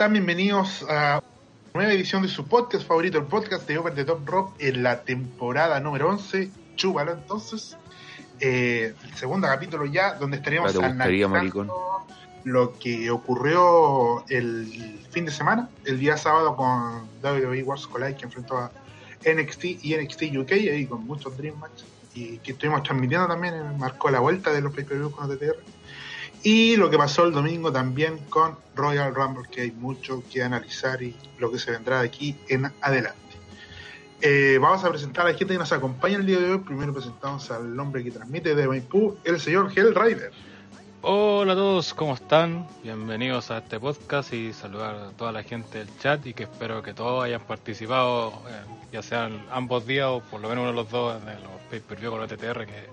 están? Bienvenidos a una nueva edición de su podcast favorito, el podcast de Over the Top Rock en la temporada número 11. Chúbalo entonces. Eh, el segundo capítulo ya, donde te gustaría, maricón. analizando lo que ocurrió el fin de semana, el día sábado con WWE Wars Collide, que enfrentó a NXT y NXT UK, ahí con muchos Dream Match, y que estuvimos transmitiendo también, marcó la vuelta de los pay-per-views con OTTR. Y lo que pasó el domingo también con Royal Rumble, que hay mucho que analizar y lo que se vendrá de aquí en adelante. Eh, vamos a presentar a la gente que nos acompaña el día de hoy. Primero presentamos al hombre que transmite de Maipú, el señor Hell Rider. Hola a todos, ¿cómo están? Bienvenidos a este podcast y saludar a toda la gente del chat y que espero que todos hayan participado, eh, ya sean ambos días o por lo menos uno de los dos de los pay-per-view con la TTR que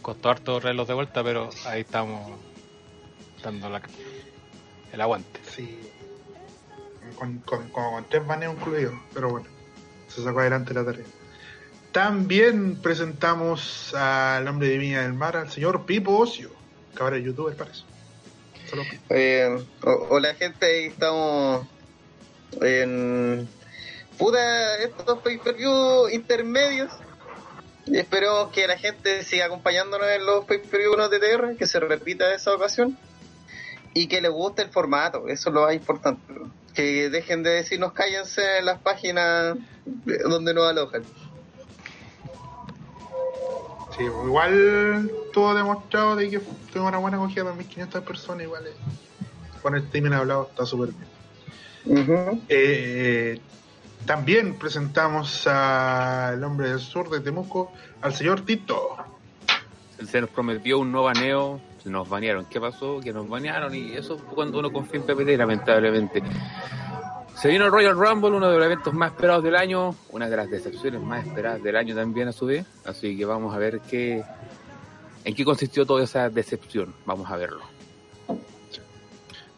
costó harto traerlos de vuelta, pero ahí estamos dando la- el aguante. Sí, con, con, con, con tres baneos incluidos, pero bueno, se sacó adelante la tarea. También presentamos al hombre de Viña del Mar, al señor Pipo Ocio, que ahora es youtuber, parece. Eh, o- hola gente, ahí estamos en puta estos pay-per-view intermedios y esperemos que la gente siga acompañándonos en los pay-per-view con TTR, que se repita esa ocasión y que les guste el formato, eso es lo más importante. Que dejen de decirnos cállense en las páginas donde nos alojan. Sí, igual todo demostrado de que tuvo una buena acogida de 2.500 personas, igual eh, con el streaming hablado está súper bien. Ujú. Eh, también presentamos al hombre del sur de Temuco, al señor Tito. Se nos prometió un baneo, se nos banearon. ¿Qué pasó? Que nos banearon y eso fue cuando uno confía en PPT, lamentablemente. Se vino el Royal Rumble, uno de los eventos más esperados del año, una de las decepciones más esperadas del año también a su vez. Así que vamos a ver qué, en qué consistió toda esa decepción. Vamos a verlo.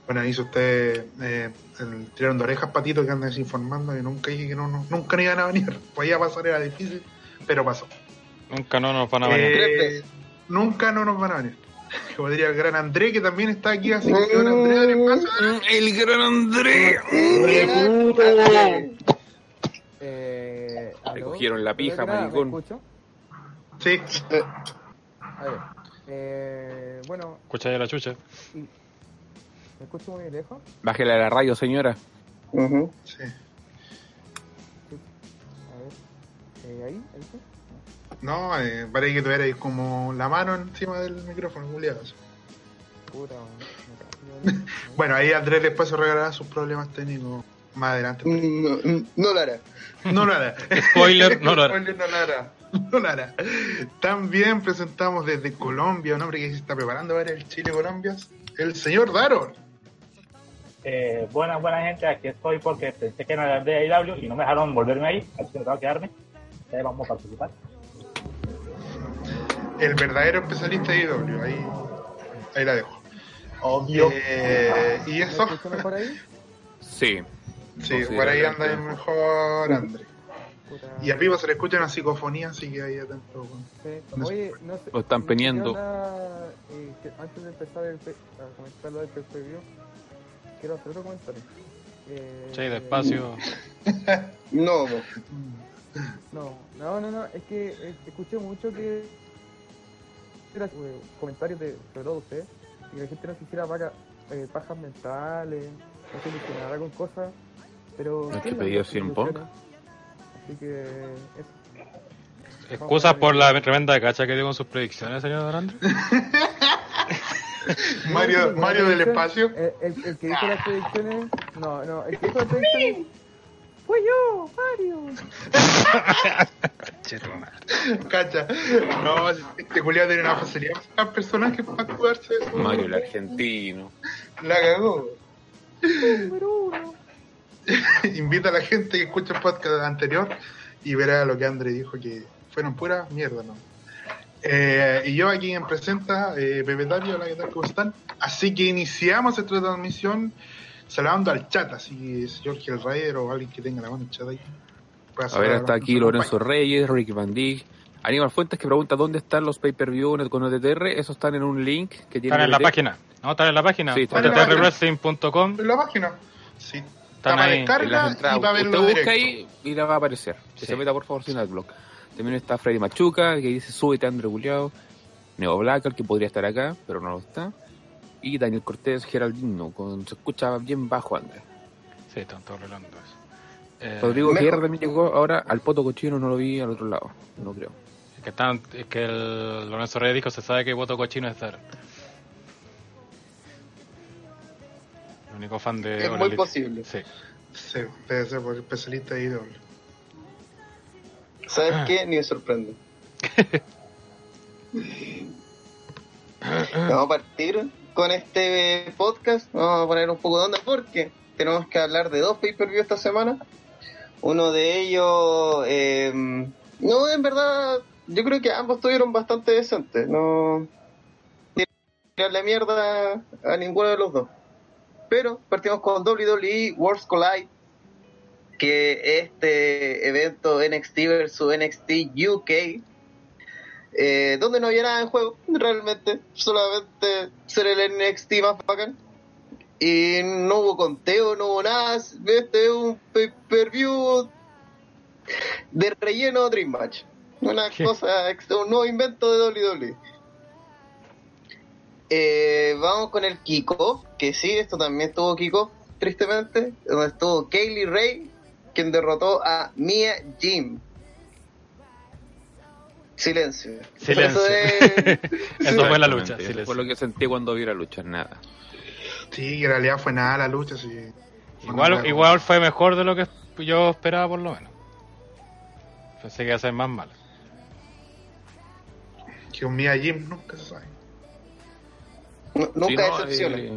Bueno, hizo usted eh, el tirón de orejas patito que anda desinformando y nunca dije que no, no- nunca no iban a venir. Podía pasar, era difícil, pero pasó. Nunca no nos van a Eh, veces. nunca no nos van a venir. Como diría el gran André, que también está aquí, así que gran André, dale paso. El gran André. Eh, Le cogieron la pija, maricón. ¿Me escucho? Sí, A ver. Eh, bueno, Escucha ya la chucha. ¿me escucho muy lejos? Bájele a la radio, señora. Ujú. sí. A ver. Eh, ¿Ahí? ¿Ahí sí? No, eh, parece que tuviera ahí como la mano encima del micrófono, Julián. Puta. Bueno, ahí Andrés después se regalará sus problemas técnicos más adelante. No, no lo hará. No lo hará. Spoiler, no lo hará. Spoiler, no lo hará. No lo hará. También presentamos desde Colombia, un hombre que se está preparando para el Chile-Colombia, el señor Daron. Eh, buena, buena gente, aquí estoy porque pensé que era de AEW y no me dejaron volverme ahí, así que me tengo que quedarme. Entonces vamos a participar. El verdadero especialista de IW. Ahí, ahí la dejo. Obvio. Eh, y ¿Me eso, mejor ahí? Sí. sí, por ahí anda el mejor Andrés. Puta. Y a Pipo se le escucha una psicofonía, así que ahí atento. con- Sí. Oye, no sé. Lo están onda, eh, que antes de empezar el, pe- a comentar lo del preview, quiero hacer otro comentario. Eh, Che, despacio. No. No, no, no, no, es que eh, escuché mucho que eh, comentarios de, sobre todo de ustedes, y que la gente no se hiciera vaca- eh, pajas mentales, no se ilusionara con cosas, pero... ¿No es ¿quién que hace 100 Punk? Así que... Eso. Excusas por la tremenda cacha que dio con sus predicciones, señor Andrés. Mario, Mario del espacio. El, el, el que dijo las predicciones... No, no, el que dijo las predicciones... ¡Fui yo, Mario! Cacha. No, este culiado tiene una facilidad para sacar personajes para actuarse. Mario el argentino. La cagó. Número uno. Invita a la gente que escucha el podcast anterior y verá lo que André dijo que fueron pura mierda, ¿no? Eh, y yo aquí en presenta, eh, Pepe Tapio, hola, ¿qué tal? ¿Cómo están? Así que iniciamos esta transmisión saludando al chat, así que señor Rider o alguien que tenga la mano en el chat ahí. A ver, está a aquí Lorenzo. Reyes, Ricky Van Dijk, Aníbal Fuentes que pregunta dónde están los pay-per-view con OTTR. Esos están en un link que tiene. Están en la página. No, están en la página. Sí, están en la página. En la página. Sí. Está Están para ahí, descarga y entradas. para verlo Usted busca ahí y le va a aparecer. Que Sí. se meta por favor sin adblock. También está Freddy Machuca que dice súbete André Culeado. Neo Blacker que podría estar acá, pero no lo está. Y Daniel Cortés Geraldino, con, se escucha bien bajo André. Sí, están todos arreglando eso. Eh, Rodrigo. Guerra también llegó ahora al Poto Cochino, no lo vi al otro lado, no creo. es que, están, es que el Lorenzo Reyes dijo, se sabe que voto cochino es estar. El único fan de Es muy posible. Sí. Sí, debe ser por especialista de IW. ¿Sabes Ah. qué? Ni me sorprende. Vamos a partir con este podcast. Vamos a poner un poco de onda porque tenemos que hablar de dos pay-per-view esta semana. Uno de ellos, eh, no, en verdad, yo creo que ambos estuvieron bastante decentes. No tirarle mierda a ninguno de los dos. Pero partimos con WWE Worlds Collide, que este evento NXT versus NXT UK, eh, donde no había nada en juego, realmente, solamente ser el NXT más bacán. Y no hubo conteo, no hubo nada. Este es un pay-per-view de relleno Dream Match. Una ¿Qué? cosa, un nuevo invento de WWE. Eh, vamos con el kickoff, que sí, esto también tuvo kickoff, tristemente, donde estuvo Kaylee Ray, quien derrotó a Mia Jim. Silencio. Silencio. Eso es- Eso fue la lucha. Silencio. Eso fue lo que sentí cuando vi la lucha, nada. Sí, en realidad fue nada la lucha. Sí. Fue Igual, igual fue mejor de lo que yo esperaba, por lo menos. Pensé que iba a ser más mala. Que un Mia Jim nunca se sabe. Nu- Nunca Sí, no, decepciona. eh,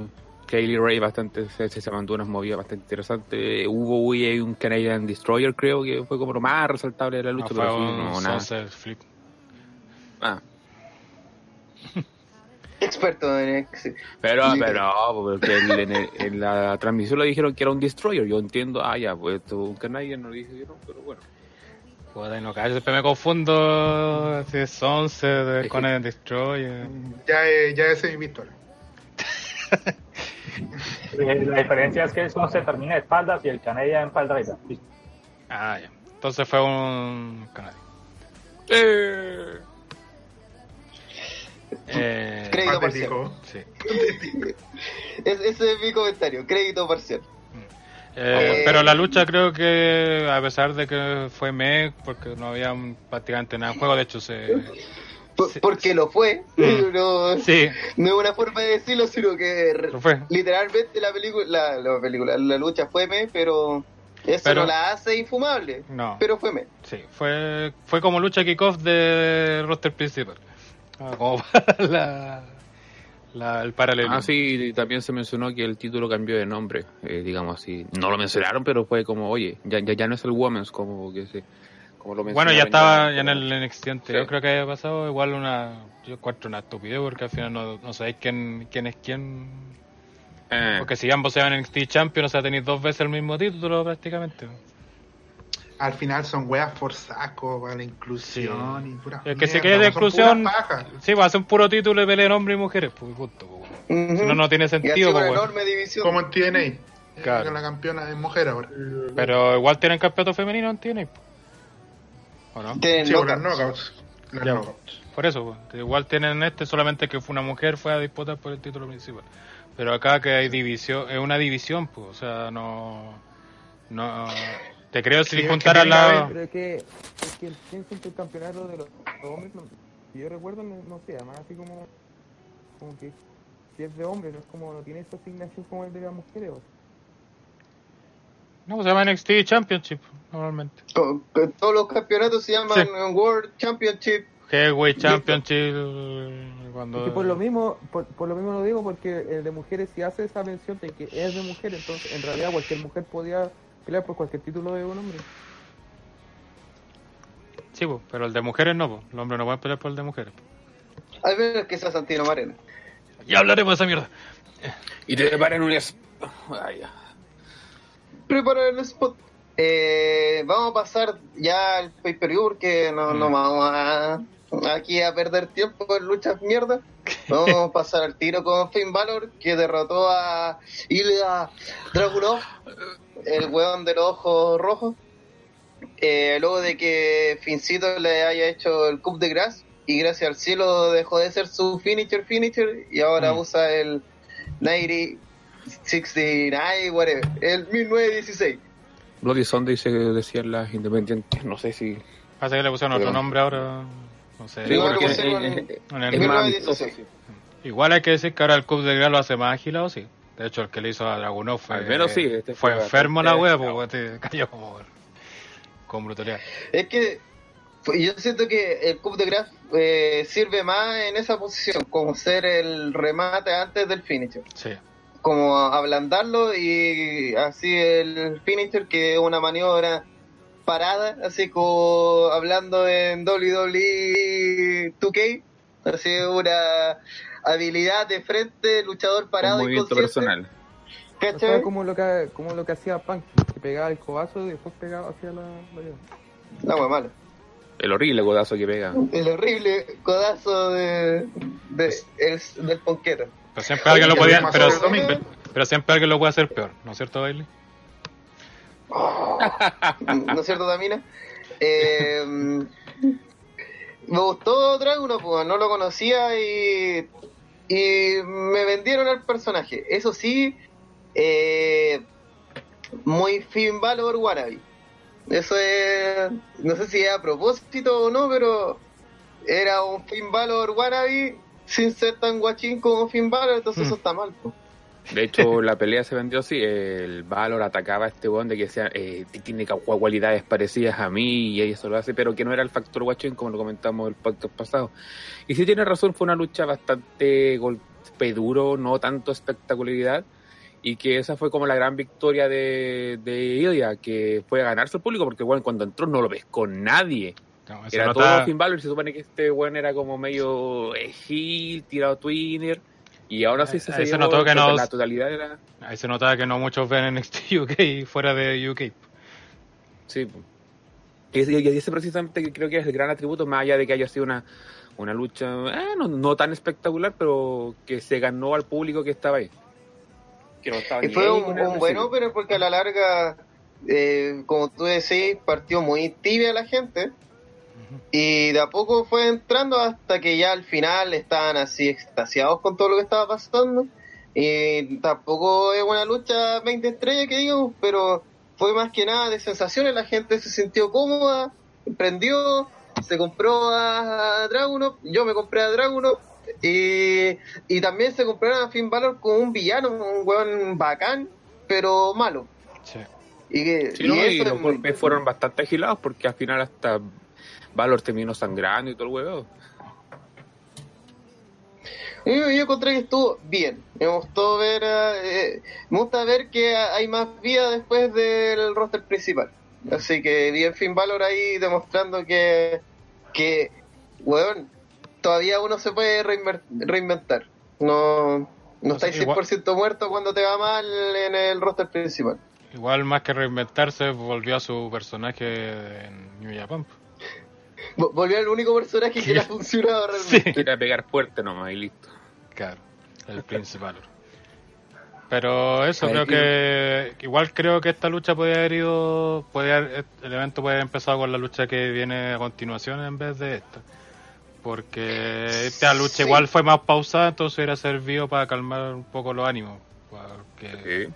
Kaylee Ray bastante se, se mandó unas movidas bastante interesantes. Hubo un Canadian Destroyer, creo que fue como lo más resaltable de la No lucha, fue pero sí, un no, nada. sunset flip. Ah, Experto en ex- pero, pero, porque en, en el- en la transmisión le dijeron que era un Destroyer. Yo entiendo, ah, ya, pues esto es un Canadian, no lo dije yo, no, pero bueno. Puta, no calles, siempre me confundo si es Sunset Es de que- con el Destroyer. Ya, eh, ya ese es mi victoria. La diferencia es que el se termina de espaldas y el canella en espalda. Ah, ya. Entonces fue un canal. Eh, Eh, Crédito parcial. Sí. Es- ese es mi comentario, crédito parcial. Eh, Eh, pero la lucha creo que a pesar de que fue meh porque no había prácticamente nada en juego, de hecho se... Porque lo fue. Mm. No, Sí, no es una forma de decirlo, sino que fue. literalmente la película, la, la película, la lucha fue me, pero eso Pero- no la hace infumable. No, Pero fue me. sí, fue, fue como lucha kickoff de roster principal. Ah, Como para la, la- el paralelo. Ah, sí, y también se mencionó que el título cambió de nombre, eh, digamos así. No lo mencionaron, pero fue como, oye, ya, ya, ya no es el Women's, como que se... Como lo Bueno, ya estaba ya en el NXT anterior, Sí. creo que había pasado igual una... Yo encuentro una estupidez porque al final no, no sabéis quién, quién es quién. Eh, Porque si ambos se van NXT Champion, o sea, tenéis dos veces el mismo título prácticamente. Al final son weas forzadas para la inclusión Sí. y pura El que se quede de exclusión, sí, va a ser un puro título de pelea de hombres y mujeres, pues punto. pues. Si no, no tiene sentido, pues, enorme división. Como en TNA. Claro. Que La campeona es mujer ahora. Pero igual tienen campeonato femenino en TNA, pues. ¿O no? Tienen Sí, knockouts. knockouts. Las Ya. knockouts. Por eso, pues, igual tienen este, solamente que fue una mujer, fue a disputar por el título principal. Pero acá que hay división, es una división, pues, o sea, no. no te creo si Sí, es que juntara tiene que la. Pero es que, es que el, ¿quién siente el campeonato de los hombres? No, si yo recuerdo, no, no sé, además así como, como que si es de hombres, no es como, no tiene esa asignación como el de las mujeres. o sea. No, se llama NXT Championship, normalmente. Todos los campeonatos se llaman Sí. World Championship. Heavyweight Championship. Cuando. Es que por lo mismo, por, por lo mismo lo digo, porque el de mujeres si hace esa mención de que es de mujer, entonces en realidad cualquier mujer podía pelear por cualquier título de un hombre. Sí, pero el de mujeres no, pues. Los hombres no pueden pelear por el de mujeres. Al menos que sea Santino Marena. Ya hablaremos de esa mierda. Y te preparan un... es- Ay, ya. Prepara el spot. Eh, vamos a pasar ya al pay-per-view porque no, no vamos a, aquí a perder tiempo en luchas mierda. Vamos a pasar al tiro con Finn Balor que derrotó a Ilya Dragunov, el weón de los ojos rojos. Eh, luego de que Fincito le haya hecho el Cup de Grass y gracias al cielo dejó de ser su finisher finisher y ahora Mm. usa el 90 69 whatever, el 1916. Bloody Sunday se decían las independientes. No sé si. Pasa que le pusieron otro Pero- nombre ahora. Sí, porque- pues, en el- es más 1916. amistoso, sí. Igual hay que decir que ahora el Cup de Gral lo hace más agilado, sí. De hecho, el que le hizo a Dragunov fue. Al menos sí, este fue fue enfermo la wea, pues te cayó como. con brutalidad. Es que fue- yo siento que el Cup de Graf eh, sirve más en esa posición, como ser el remate antes del finisher. Sí. Como ablandarlo y así el finisher, que es una maniobra parada, así como hablando en WWE 2K, así una habilidad de frente, luchador Un parado y movimiento personal. O como lo que, como lo que hacía Punk, que pegaba el cobazo y después pegaba hacia la... la llave. No, malo. El horrible codazo que pega. El horrible codazo de, de- el- del ponquero. Pero siempre alguien lo podía. pero, pero siempre alguien lo puede hacer peor, ¿no es cierto, Bailey? ¿No es cierto, Tamina? Eh, me gustó Draguno, pues no lo conocía y, y me vendieron al personaje. Eso sí, eh, muy Finn Balor wannabe. Eso es, no sé si es a propósito o no, pero era un Finn Balor wannabe sin ser tan guachín como Finn Balor, entonces Hmm. eso está mal. pues. De hecho, la pelea se vendió así. El Valor atacaba a este weón de que sea, eh, tiene cualidades parecidas a mí y eso lo hace, pero que no era el factor guachín como lo comentamos el podcast pasado. Y sí tiene razón, fue una lucha bastante golpe duro, no tanto espectacularidad. Y que esa fue como la gran victoria de, de Ilya, que fue a ganarse el público, porque bueno, cuando entró no lo ves con nadie. No, Era nota- todo Finn Balor y se supone que este weón era como medio eh, heel, tirado twinner. Y ahora sí se, Ahí se notó que no- La totalidad era... Ahí se notaba que no muchos ven NXT UK fuera de UK. Sí. Y ese, y ese precisamente que creo que es el gran atributo, más allá de que haya sido una, una lucha eh, no, no tan espectacular, pero que se ganó al público que estaba ahí. Que no estaba Y fue ahí un, un buen porque a la larga, eh, como tú decís, partió muy tibia la gente y de a poco fue entrando hasta que ya al final estaban así extasiados con todo lo que estaba pasando. Y tampoco es una lucha 20 estrellas que digamos, pero fue más que nada de sensaciones. La gente se sintió cómoda, prendió, se compró a Dragunov, yo me compré a Dragunov. Y, y también se compraron a Finn Balor con un villano, un weón bacán, pero malo. Sí. Y, que, Sí, y ¿no? y eso los muy- golpes fueron bastante agilados porque al final hasta Valor terminó sangrando y todo el huevo. Yo, yo encontré que estuvo bien. Me gustó ver, eh, me gusta ver que hay más vida después del roster principal. Así que bien Finn Balor ahí demostrando que, que, weón, todavía uno se puede reinventar. No, no O sea, estáis igual- 100% muerto cuando te va mal en el roster principal. Igual más que reinventarse, volvió a su personaje en New Japan. Vo- Volvió al único personaje que le ha funcionado realmente. Era pegar fuerte nomás y listo. Claro, el principal. Pero eso, creo que que igual creo que esta lucha podría haber ido, podría haber- el evento puede haber empezado con la lucha que viene a continuación en vez de esta. Porque esta lucha Sí. igual fue más pausada, entonces hubiera servido para calmar un poco los ánimos. Porque Sí.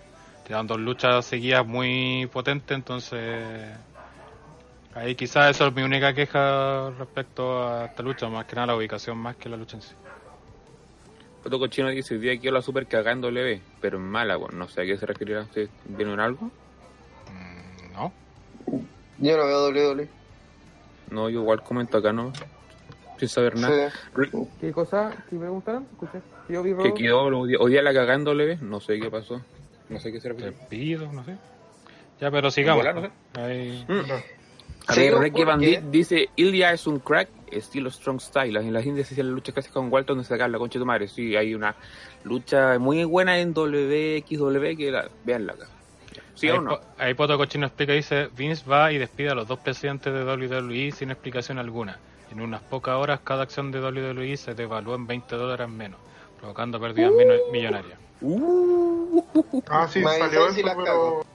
te dan dos luchas seguidas muy potentes, entonces ahí quizás eso es mi única queja respecto a esta lucha, más que nada la ubicación más que la lucha en sí. Otro cochino dice, hoy día quiero la super cagando leve, pero en mala, bueno, no sé a qué se referirá. ¿Ustedes vieron algo? Mm, No, Yo no veo WWE. No, yo igual comento acá, ¿no? Sin saber nada. Sí. ¿Qué cosa? ¿Qué preguntaron? Escuché. Yo vi Que quedó hoy día- la cagando leve, no sé qué pasó. No sé qué se te refiere. pido, no sé. Ya, pero sigamos. Volar, no sé. Ahí- Mm. A Sí, ver. Dyke dice, Ilya es un crack, estilo strong style. En las indias se hacían luchas casi con Walton donde sacar la concha de tu madre. Sí, hay una lucha muy buena en WXW que la, veanla acá. ¿Sí ahí, o no? Po- ahí Poto Cochino explica, dice, Vince va y despide a los dos presidentes de WWE sin explicación alguna. En unas pocas horas cada acción de WWE se devaluó en 20 dólares menos, provocando pérdidas mino- millonarias. Ah, sí, salió eso, pero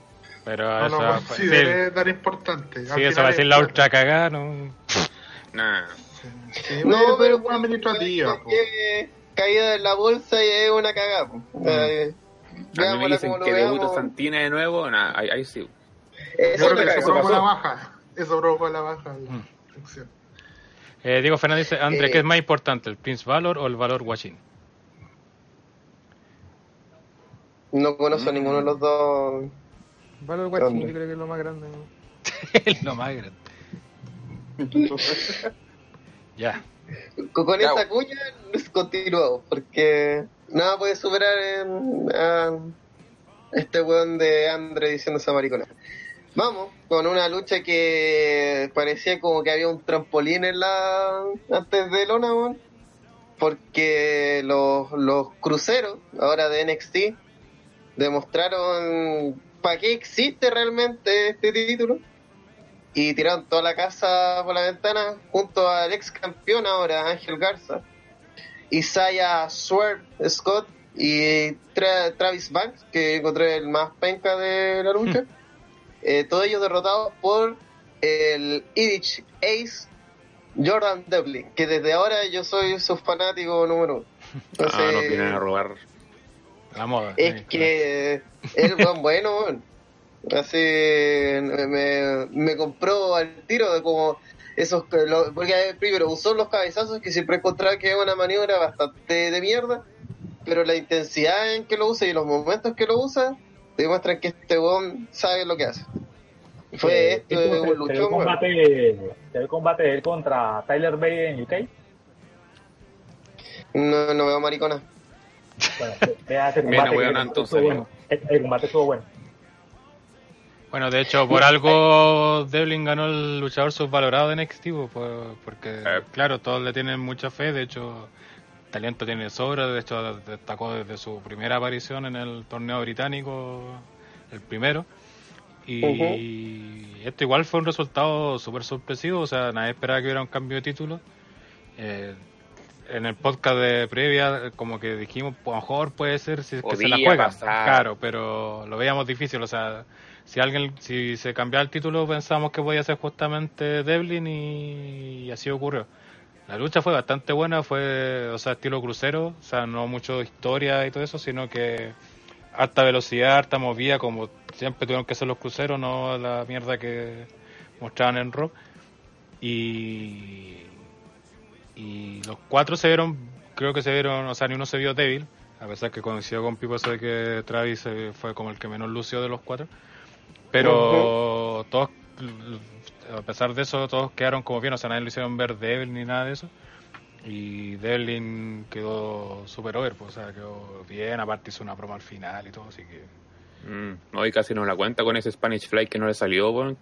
Pero no eso, lo sí, consideré tan importante. Al sí, eso va a decir la ultra cagada, ¿no? Nah. Sí, No, pero pero es una administrativa. que caída en la bolsa y es una cagada. po. Eh, A mí me dicen que debuta. Santina de nuevo, nah, ahí, ahí sí. Eso Yo creo que eso eso provocó la baja. Eso provocó la baja. de la Mm. Eh, Diego Fernández dice, André, Eh. ¿qué es más importante, el Prince Valor o el Valor Watching? No conozco a ninguno de los dos. Valor Watching, yo creo que es lo más grande. Es lo más grande. Ya. Con, con esa cuña continuamos, porque nada puede superar en- a este weón de Andre diciendo esa maricona. Vamos, con una lucha que parecía como que había un trampolín en la antes de Lona, weón, porque los, los cruceros, ahora de NXT, demostraron para qué existe realmente este título y tiraron toda la casa por la ventana junto al ex campeón ahora, Ángel Garza, Isaiah Swerve Scott y Tra- Travis Banks, que encontré el más penca de la lucha. Eh, todos ellos derrotados por el Irish Ace Jordan Devlin, que desde ahora yo soy su fanático número uno. Ah, Entonces, nos vienen a robar. La moda. es sí, que es buen bueno. Así me, me compró al tiro de como esos lo- porque primero usó los cabezazos que siempre encontraba que es una maniobra bastante de mierda, pero la intensidad en que lo usa y los momentos que lo usa demuestran que este weón sabe lo que hace. Fue Eh, esto de ¿se- un el luchón, weón. combate, el combate de él contra Tyler Bate en UK. No, no veo maricona. Bueno, vea ese Bien, combate. weón, que entonces, estuvo bueno. El, el combate estuvo bueno. Bueno, de hecho, por algo Devlin ganó el luchador subvalorado de NXT, po, por- porque, Eh. claro, todos le tienen mucha fe, de hecho, talento tiene sobra, de hecho, destacó desde su primera aparición en el torneo británico, el primero, y esto igual fue un resultado súper sorpresivo, o sea, nadie esperaba que hubiera un cambio de título. Eh, en el podcast de previa, como que dijimos, pues, a lo mejor puede ser si es que se la juega, pasar. claro, pero lo veíamos difícil, o sea, si alguien, si se cambiaba el título, pensábamos que podía ser justamente Devlin y, y así ocurrió. La lucha fue bastante buena, fue, o sea, estilo crucero, o sea, no mucho historia y todo eso, sino que harta velocidad, harta movida, como siempre tuvieron que ser los cruceros, no la mierda que mostraban en Raw. Y, y los cuatro se vieron, creo que se vieron, o sea, ni uno se vio débil, a pesar que coincidió con Pipo eso de que Travis fue como el que menos lució de los cuatro. Pero todos, a pesar de eso, todos quedaron como bien, o sea, nadie lo hicieron ver débil ni nada de eso. Y Devlin quedó super over, pues, o sea, quedó bien, aparte hizo una broma al final y todo, así que... Mm, no, y casi no la cuenta con ese Spanish Fly que no le salió, weón.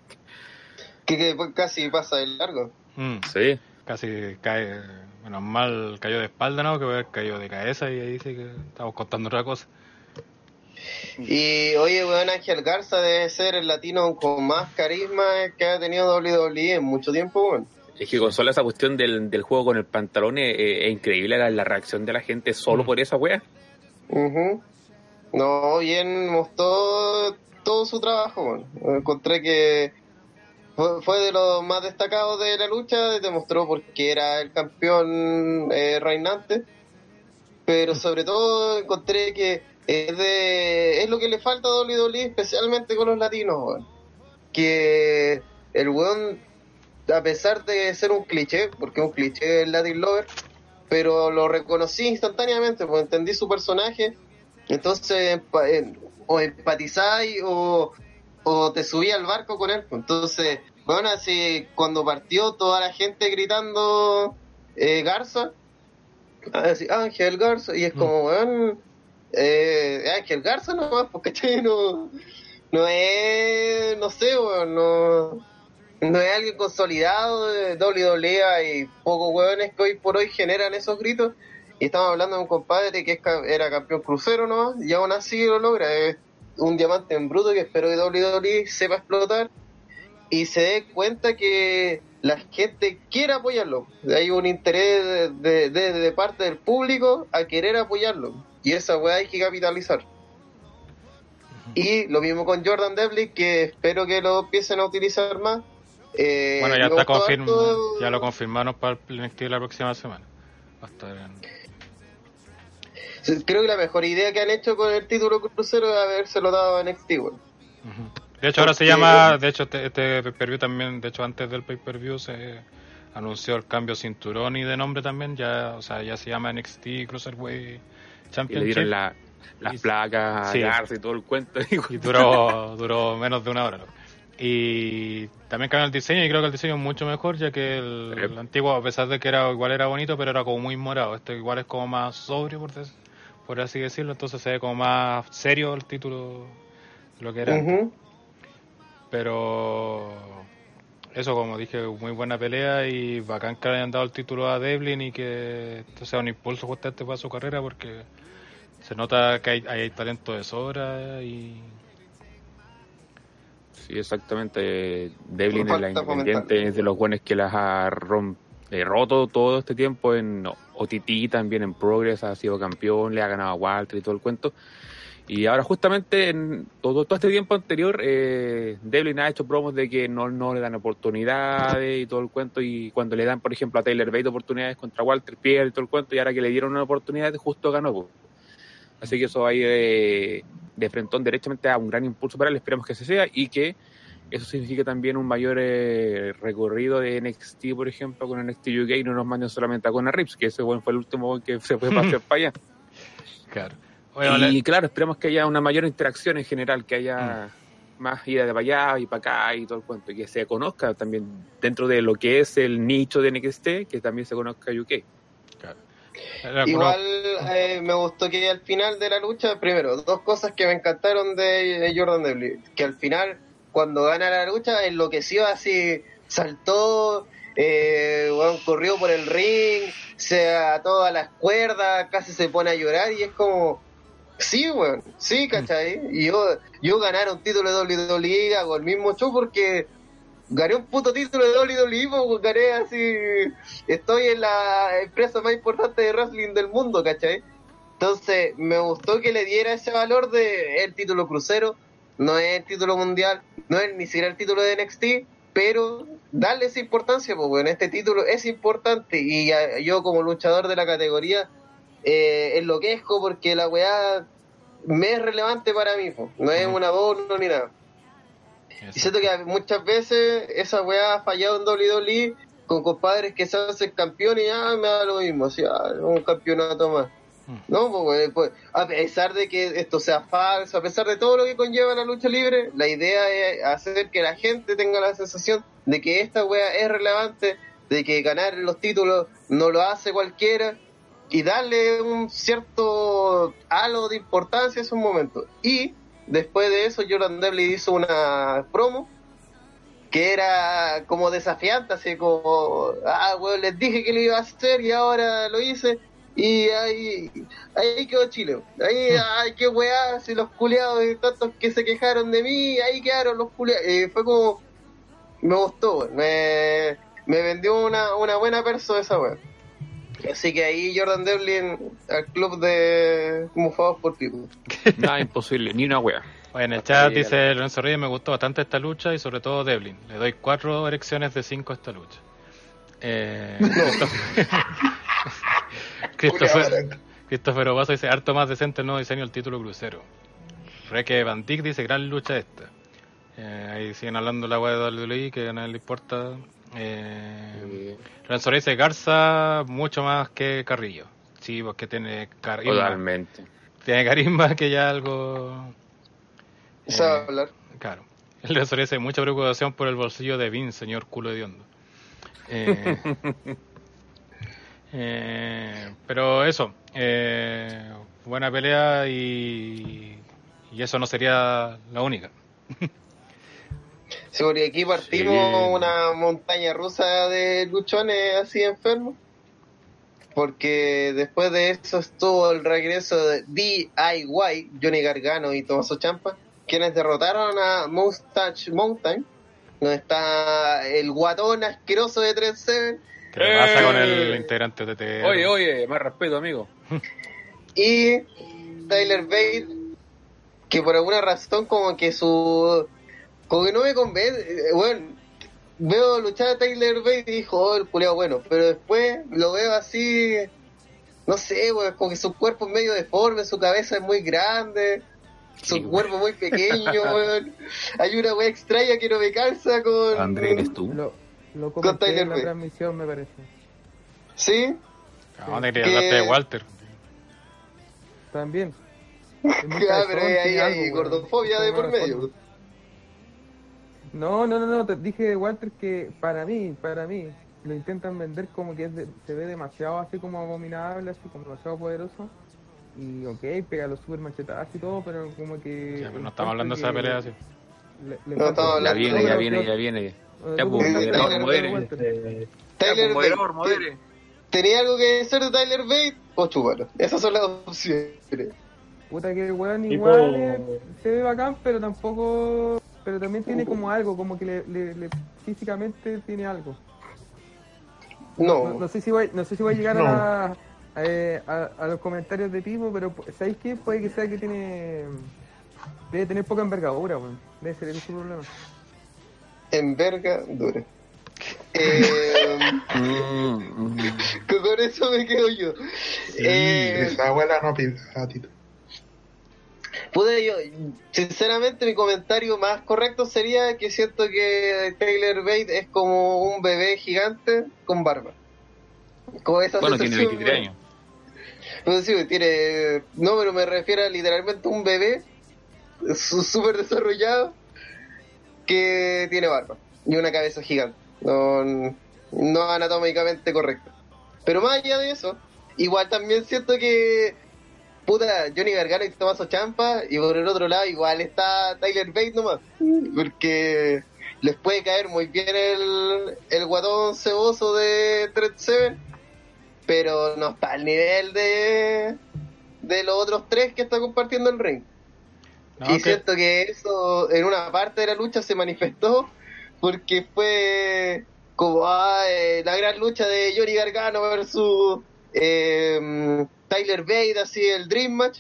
Que, que casi pasa de largo. mm, Sí. Casi cae, bueno, mal cayó de espalda, ¿no? Que caído de cabeza y ahí sí que estamos contando otra cosa. Y oye, weón, Ángel Garza debe ser el latino con más carisma que ha tenido WWE en mucho tiempo, weón. Es que con solo esa cuestión del, del juego con el pantalón es, es- es increíble la, la reacción de la gente solo Mm. por esa wea. Ujú. No, bien mostró todo su trabajo, weón. Encontré que fue, de los más destacados de la lucha, demostró porque era el campeón eh, reinante, pero sobre todo encontré que es, de, es lo que le falta a WWE, especialmente con los latinos. Que el weón, a pesar de ser un cliché, porque es un cliché el Latin Lover, pero lo reconocí instantáneamente, porque entendí su personaje, entonces o empatizáis o, o te subí al barco con él. pues. Entonces, bueno, así cuando partió toda la gente gritando eh, Garza, así, Ángel Garza, y es como, weón, eh, Ángel Garza nomás, porque no, no es, no sé, weón, no, no es alguien consolidado de WWE, hay pocos weones que hoy por hoy generan esos gritos. Y estamos hablando de un compadre que es era campeón crucero, ¿no? Y aún así lo logra. Es, un diamante en bruto que espero que WWE sepa explotar y se dé cuenta que la gente quiere apoyarlo. Hay un interés de, de- de parte del público a querer apoyarlo. Y esa weá hay que capitalizar. Y lo mismo con Jordan Devlin, que espero que lo empiecen a utilizar más. Eh, Bueno, ya está harto- ya lo confirmaron para el NXT de la próxima semana. En- Creo que la mejor idea que han hecho con el título crucero es habérselo dado a NXT, weón. Ujú. De hecho, ahora se llama, de hecho, este, este pay-per-view también, de hecho, antes del pay-per-view se anunció el cambio cinturón y de nombre también, ya, o sea, ya se llama NXT Cruiserweight Y le Championship. dieron la- las Y- placas sí. Y todo el cuento. Y duró, duró menos de una hora. Y también cambió el diseño y creo que el diseño es mucho mejor ya que el, Sí. el antiguo, a pesar de que era igual era bonito, pero era como muy morado. Este igual es como más sobrio, por, des- por así decirlo. Entonces se ve como más serio el título de lo que era. Pero eso, como dije, muy buena pelea y bacán que le hayan dado el título a Devlin y que esto sea un impulso justamente para su carrera porque se nota que hay, hay talento de sobra y Sí, exactamente. Devlin en la Independiente es de los buenos que las ha rom- eh, roto todo este tiempo. En OTT también en Progress ha sido campeón, le ha ganado a Walter y todo el cuento. Y ahora justamente en todo, todo este tiempo anterior, eh, Devlin ha hecho promos de que no, no le dan oportunidades y todo el cuento. Y cuando le dan, por ejemplo, a Taylor Bate oportunidades contra Walter Pierre y todo el cuento, y ahora que le dieron una oportunidad, justo ganó. Así que eso va a ir eh, de frentón derechamente a un gran impulso para él, esperemos que se sea, y que eso significa también un mayor eh, recorrido de NXT, por ejemplo, con NXT UK, y no nos manden solamente a Conor Rips, que ese bueno, fue el último buen que se fue para allá. claro. Vale. Y claro, esperemos que haya una mayor interacción en general, que haya más ida de para allá y para acá y todo el cuento, y que se conozca también dentro de lo que es el nicho de NXT, que también se conozca UK. claro. Igual eh, me gustó que al final de la lucha, primero, dos cosas que me encantaron de, de Jordan Devlin, que al final, cuando gana la lucha, enloqueció así, saltó, eh, corrió por el ring, se ató a las cuerdas, casi se pone a llorar y es como, sí, weón, sí, ¿cachai? Y yo, yo ganar un título de WWE hago el mismo show porque gané un puto título de WWE, pues, gané así, estoy en la empresa más importante de wrestling del mundo, ¿cachai? Entonces, me gustó que le diera ese valor de el título crucero, no es el título mundial, no es ni siquiera el título de NXT, pero darle esa importancia, pues bueno, este título es importante y yo como luchador de la categoría eh, enloquezco porque la weá me es relevante para mí, pues, no es un adorno ni nada. Y siento que muchas veces esa weá ha fallado en WWE con compadres que se hacen campeones y ya me da lo mismo, o sea, un campeonato más. No, pues, pues, a pesar de que esto sea falso, a pesar de todo lo que conlleva la lucha libre, la idea es hacer que la gente tenga la sensación de que esta wea es relevante, de que ganar los títulos no lo hace cualquiera y darle un cierto halo de importancia a esos momentos. Y después de eso, Jordan Devlin hizo una promo que era como desafiante, así como, ah, weón, les dije que lo iba a hacer y ahora lo hice. Y ahí, ahí quedó Chile. Ahí, ay, qué weá, si los culiados y tantos que se quejaron de mí, ahí quedaron los culiados. Y fue como, me gustó, me, me vendió una, una buena persona esa weá. Así que ahí Jordan Devlin al club de mufados por Pipo. Nada imposible, ni una wea. Oye, en el chat dice Lorenzo Reyes, me gustó bastante esta lucha y sobre todo Devlin. Le doy cuatro erecciones de cinco a esta lucha. Eh, Christopher, Christopher Obaso dice, harto más decente el nuevo diseño del título crucero. Reque Van Dijk dice, gran lucha esta. Eh, ahí siguen hablando la web de WWE, que a nadie le importa. Eh, Lorenzo Reyes Garza mucho más que Carrillo. Sí, porque tiene carisma. Totalmente. Tiene carisma que ya algo... Sabe Eh, hablar. Claro. El Lorenzo Reyes mucha preocupación por el bolsillo de Vince, señor culo de hondo. Eh, eh, pero eso, eh, buena pelea y, y eso no sería la única. Sí, porque aquí partimos Sí. una montaña rusa de luchones así enfermos. porque después de eso estuvo el regreso de DIY, Johnny Gargano y Tomaso Champa, quienes derrotaron a Mustache Mountain, donde está el guatón asqueroso de 3-7 ¿Qué pasa con el Eh. integrante de TTR? Oye, oye, más respeto, amigo. y Tyler Bate, que por alguna razón como que su... como que no me convence, eh, bueno, veo luchar a Tyler Bate y dijo, oh, el culiao bueno, pero después lo veo así, no sé, weón, como que su cuerpo es medio deforme, su cabeza es muy grande, su Sí, cuerpo muy pequeño, weón. Hay una wea extraña que no me calza con... André, ¿eres tú? Lo, lo Con Tyler en la Bate. transmisión, me parece. ¿Sí? ¿A dónde quería Que- hablarte de Walter? También. Ah, pero hay algo, weón. gordofobia de por medio. No, no, no, no, te dije, Walter, que para mí, para mí, lo intentan vender como que es de- se ve demasiado así como abominable, así como demasiado poderoso. Y ok, pega los super machetazos y todo, pero como que... Sí, pero no estamos hablando de esa pelea así. Le, le No Ya viene, ya viene, ya viene. Ya, pues, Tyler. Walter. Eh, Ya, Tyler pues, moderador, Bate, modere. ¿Tenía algo que decir de Tyler Bate? O chúpalo. Esas son las opciones. Puta que el weón igual eh, se ve bacán, pero tampoco... Pero también tiene como algo, como que le, le- le- físicamente tiene algo. No, No. no sé si voy, no sé si voy a llegar No. a, la- eh, a, a los comentarios de Pipo, pero ¿sabéis qué? Puede que sea que tiene... Debe tener poca envergadura, weón. Debe ser ese su problema. Envergadura. Eh, con eso me quedo yo. Eh, Esa abuela no pide a Tito. Pude yo, sinceramente mi comentario más correcto sería que siento que Taylor Bate es como un bebé gigante con barba. Como esa Bueno, tiene sensación, 23 años. Pues sí, tiene. No, pero me refiero a literalmente un bebé súper desarrollado que tiene barba y una cabeza gigante. No, no anatómicamente correcto. Pero más allá de eso, igual también siento que. Puta, Johnny Gargano y Tomaso Champa, y por el otro lado, igual está Tyler Bate nomás. Porque les puede caer muy bien el, el guatón ceboso de Thread 7 pero no está al nivel de, de los otros tres que está compartiendo el ring. No, y siento que eso en una parte de la lucha se manifestó porque fue como ah, eh, la gran lucha de Johnny Gargano versus eh, Tyler Bate, así el Dream Match.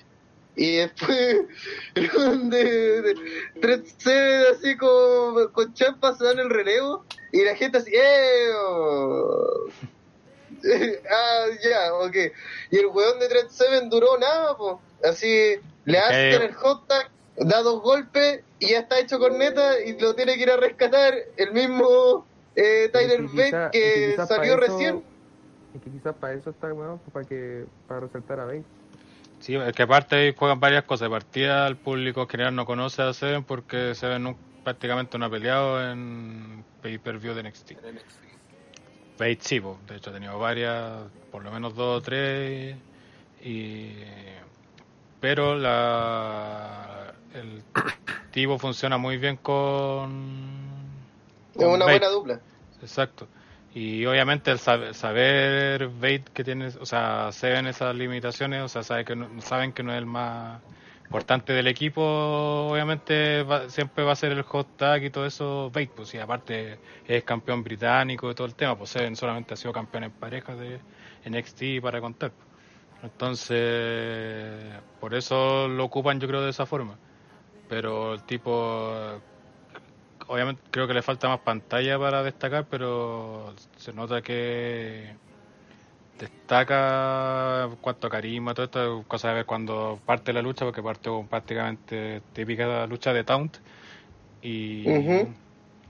Y después de, de, tres C, así con, con Champa se dan el relevo y la gente así, ¡eh! oh". ah, ya, ok. Y el weón de Dread Seven duró nada, po. Así, le hacen el hot tag, da dos golpes y ya está hecho corneta y lo tiene que ir a rescatar el mismo eh, Tyler Y que salió recién. Y que quizás para eso está weón, pues, para que para resaltar a Bate. Sí, es que aparte juegan varias cosas. De partida, el público en general no conoce a Seven porque Seven nu- prácticamente no ha peleado en pay-per-view de NXT. Bate sí, po. de hecho ha tenido varias, por lo menos dos o tres. Y... Pero la... el tipo funciona muy bien con... Es con una Bate. buena dupla. Exacto. Y obviamente el saber, saber Bate que tiene, o sea, Seven esas limitaciones, o sea, sabe que no- saben que no es el más importante del equipo, obviamente siempre va a ser el hot tag y todo eso Bate, pues y aparte es campeón británico y todo el tema, pues Seven solamente ha sido campeón en parejas de NXT para contar. Entonces, por eso lo ocupan yo creo de esa forma. Pero el tipo obviamente creo que le falta más pantalla para destacar, pero se nota que destaca cuanto a carisma, todo esto, cosa de ver cuando parte la lucha, porque partió con prácticamente típica lucha de Taunt y, Ujú.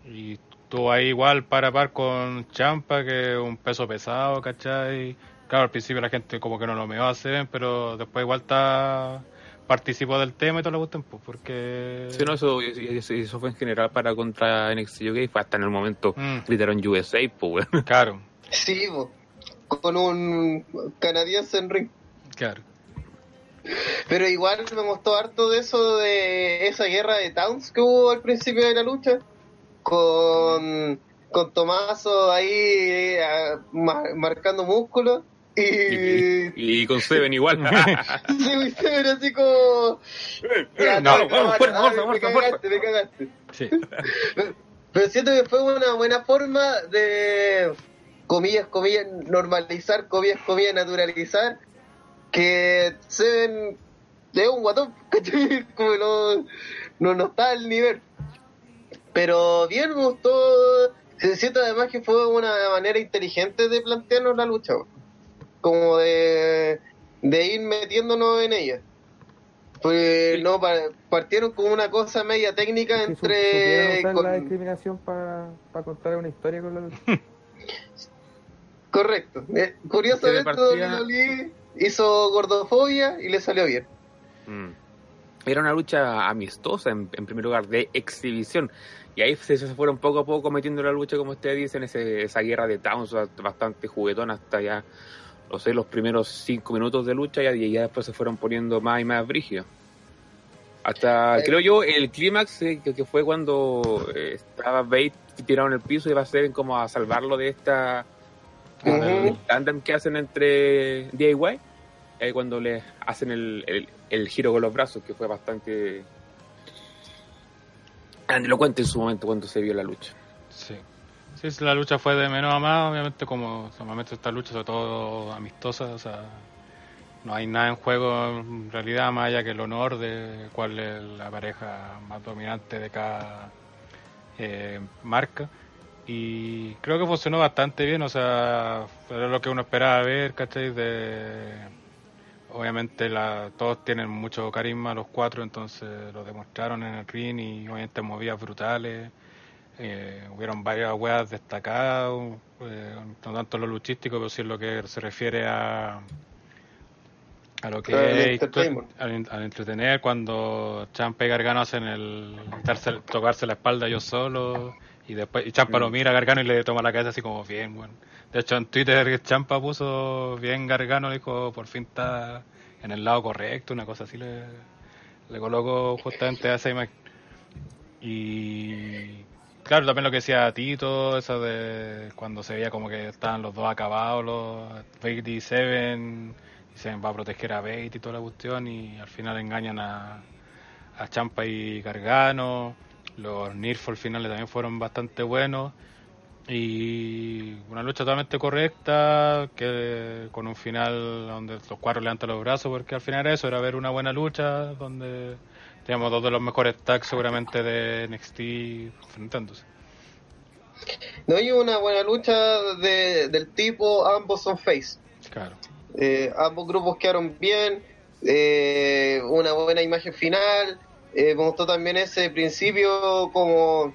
y estuvo ahí igual para a par con Champa, que es un peso pesado, ¿cachai? Claro, al principio la gente como que no lo me va a hacer, pero después igual está participó del tema y todo lo gustan, pues, porque... Sí, no, eso, eso, eso fue en general para contra NXT UK, fue hasta en el momento Mm, gritaron USA, pues, claro, Sí, po. con un canadiense en ring. claro. Pero igual me gustó harto de eso, de esa guerra de Towns que hubo al principio de la lucha. Con, con Tomaso ahí eh, marcando músculos. Y, Y, y con Seven igual. sí, muy severo, así como. Ya, No, no, vamos, fuerza, ah, fuerza, me fuerza, cagaste, me cagaste. Sí. Pero siento que fue una buena forma de, comillas, comillas, normalizar, comillas, comillas, naturalizar, que Seven es un guatón, ¿cachai? Como no, no, no está al nivel. Pero bien, me gustó. Se siento además que fue una manera inteligente de plantearnos la lucha, como de, de ir metiéndonos en ella. Pues no, pa- partieron con una cosa media técnica Que entre. con- la discriminación para contar una historia con la. Correcto. Eh, curiosamente, partida- WWE hizo gordofobia y le salió bien. Mm. Era una lucha amistosa, en, en primer lugar, de exhibición. Y ahí se, se fueron poco a poco metiendo la lucha, como ustedes dicen, ese, esa guerra de Towns bastante juguetona hasta ya, no sé, los primeros cinco minutos de lucha y ya después se fueron poniendo más y más brígidos. Hasta, Eh. creo yo, el clímax, eh, que, que fue cuando eh, estaba Bate tirado en el piso y va a ser como a salvarlo de esta el tandem que hacen entre DIY, cuando le hacen el, el, el giro con los brazos, que fue bastante grandilocuente en su momento cuando se vio la lucha. Sí. La lucha fue de menos a más, obviamente como normalmente esta lucha sobre todo amistosa, o sea, no hay nada en juego en realidad más allá que el honor de cuál es la pareja más dominante de cada eh, marca y creo que funcionó bastante bien, o sea, era lo que uno esperaba ver, ¿cachai? De, obviamente la, todos tienen mucho carisma los cuatro, entonces lo demostraron en el ring y obviamente movidas brutales. Eh, hubieron varias weas destacadas, eh, no tanto lo luchístico, pero sí en lo que se refiere a a lo que es al, al entretener cuando Champa y Gargano hacen el darse- tocarse la espalda yo solo y después y Champa lo mira a Gargano y le toma la cabeza así como bien bueno de hecho en Twitter Champa puso bien Gargano dijo por fin está en el lado correcto una cosa así le, le coloco justamente a esa imagen y claro, también lo que decía Tito, eso de cuando se veía como que estaban los dos acabados, los Bate y Seven, y Seven va a proteger a Bate y toda la cuestión, y al final engañan a, a Champa y Gargano. Los Nirf al final también fueron bastante buenos. Y una lucha totalmente correcta, que con un final donde los cuatro levantan los brazos, porque al final era eso, era ver una buena lucha, donde teníamos dos de los mejores tags seguramente de NXT enfrentándose. No hay una buena lucha de, del tipo, ambos son face. Claro. Eh, ambos grupos quedaron bien, eh, una buena imagen final. Eh, me gustó también ese principio como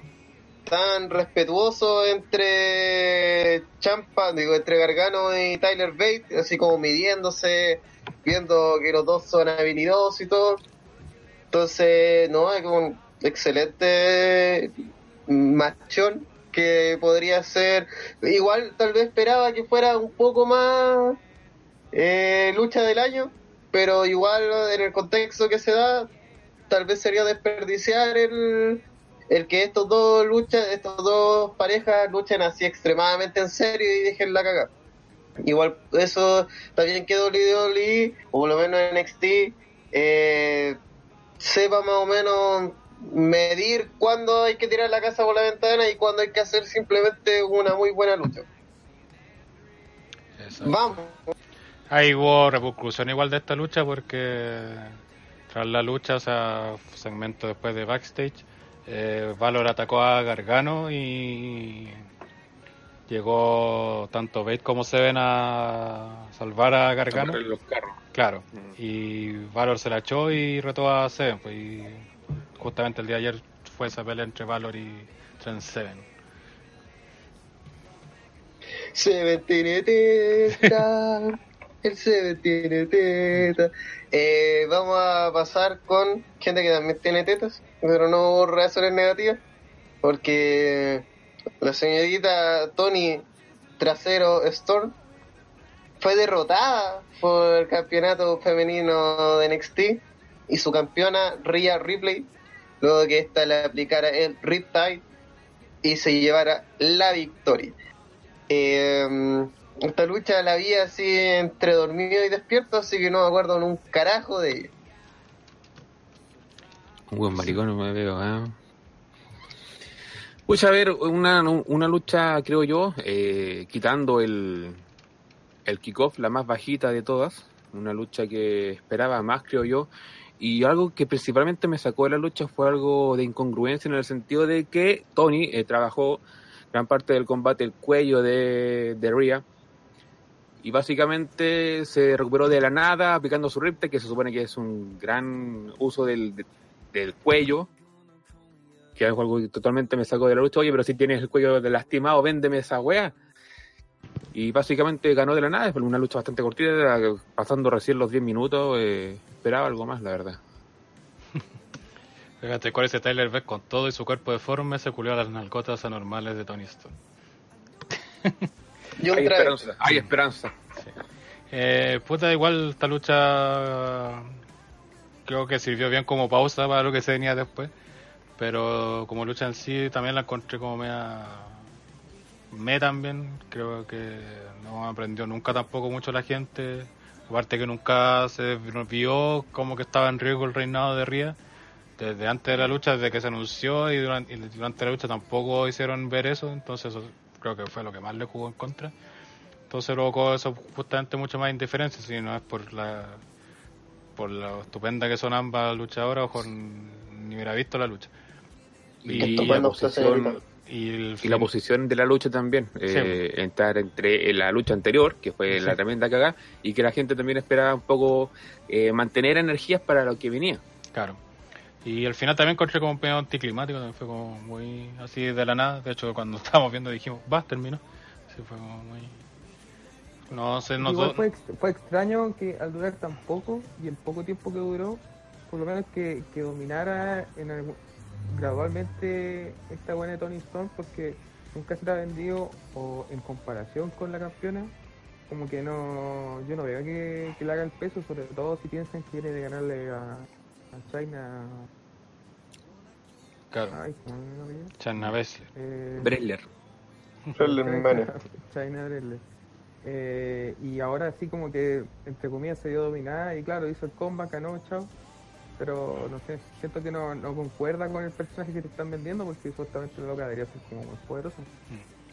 tan respetuoso entre Champa, digo, entre Gargano y Tyler Bate, así como midiéndose, viendo que los dos son habilidosos y todo. Entonces, no, es un excelente machón que podría ser. Igual, tal vez esperaba que fuera un poco más eh, lucha del año, pero igual en el contexto que se da, tal vez sería desperdiciar el, el que estos dos luchas, estos dos parejas luchen así extremadamente en serio y dejen la cagada. Igual eso también que WWE, o por lo menos NXT, eh, sepa más o menos medir cuándo hay que tirar la casa por la ventana y cuándo hay que hacer simplemente una muy buena lucha. Exacto. Vamos. Ahí hubo repercusión igual de esta lucha porque tras la lucha, o sea, segmento después de backstage, eh, Valor atacó a Gargano y llegó tanto Bate como Seven a salvar a Gargano. Amarrar los carros. Claro, Mm. y Valor se la echó y retó a Seven, pues, y justamente el día de ayer fue esa pelea entre Valor y Trent Seven. Seven tiene teta. El Seven tiene teta. Eh, vamos a pasar con gente que también tiene tetas, pero no reacciones negativas. Porque la señorita Tony Trasero Storm fue derrotada por el campeonato femenino de NXT y su campeona Rhea Ripley, luego de que ésta le aplicara el Riptide y se llevara la victoria. Eh, esta lucha la vi así entre dormido y despierto, así que no me acuerdo en un carajo de ella. Un buen maricón, no me veo, ¿eh? Pues a ver, una, una lucha, creo yo, eh, quitando el, el kickoff, la más bajita de todas, una lucha que esperaba más, creo yo, y algo que principalmente me sacó de la lucha fue algo de incongruencia en el sentido de que Tony eh, trabajó gran parte del combate el cuello de, de Rhea y básicamente se recuperó de la nada aplicando su ripte, que se supone que es un gran uso del, del cuello que es algo que totalmente me sacó de la lucha, oye, pero si tienes el cuello de lastimado, véndeme esa wea. Y básicamente ganó de la nada, fue una lucha bastante cortita, pasando recién los 10 minutos, eh, esperaba algo más, la verdad. Fíjate, cuál ese Tyler Beck con todo y su cuerpo deforme se culió a las nalgotas anormales de Tony Stone. Hay esperanza, hay esperanza. Eh, puta, igual esta lucha creo que sirvió bien como pausa para lo que se venía después. Pero como lucha en sí también la encontré como media... Me también, creo que no aprendió nunca tampoco mucho la gente. Aparte que nunca se vio como que estaba en riesgo el reinado de Ría. Desde antes de la lucha, desde que se anunció y durante, la lucha tampoco hicieron ver eso. Entonces eso creo que fue lo que más le jugó en contra. Entonces provocó eso justamente mucho más indiferencia, si no es por la por lo estupenda que son ambas luchadoras, ojo, ni hubiera visto la lucha. Y, la posición, Y, el y la posición de la lucha también, eh, entrar entre la lucha anterior, que fue la tremenda cagada, y que la gente también esperaba un poco eh, mantener energías para lo que venía. Claro. Y al final también encontré como un pedo anticlimático, también fue como muy así de la nada. De hecho, cuando estábamos viendo dijimos, va, terminó. Sí, fue como muy... No sé, no Igual fue, ex- fue extraño que al durar tan poco y el poco tiempo que duró, por lo menos que, que dominara en algún- gradualmente esta buena de Tony Storm porque nunca se la ha vendido o en comparación con la campeona como que no yo no veo que, que le haga el peso sobre todo si piensan que quiere ganarle a, a China Claro, ay. Chana Baszler. Eh, Bresler. China. China Bresler. Eh, y ahora sí como que entre comillas se dio dominada y claro hizo el comeback ganó chao pero no sé siento que no, no concuerda con el personaje que te están vendiendo porque supuestamente la loca debería ser como muy poderosa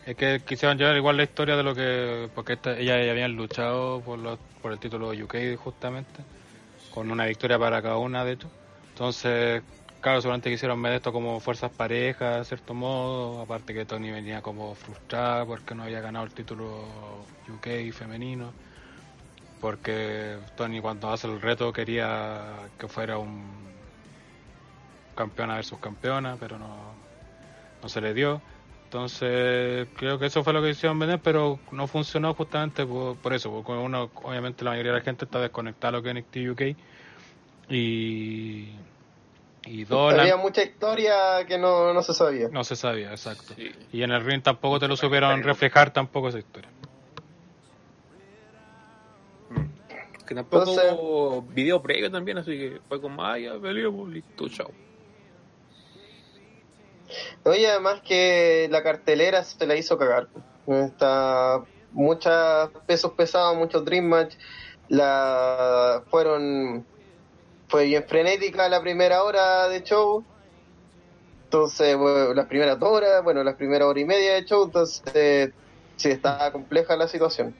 Es que quisieron llevar igual la historia de lo que... Porque esta, ellas habían luchado por, los- por el título UK justamente, con una victoria para cada una de hecho. Entonces, claro, seguramente quisieron ver esto como fuerzas parejas, de cierto modo. Aparte que Tony venía como frustrada porque no había ganado el título UK femenino. Porque Tony cuando hace el reto quería que fuera un campeona versus campeona, pero no, no se le dio. Entonces, creo que eso fue lo que hicieron vender, pero no funcionó justamente por, por eso, porque uno, obviamente la mayoría de la gente está desconectada a lo que es NXT UK y, y dos, la- Había mucha historia que no, no se sabía. no se sabía, exacto. Sí. Y en el ring tampoco te lo supieron reflejar tampoco esa historia. Que tampoco hubo video previo también, así que fue como, ah, ya peleamos, listo, chao. Oye, además que la cartelera se la hizo cagar. Está muchos pesos pesados, muchos Dream Match. La fueron fue bien frenética la primera hora de show. Entonces, bueno, las primeras dos horas, bueno, las primeras hora y media de show, entonces eh, sí está compleja la situación.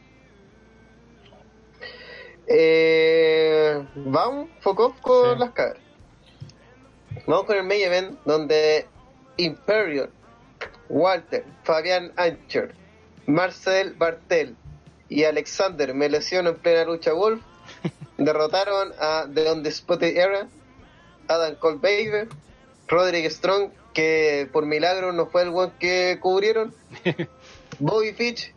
Eh, vamos, focus con Sí. las caras. Vamos con el main event donde Imperial, Walter, Fabián Ancher, Marcel Bartel y Alexander me lesionó en plena lucha Wolf derrotaron a The Undisputed Era, Adam Cole Baker, Roderick Strong, que por milagro no fue el one que cubrieron, Bobby Fitch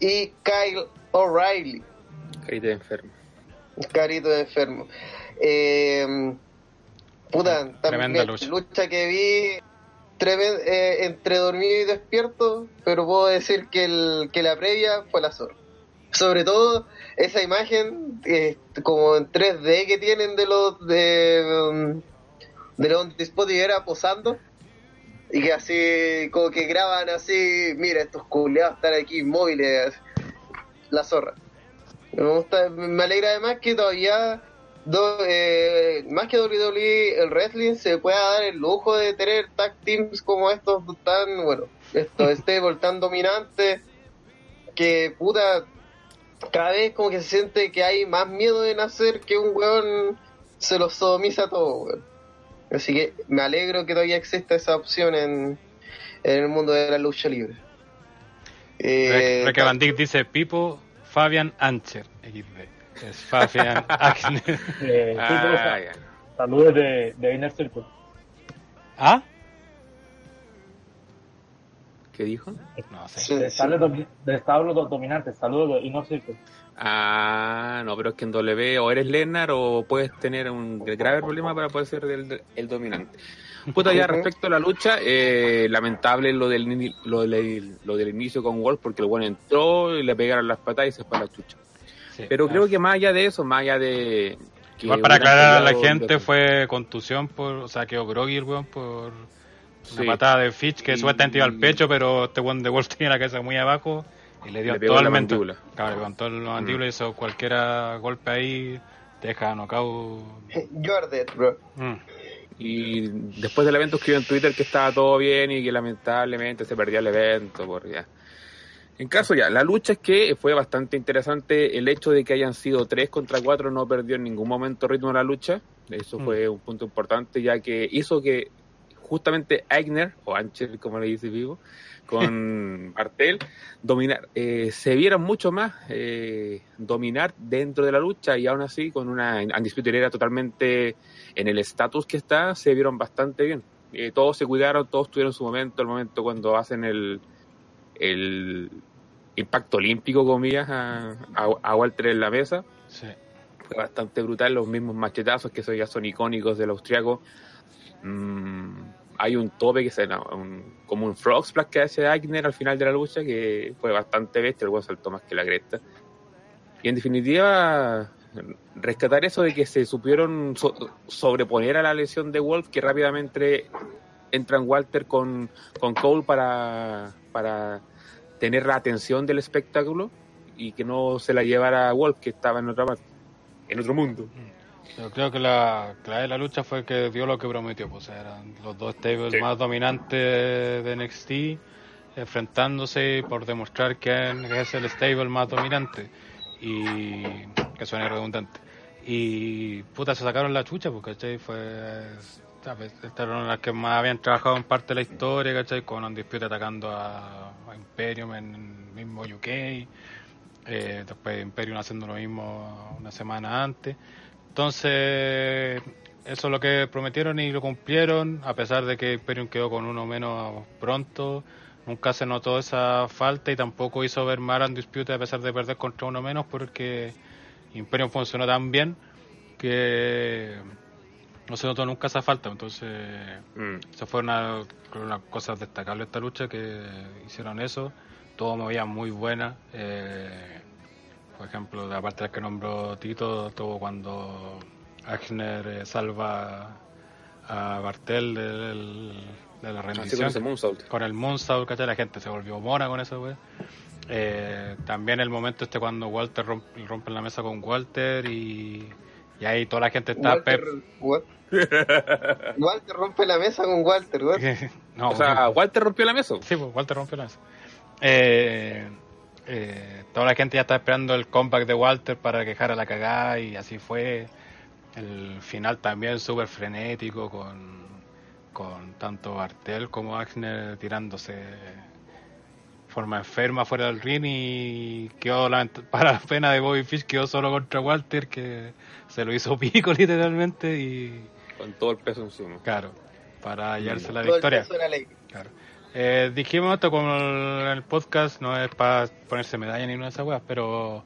y Kyle O'Reilly. De enfermo. Carito de enfermo. Eh, puta, también, lucha. lucha. que vi tremen- eh, entre dormido y despierto, pero puedo decir que, el, que la previa fue la zorra. Sobre todo esa imagen eh, como en 3D que tienen de los de, um, de los Undisputed era posando y que así como que graban así, mira estos culeados están aquí inmóviles la zorra. Me gusta, me alegra además que todavía, do- eh, más que WWE, el wrestling se pueda dar el lujo de tener tag teams como estos tan, bueno, estos stable tan dominantes, que puta, cada vez como que se siente que hay más miedo de nacer que un weón se los sodomiza todo, weón. Así que me alegro que todavía exista esa opción en, en el mundo de la lucha libre. Eh, Van Dijk dice Pipo Fabian Ancher, XD. Es Fabian Axner. Eh, Ah, saludos de, de Inner Circle. ¿Ah? ¿Qué dijo? No sé. Sí, De sí. establo, domi- de establo do- dominante. Saludos de Inner Circle. Ah, no, pero es que en W o eres Lennart o puedes tener un grave problema para poder ser el, el dominante. Puta, ya respecto a la lucha, eh, lamentable lo del, lo, del, lo del inicio con Wolf porque el bueno entró y le pegaron las patas y se fue a la chucha. Sí. Pero creo que más allá de eso, más allá de... que Igual para aclarar a la gente de- fue contusión por, o sea, quedó groggy el weón por Sí. una patada de Fitch que Y- supuestamente iba al pecho, pero este weón de Wolf tenía la cabeza muy abajo y le dio Le la totalmente. mandíbula. Claro, en toda la mandíbula y eso cualquiera golpe ahí te deja knockout. You are dead, bro. Mm. Y después del evento escribió en Twitter que estaba todo bien y que lamentablemente se perdía el evento. Por ya. En caso ya, la lucha es que fue bastante interesante el hecho de que hayan sido 3 contra 4, no perdió en ningún momento ritmo de la lucha. Eso Mm. fue un punto importante ya que hizo que justamente Eigner, o Ancher como le dice Vivo, con Bartel, dominar, eh, se vieran mucho más eh, dominar dentro de la lucha y aún así con una Undisputed totalmente en el estatus que está, se vieron bastante bien. Eh, todos se cuidaron, todos tuvieron su momento, el momento cuando hacen el, el impacto olímpico, comillas, a, a, a Walter en la mesa. Sí. Fue bastante brutal, los mismos machetazos que eso ya son icónicos del austriaco. Mm, hay un tope que se como un frog splash que hace Eigner al final de la lucha que fue bastante bestia, el huevo saltó más que la cresta. Y en definitiva, rescatar eso de que se supieron so- sobreponer a la lesión de Wolf, que rápidamente entran Walter con, con Cole para, para tener la atención del espectáculo y que no se la llevara Wolf, que estaba en otra parte, en otro mundo. Yo creo que la clave de la lucha fue que dio lo que prometió, pues eran los dos stables Sí. más dominantes de NXT enfrentándose por demostrar quién es el stable más dominante y que suene redundante. Y puta, se sacaron la chucha, pues, ¿cachai? Fue, ¿sabes? Estas eran las que más habían trabajado en parte de la historia, ¿cachai? Con Undisputed atacando a, a Imperium en el mismo UK, eh, después Imperium haciendo lo mismo una semana antes. Entonces, eso es lo que prometieron y lo cumplieron, a pesar de que Imperium quedó con uno menos pronto. Nunca se notó esa falta y tampoco hizo ver mal a Undisputed a pesar de perder contra uno menos porque Imperium funcionó tan bien que no se notó nunca esa falta. Entonces, Mm. esa fue una, una cosa destacable de esta lucha que hicieron eso. Todo movía muy buena. Eh, por ejemplo, de aparte del que nombró Tito, todo cuando Agner eh, salva a Bartel del- de la Así con rendición ese moonsault. con el Moonsault, ¿cachai? La gente se volvió mona con eso, güey. Eh, también el momento este cuando Walter rompe, rompe la mesa con Walter y, y ahí toda la gente está... Walter, Wa- Walter rompe la mesa con Walter, no, o sea, Walter rompió la mesa. Sí, pues Walter rompió la mesa. Eh, eh, toda la gente ya está esperando el comeback de Walter para quejar a la cagada y así fue. El final también súper frenético con, con tanto Bartel como Agner tirándose de forma enferma fuera del ring y quedó para la pena de Bobby Fish quedó solo contra Walter que se lo hizo pico literalmente y Con todo el peso encima. claro para hallarse la Todo el victoria. peso de la ley. Claro. Eh, dijimos esto con el, el podcast, no es para ponerse medalla ni una de esas weas, pero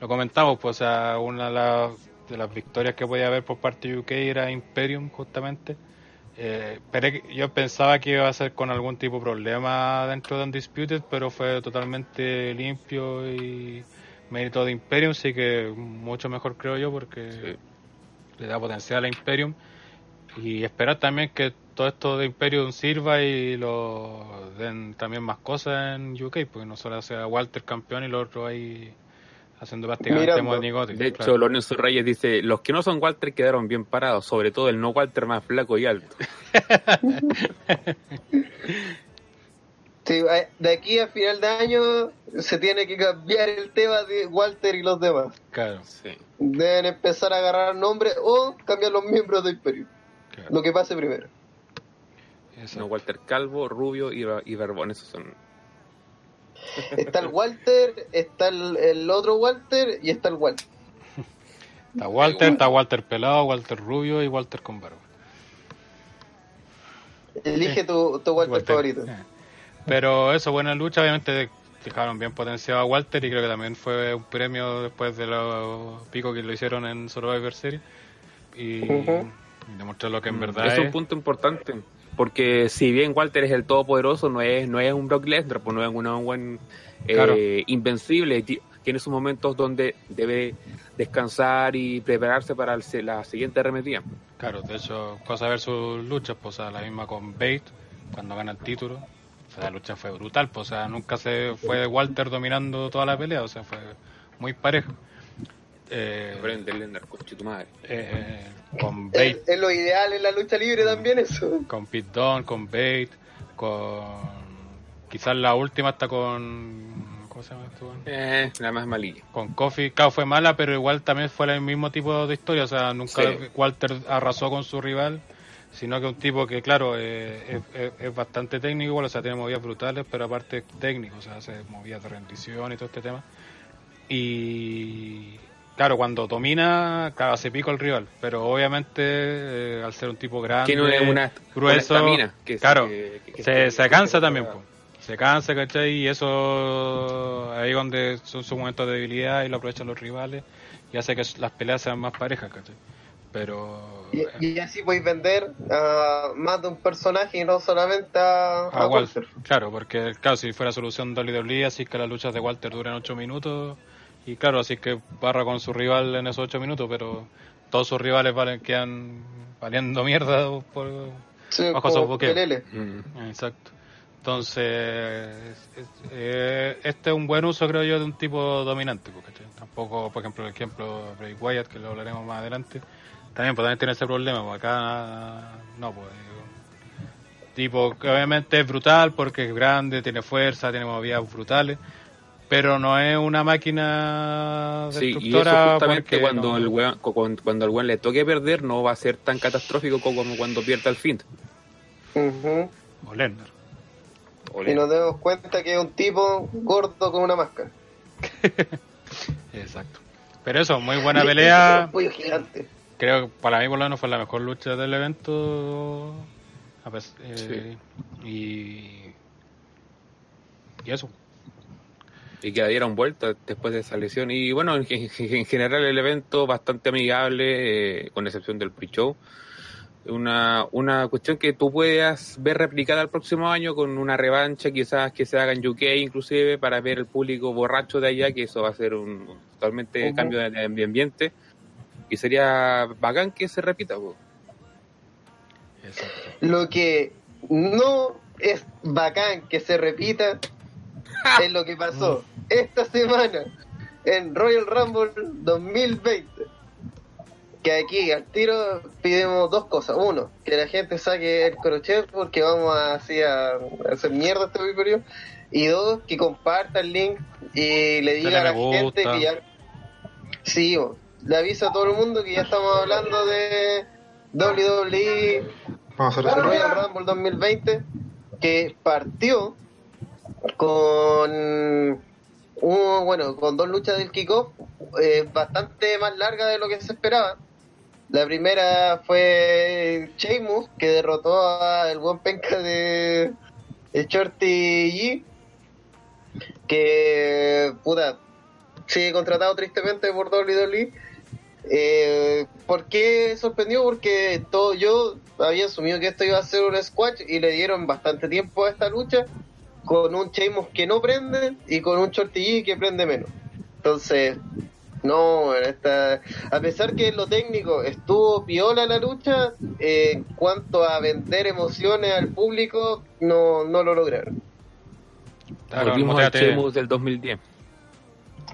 lo comentamos, pues, o sea, una de, las- de las victorias que podía haber por parte de UK era Imperium, justamente. Eh, pero yo pensaba que iba a ser con algún tipo de problema dentro de Undisputed, pero fue totalmente limpio y mérito de Imperium, sí que mucho mejor creo yo, porque Sí. le da potencial a Imperium y esperar también que todo esto de Imperium sirva y lo den también más cosas en UK, porque no solo sea Walter campeón y los otros ahí haciendo prácticamente monigote. De hecho, claro. Lorenzo Reyes dice, los que no son Walter quedaron bien parados, sobre todo el no Walter más flaco y alto. Sí, eh, de aquí a final de año se tiene que cambiar el tema de Walter y los demás. Claro, Sí. Deben empezar a agarrar nombres o cambiar los miembros del Imperio. claro. Lo que pase primero. Exacto. No Walter Calvo, Rubio y, y Barbón, esos son... Está el Walter, está el, el otro Walter y está el Walter. Está Walter, está Walter pelado, Walter rubio y Walter con barba. Elige tu, tu Walter, favorito. Eh. Pero eso, buena lucha, obviamente dejaron bien potenciado a Walter y creo que también fue un premio después de los picos que lo hicieron en Survivor Series y, Ujú. y demostró lo que en verdad Mm, es es. un punto importante. Porque si bien Walter es el todopoderoso, no es, no es un Brock Lesnar, pues no es un buen Claro. invencible. Ti- Tiene sus momentos donde debe descansar y prepararse para el la siguiente arremetida. Claro, de hecho, cosa ver sus luchas, pues, la misma con Bate, cuando gana el título. La lucha fue brutal, pues, o sea, nunca se fue Walter dominando toda la pelea, o sea, fue muy parejo. Eh, Brenda Lesnar, conche tu madre. eh, con Es, Bate, es lo ideal en la lucha libre también eso. con Pete Dunne, con Bate, con. Quizás la última hasta con. ¿Cómo se llama esto? Eh, la más malilla. Con Kofi, claro, fue mala, pero igual también fue el mismo tipo de historia. O sea, nunca Sí. Walter arrasó con su rival, sino que un tipo que, claro, eh, es, es- es bastante técnico, igual, o sea, tiene movidas brutales, pero aparte es técnico, o sea, hace movidas de rendición y todo este tema. Y, claro, cuando domina, claro, hace pico al rival, pero obviamente, eh, al ser un tipo grande, Tiene una, una, grueso, una estamina que claro, que- que- se, cansa que- también, po. se cansa, ¿cachai? Y eso ahí donde son sus momentos de debilidad y lo aprovechan los rivales y hace que las peleas sean más parejas, ¿cachai? Pero Y, eh, y así podéis vender a más de un personaje y no solamente a, a a Walter. Walter, claro, porque claro, si fuera solución WWE, así que las luchas de Walter duran 8 minutos y claro, así que barra con su rival en esos 8 minutos, pero todos sus rivales valen quedan valiendo mierda por Sí, Bajo esos. Pelele. Mm. Exacto. Entonces, es- es- eh, este es un buen uso, creo yo, de un tipo dominante. ¿cachai? Tampoco, por ejemplo, el ejemplo Bray Wyatt, que lo hablaremos más adelante, también, pues, también tiene ese problema. pues, acá, no, pues. Tipo que obviamente es brutal porque es grande, tiene fuerza, tiene movidas brutales, pero no es una máquina Sí, y eso destructora. justamente cuando, no- el weón- cu- cuando, cuando al weón le toque perder no va a ser tan catastrófico como cuando pierda el fin. Ujú. o Lesnar. Y nos damos cuenta que es un tipo gordo con una máscara. Exacto. Pero eso, muy buena pelea. Gigante. Creo que para mí por lo menos fue la mejor lucha del evento. A eh, y, y eso. Y que dieron vuelta después de esa lesión. Y bueno, en, en- en general el evento bastante amigable, eh, con excepción del pre-show. Una, una cuestión que tú puedas ver replicada el próximo año con una revancha quizás que se haga en UK inclusive para ver el público borracho de allá, que eso va a ser un totalmente cambio de, de ambiente. Y sería bacán que se repita. Lo que no es bacán que se repita es lo que pasó esta semana en Royal Rumble 2020. Que aquí al tiro pidemos dos cosas. Uno, que la gente saque el crochet porque vamos a, así a, a hacer mierda este periodo. Y dos, que comparta el link y le diga a la gente que ya... Sí, bo, le avisa a todo el mundo que ya estamos hablando de WWE. Royal Rumble 2020 que partió con un, bueno con dos luchas del kickoff eh, bastante más largas de lo que se esperaba. La primera fue Sheamus que derrotó al buen penca de, de Shorty G que puta sigue contratado tristemente por WWE eh, ¿Por qué sorprendió? Porque todo yo había asumido que esto iba a ser un squash y le dieron bastante tiempo a esta lucha con un Sheamus que no prende y con un Shorty que prende menos. Entonces, no, esta, a pesar que en lo técnico estuvo piola la lucha, eh, en cuanto a vender emociones al público, no, no lo lograron. Claro, Volvimos al. Sheamus del 2010.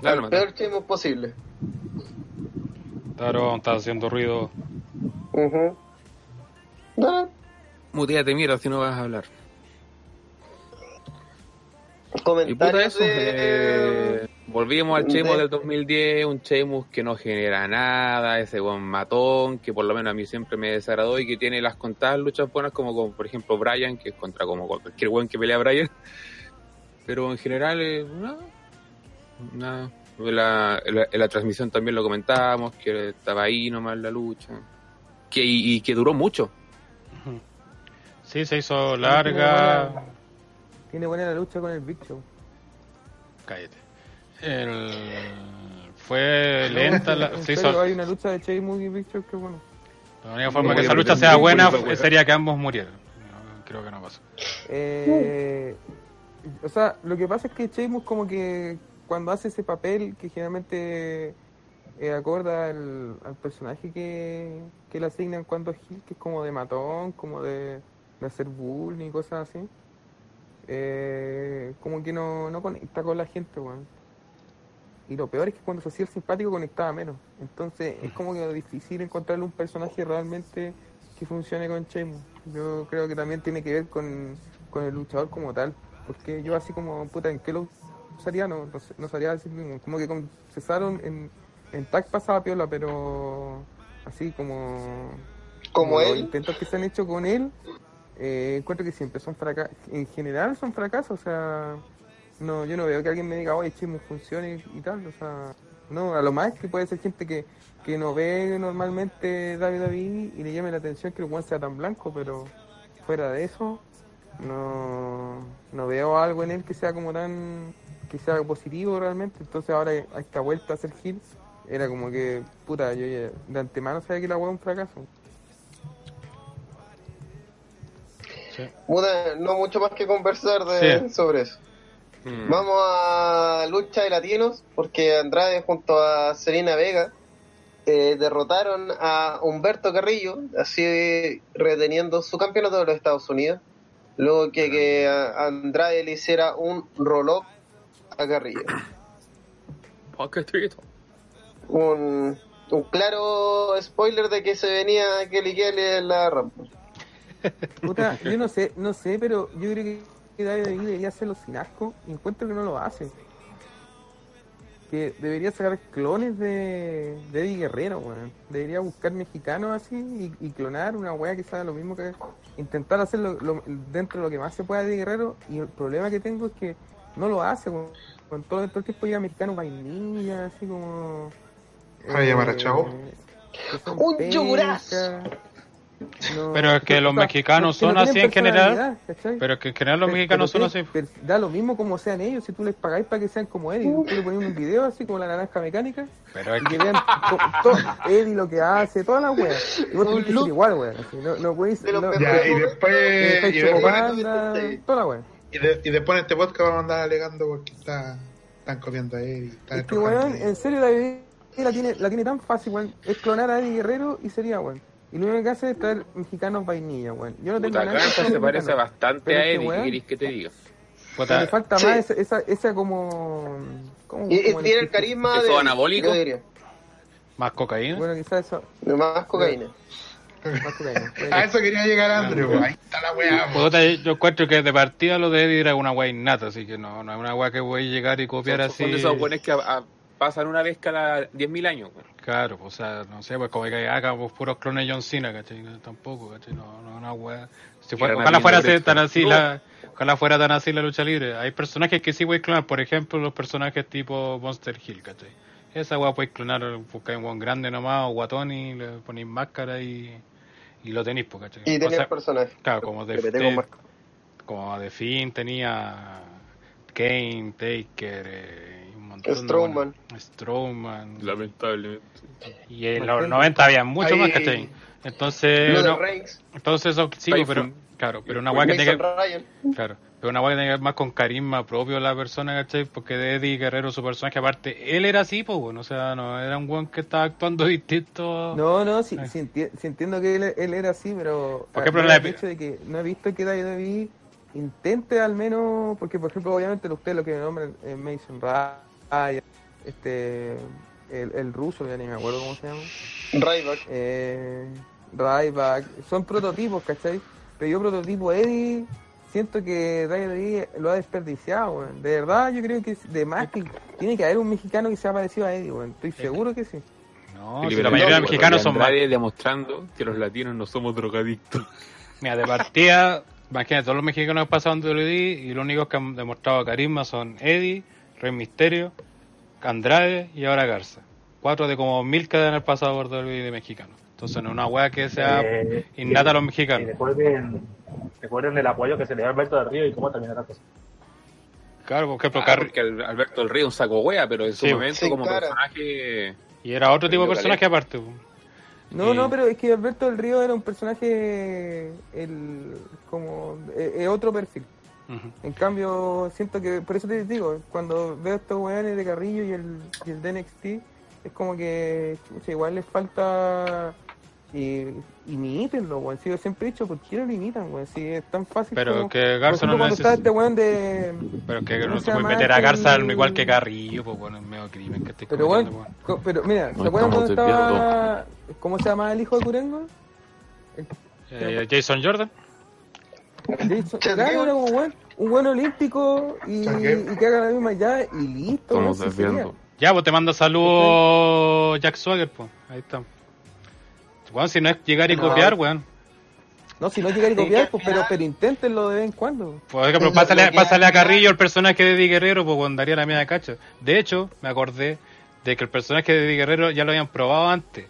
Claro, al peor Sheamus posible. Claro, está haciendo ruido. No, Muteate, mira, si no vas a hablar. Comentarios eso, de... eh, volvimos al de- del 2010, un Sheamus que no genera nada, ese buen matón, que por lo menos a mí siempre me desagradó y que tiene las contadas luchas buenas, como, como por ejemplo Brian, que es contra como cualquier buen que pelea a Brian. Pero en general, eh, nada. nada. La, la- en la transmisión también lo comentábamos, que estaba ahí nomás la lucha. Que, y, y que duró mucho. Sí, se hizo larga. Tiene buena la lucha con el Big Show. Cállate. El... Fue lenta. La... Se hizo... hay una lucha de Sheamus y Big Show que bueno. La única forma que esa lucha sea buena sería que ambos murieran. No, creo que no pasó. Eh, o sea, lo que pasa es que Sheamus como que cuando hace ese papel que generalmente eh, acorda al, al personaje que, que le asignan cuando es heel, que es como de matón, como de, de hacer bullying y cosas así, eh, como que no, no conecta con la gente, weón. Y lo peor es que cuando se hacía el simpático conectaba menos. Entonces es como que difícil encontrarle un personaje realmente que funcione con Sheamus. Yo creo que también tiene que ver con, con el luchador como tal. Porque yo así como, puta, ¿en qué lo usaría? No, no, no sabría decir ningún. Como que con Cesaro en, en tag pasaba piola, pero así como... Como los él. intentos que se han hecho con él, eh, encuentro que siempre son fracasos. En general son fracasos, o sea... No, yo no veo que alguien me diga, oye, Sheamus funcione y, y tal, o sea... No, a lo más que puede ser gente que, que no ve normalmente WWE y le llame la atención que el one sea tan blanco, pero fuera de eso, no, no veo algo en él que sea como tan que sea positivo realmente entonces ahora a esta vuelta a hacer heel era como que puta yo ya de antemano sabía que la wea es un fracaso No mucho más que conversar de, Sí. sobre eso. Mm. Vamos a lucha de latinos, porque Andrade junto a Selena Vega eh, derrotaron a Humberto Carrillo, así reteniendo su campeonato de los Estados Unidos. Luego que, que a- Andrade le hiciera un roll-up a Carrillo. Pocketito. Un, un claro spoiler de que se venía Kelly Kelly en la rampa. Puta yo no sé no sé pero yo creo que David debería hacerlo sin asco y encuentro que no lo hace que debería sacar clones de, de Eddie Guerrero, weón. Debería buscar mexicanos así y, y clonar una weá que sea lo mismo que intentar hacerlo lo- dentro de lo que más se pueda de Eddie Guerrero. Y el problema que tengo es que no lo hace, weón. Con todo, todo el tiempo llega mexicanos vainilla, así como. eh, ¿Para llamar a Chavo? ¡Un yogurazo! No, Pero es que los o sea, mexicanos que no son así en general. Pero que en general los Pero- mexicanos son así. da lo mismo como sean ellos, si tú les pagáis para que sean como Eddie, tú le pones un video así como la naranja mecánica Pero es y que que, vean to- todo Eddie lo que hace, toda la wea. Y vos tenés que ser igual, wea. Así, no, no podéis no. Ya, y después, y después, chocopanda, toda la wea. y, de- y después en este podcast vamos a andar alegando porque está, están copiando a Es que weón, en serio David la tiene, la tiene tan fácil, weón. Es clonar a Eddie Guerrero y sería weón. Y lo único que hace es traer mexicanos vainilla, weón. Yo no tengo Puta, nada de se parece bastante pero a que, Eddie, ¿qué querés que te diga? puta, Le falta Sí. más esa, esa, esa como... ¿cómo- Y, tiene el decir? carisma ¿Eso de. anabólico? Más cocaína. Bueno, quizás eso... De más cocaína. Más cocaína. A que- eso quería llegar Andrew, pues, ahí está la weá. pues. Yo encuentro que de partida lo de Eddie era una wea innata, así que no, no es una wea que voy a llegar y copiar Son, así. son de esos buenos que a- a- pasan una vez cada 10.000 años. Claro, pues, o sea, no sé, pues como que haga pues, puros clones John Cena, ¿cachai? Tampoco, ¿cachai? No, no, una wea. Si fuera, Era ojalá fuera así, tan así No. la, ojalá fuera tan así la lucha libre. Hay personajes que sí a clonar, por ejemplo, los personajes tipo Monster Hill, ¿cachai? Esa wea podéis clonar, buscáis un grande nomás, o guatón y le ponéis máscara y, y lo tenéis, pues, ¿cachai? Y O tenía sea, el personaje. claro, como de, de- como de Finn tenía Kane, Taker, eh, montón Strowman. Lamentablemente. Y en los gente. 90 había mucho Ahí- más, ¿cachai? Entonces, Lo de no, entonces eso sí, Typhoon. pero claro, pero una weá que tenga, Ryan. claro, pero una weá que tenga más con carisma propio la persona, ¿cachai? Porque de Eddie Guerrero su personaje aparte, él era así, pues bueno, o sea, no era un weón que estaba actuando distinto. No, no, sí, Ay. sí enti- sí entiendo que él, él era así, pero Por ejemplo, ah, la- el hecho de que no he visto que David intente al menos, porque por ejemplo, obviamente usted lo que nombran es Mason Ryan, este, el, el ruso, ya ni me acuerdo cómo se llama. Ryback. Eh, Ryback, son prototipos, ¿cachai? Pero yo prototipo Eddie, siento que WWE lo ha desperdiciado, weón. De verdad, yo creo que es de más que tiene que haber un mexicano que sea parecido a Eddie, weón. Estoy seguro que sí. No, si la mayoría de los mexicanos son más. Demostrando que los latinos no somos drogadictos. Mira, de partida, imagínate, todos los mexicanos que pasaron de WWE y los únicos que han demostrado carisma son Eddie, Rey Misterio, Andrade y ahora Garza. Cuatro de como mil que han pasado por WWE de mexicanos. Entonces no es una weá que sea Eh, innata a los Y mexicanos. recuerden, recuerden el apoyo que se le dio a Alberto del Río y cómo terminó la cosa. Claro, por ejemplo, Ah, Carri- porque Al- Alberto del Río es un saco wea, pero en su Sí, momento sí, como claro. personaje... y era otro tipo de personaje aparte. No, Y- no, pero es que Alberto del Río era un personaje el, como eh, otro perfil. En cambio, siento que, por eso te digo, cuando veo estos weones de Carrillo y el, y el de NXT, es como que chucha, igual les falta y imítenlo, weón. Si yo siempre he dicho, ¿por qué no lo imitan, weón? Si es tan fácil Pero como... que Garza no necesita. este weón de... Pero que ¿cómo no se puede meter a este? Garza al igual que Carrillo, pues bueno, es medio crimen que estés Pero bueno, weón. pero mira, ¿se No acuerdan cuando estaba... ¿Cómo se llama el hijo de Curengo? Eh, Jason Jordan. Claro, era como weón, un buen olímpico y, que haga la misma ya y listo. Sí sería. desviando. Ya, pues te manda saludos Jack Swagger, pues. Ahí está. Weón, si no es llegar y No. copiar, weón. No, si no llegar y Sí, copiar, pues, pero, pero inténtenlo de vez en cuando. Ejemplo, Lo- pásale, pásale a Carrillo el personaje de Eddie Guerrero, pues cuando daría la media cacha. De hecho, me acordé de que el personaje de Eddie Guerrero ya lo habían probado antes.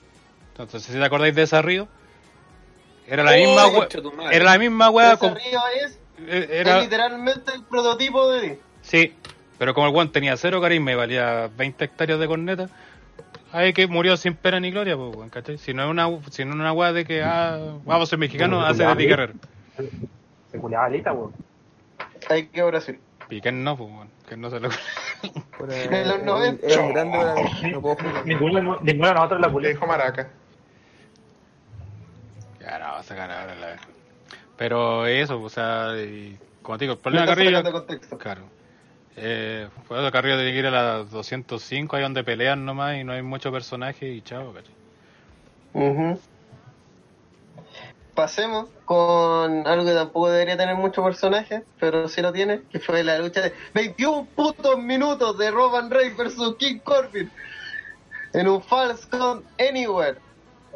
Entonces, si te acordáis de esa Río, era la Oh, misma we- concha tu madre. Era la misma weá. Ese con- río es, eh, es Era, literalmente el prototipo de sí, pero como el weón tenía cero carisma y valía 20 hectáreas de corneta, ahí que murió sin pena ni gloria, pues, weón, ¿cachai? Si no es una, si no es una weá de que, ah, vamos a ser mexicanos, hace de Eddie Guerrero. Se culiaba alita, weón. Hay que Brasil. Y que no, pues, weón, que no se lo... Por, En los eh, 90. Era un grande para mí, no puedo jugar. Ninguno, ninguno de nosotros la Le culió. dijo Maraca. Vas a ganar ahora la Pero eso, o sea, y, como te digo, el problema Carrillo. Claro. Eh, por eso Carrillo tiene que ir a las 205, ahí donde pelean nomás y no hay mucho personaje y chao, ¿cachai? Ujú. Pasemos con algo que tampoco debería tener mucho personaje, pero sí lo tiene, que fue la lucha de 21 putos minutos de Roman Reigns versus King Corbin en un False Count Anywhere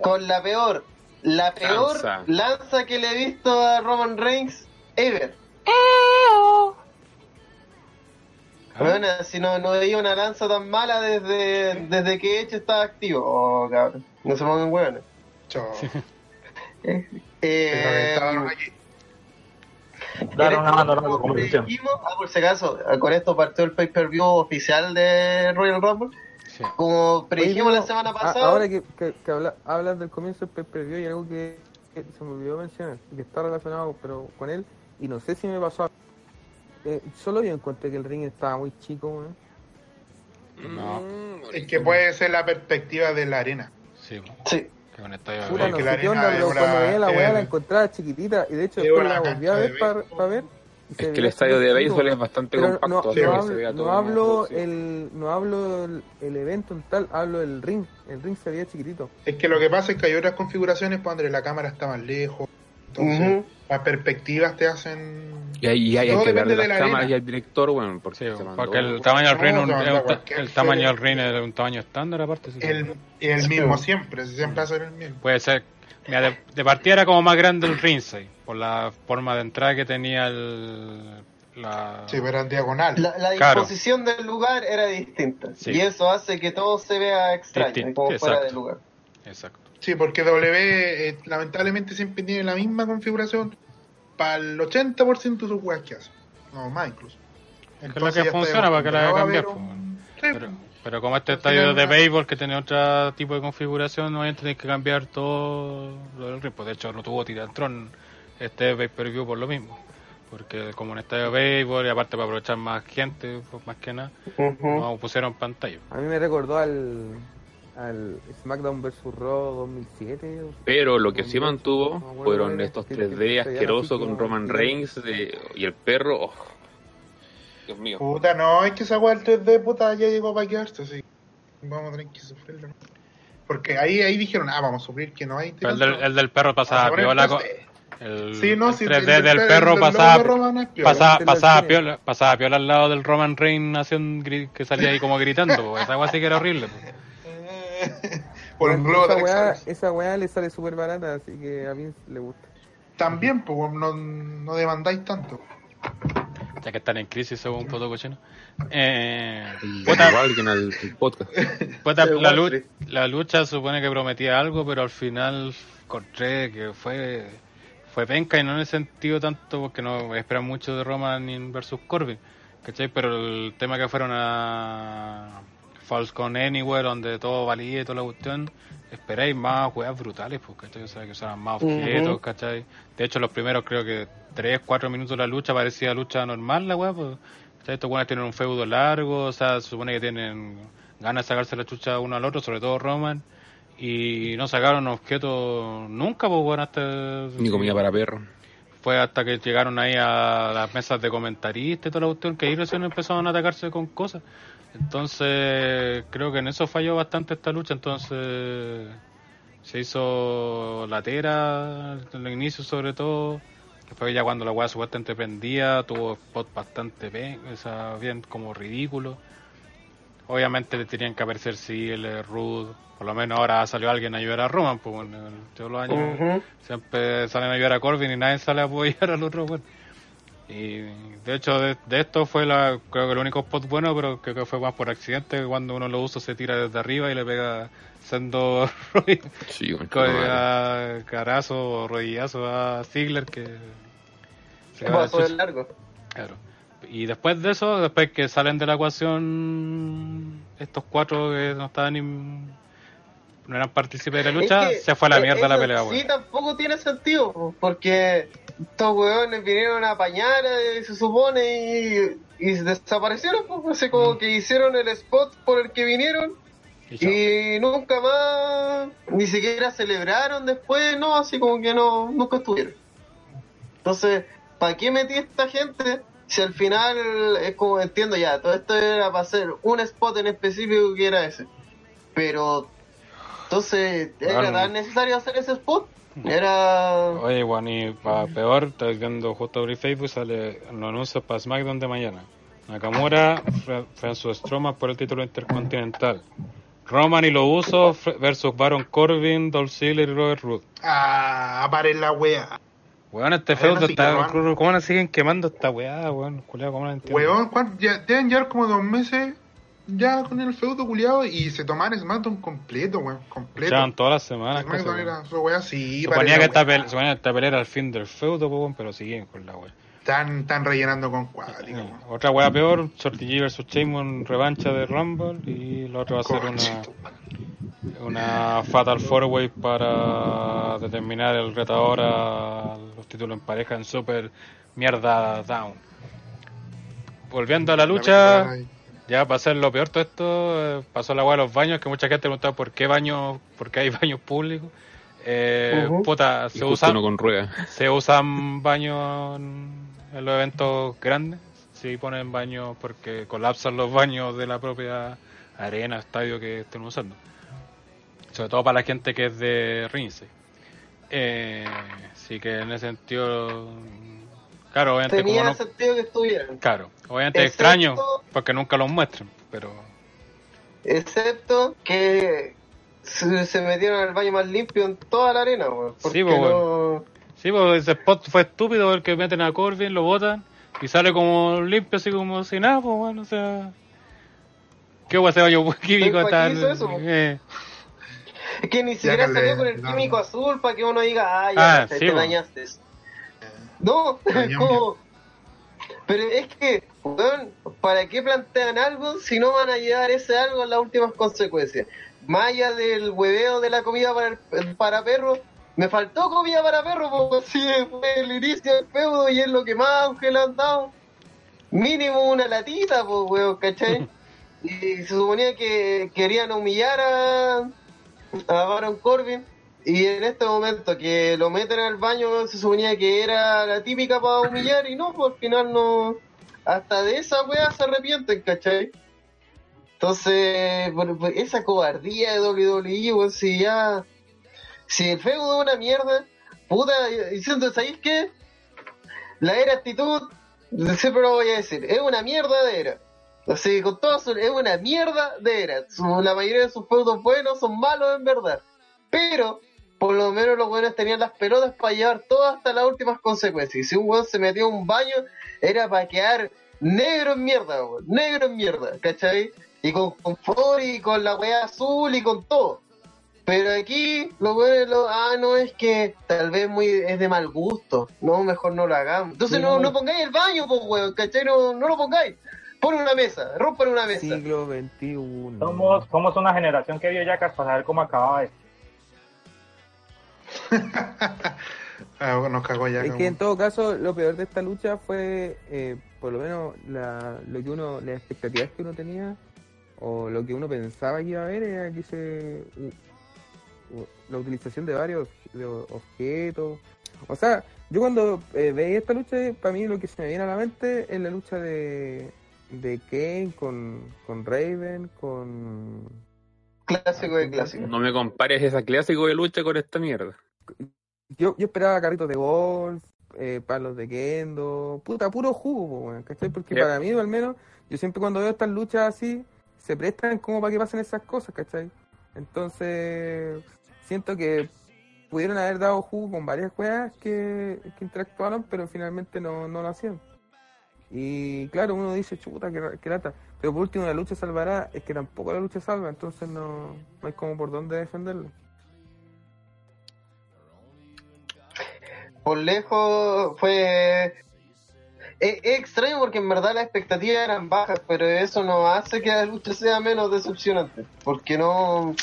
con la peor, la peor Lanza. lanza, que le he visto a Roman Reigns ever. Bueno, si no, no veía una lanza tan mala desde, desde que Edge estaba activo. Oh, cabrón. No se pongan hueones. Chao. Eh, reventaron aquí. Daron una mano a la ah, por si acaso, con esto partió el pay-per-view oficial de Royal Rumble. Sí. Como predijimos la semana a- pasada, Ahora que, que, que habla- hablas del comienzo del pay-per-view, hay algo que, que se me olvidó mencionar, y que está relacionado pero con él, y no sé si me pasó a... Eh, solo yo encontré que el ring estaba muy chico. No. Mm, Es que puede ser la perspectiva de la arena. Sí, sí. que con Puta, no la onda, arena cuando veía la weá la encontraba chiquitita, y de hecho es después la volví a ver de para ver. Es que el estadio de béisbol es bastante Pero compacto. no, hablo, no hablo el no hablo el, el evento en tal, hablo del ring. El ring se veía chiquitito. Es que lo que pasa es que hay otras configuraciones pues, donde la cámara está más lejos. Entonces, las perspectivas te hacen. Y ahí hay, que depende darle de las la cámaras arena. y al director, bueno, porque, Sí, se mandó- porque el tamaño del No, ring cualquier el tamaño del ring es un tamaño estándar aparte. sí. El, el mismo siempre, siempre va a ser el mismo. Puede ser. Mira, de, de partida era como más grande el ringside, por la forma de entrada que tenía el. La... Sí, pero en diagonal. La, la Claro. disposición del lugar era distinta. Sí. Y eso hace que todo se vea extraño, Distinto, como fuera exacto. de lugar. Exacto. Sí, porque W eh, lamentablemente siempre tiene la misma configuración para el 80% de sus weas que hace. No, más incluso. Es que es lo que funciona para que la haga cambiar. ver pues, un- Sí, Pero, pero como este estadio de béisbol que tiene otro tipo de configuración, no tener que cambiar todo lo del ritmo. De hecho, no tuvo Titantron este pay per view por lo mismo. Porque como un estadio de béisbol y aparte para aprovechar más gente, pues, más que nada, no pusieron pantalla. A mí me recordó al al SmackDown vs Raw 2007. o- Pero lo que sí 2008, mantuvo no fueron estos que- 3D que se veían asquerosos con Roman. Reigns de- y el perro. oh. Dios mío. Puta, no, es que esa wea del 3D, puta, ya llegó para quedarse, sí. Vamos a tener que sufrirlo. Porque ahí, ahí dijeron, ah, vamos a sufrir que no hay. El, del, el del perro Vamos a pasaba poner piola. co- entonces- El, Sí, no, el sí, 3D el- del el- perro el pasaba, logo de Roman es piola. pasaba, pasaba, piola, pasaba piola al lado del Roman Reigns haciendo gri- que salía ahí como gritando. Esa agua sí que era horrible. po. Por un globo esa, weá, Alexander. esa weá le sale súper barata, así que a mí le gusta. También, pues, no, no demandáis tanto. Ya que están en crisis según Poto Cochino. Eh, puta, alguien al, podcast. puta, la, Wall lu- Street. la lucha supone que prometía algo, pero al final encontré que fue fue penca y no en el sentido tanto porque no esperan mucho de Roman versus Corbin, ¿cachai? Pero el tema que fueron a Falls con Anywhere, donde todo valía y toda la cuestión, esperáis más juegas brutales, pues, ¿cachai? O sea, que usaran más objetos, Ujú. ¿cachai? De hecho, los primeros creo que 3, 4 minutos de la lucha parecía lucha normal, la weá, pues. ¿cachai? Estos buenos tienen un feudo largo, o sea, se supone que tienen ganas de sacarse la chucha uno al otro, sobre todo Roman. Y no sacaron objetos nunca, pues bueno, hasta... Ni comida para perro. Fue hasta que llegaron ahí a las mesas de comentaristas y toda la cuestión, que ahí recién empezaron a atacarse con cosas. Entonces, creo que en eso falló bastante esta lucha. Entonces, se hizo latera en el inicio, sobre todo. Después, ya cuando la weá supuestamente prendía, tuvo spot bastante bien, o sea, bien como ridículo. Obviamente le tenían que aparecer Seal, Rude. Por lo menos ahora salió alguien a ayudar a Roman, pues bueno, todos los años siempre salen a ayudar a Corbin y nadie sale a apoyar al otro bueno. Y de hecho de, de esto fue la creo que el único spot bueno, pero creo que fue más por accidente cuando uno lo usa se tira desde arriba y le pega siendo Sí, madre. carazo o rodillazo a Ziggler que se ¿Qué queda pasó chucha. del largo? Claro. Y después de eso, después que salen de la ecuación estos cuatro que no estaban ni- no eran partícipes de la lucha, Es que, se fue a la eh, mierda la eso pelea, Sí, tampoco tiene sentido, po, porque estos weones vinieron a apañar, eh, se supone, y, y desaparecieron, pues, así como que hicieron el spot por el que vinieron Y nunca más, ni siquiera celebraron después, no, así como que no, nunca estuvieron. Entonces, ¿para qué metí a esta gente? Si al final es como entiendo ya, todo esto era para hacer un spot en específico que era ese. Pero, entonces, ¿era Bueno. tan necesario hacer ese spot? Era... Oye, Juan, y para peor, estoy viendo justo abrir Facebook, sale los anuncios para SmackDown de mañana. Nakamura versus Strowman por el título intercontinental. Roman y los Usos versus Baron Corbin, Dolph Ziggler y Robert Roode. Ah, paren la wea. Weón, este feudo está... ¿Cómo la siguen quemando esta weá, weón? Culeado, ¿cómo la entiendo? Weón, ¿cuán- ya, deben llevar como dos meses ya con el feudo culiado y se tomaron SmackDown completo, weón. Completo. Echaban todas las semanas. SmackDown era su wea, sí. Se la que esta pelea, se esta pelea era el fin del feudo, weón, pero siguen con la weá. Están, están rellenando con cuático, Eh, weón. Otra weá peor, G vs Sheamus revancha de Rumble y lo otro va a ser una, una Fatal Four Way para determinar el retador a los títulos en pareja en Super Mierda Down. Volviendo a la lucha, ya para hacer lo peor todo esto, eh, pasó la weá de los baños, que mucha gente preguntaba por qué baños, por qué hay baños públicos. Eh, puta, se usan, con se usan baños en, en los eventos grandes. Sí ponen baños porque colapsan los baños de la propia arena, estadio que estén usando. Sobre todo para la gente que es de Ringside. Eh, sí que en ese sentido, claro, obviamente como Tenía no, sentido que estuvieran. claro, obviamente Excepto- extraño porque nunca los muestran, pero Excepto que se, se metieron al baño más limpio en toda la arena, weón. Porque Sí, pues, no... Sí, pues ese spot fue estúpido porque meten a Corbin, lo botan y sale como limpio, así como si nada, pues bueno, o sea. ¿Qué hueá ese baño químico ¿para tan.? Es que ni siquiera que salió con el no. químico azul para que uno diga, ah, ya Ah, te, sí, te bo. bañaste. No, como... Pero es que, weón, ¿para qué plantean algo si no van a llevar ese algo a las últimas consecuencias? Más allá del hueveo de la comida para, el- para perros, me faltó comida para perros, porque si fue el inicio del feudo y es lo que más auge le han dado. Mínimo una latita, pues, weón, ¿cachai? Y se suponía que querían humillar a, a Baron Corbin y en este momento que lo meten al baño se suponía que era la típica para humillar y no, pues al final no hasta de esa wea se arrepienten, ¿cachai? Entonces, por- por esa cobardía de WWE, weón, si ya. Si el feudo es una mierda, puta, diciendo, ¿sabéis qué? La era actitud, siempre lo voy a decir, es una mierda de era. Así, con todo su- es una mierda de era. Su- la mayoría de sus feudos buenos son malos en verdad. Pero, por lo menos los buenos tenían las pelotas para llevar todo hasta las últimas consecuencias. Y si un weón se metió a un baño, era para quedar negro en mierda, weón. Negro en mierda, ¿cachai? Y con confort y con la weá azul y con todo. Pero aquí, lo bueno, lo, ah, no, es que tal vez muy es de mal gusto. No, mejor no lo hagamos. Entonces no, no pongáis el baño, pues, weón, ¿cachai? No, no lo pongáis. Pon una mesa, rompan una mesa. Siglo XXI. Somos, somos una generación que vio Jackass para saber cómo acababa esto. Ah, bueno, nos cagó ya. Es como- que en todo caso, lo peor de esta lucha fue, eh, por lo menos, la, lo que uno, las expectativas que uno tenía, o lo que uno pensaba que iba a haber, era que se, la utilización de varios de objetos. O sea, yo cuando eh, veía esta lucha, para mí lo que se me viene a la mente es la lucha de, de Kane con, con Raven, con... Clásico de clásico. No me compares esa clásico de lucha con esta mierda. Yo, yo esperaba carritos de golf, eh, palos de kendo, puta, puro jugo, ¿cachai? Porque para mí, al menos, yo siempre cuando veo estas luchas así, se prestan como para que pasen esas cosas, ¿cachai? Entonces, siento que pudieron haber dado jugo con varias weas que, que interactuaron, pero finalmente no, no lo hacían. Y claro, uno dice, chuta, qué, ra- qué lata. Pero por último, la lucha salvará, es que tampoco la lucha salva, entonces no, no hay como por dónde defenderlo. Por lejos fue... Es, es extraño porque en verdad las expectativas eran bajas, pero eso no hace que la lucha sea menos decepcionante. Porque no...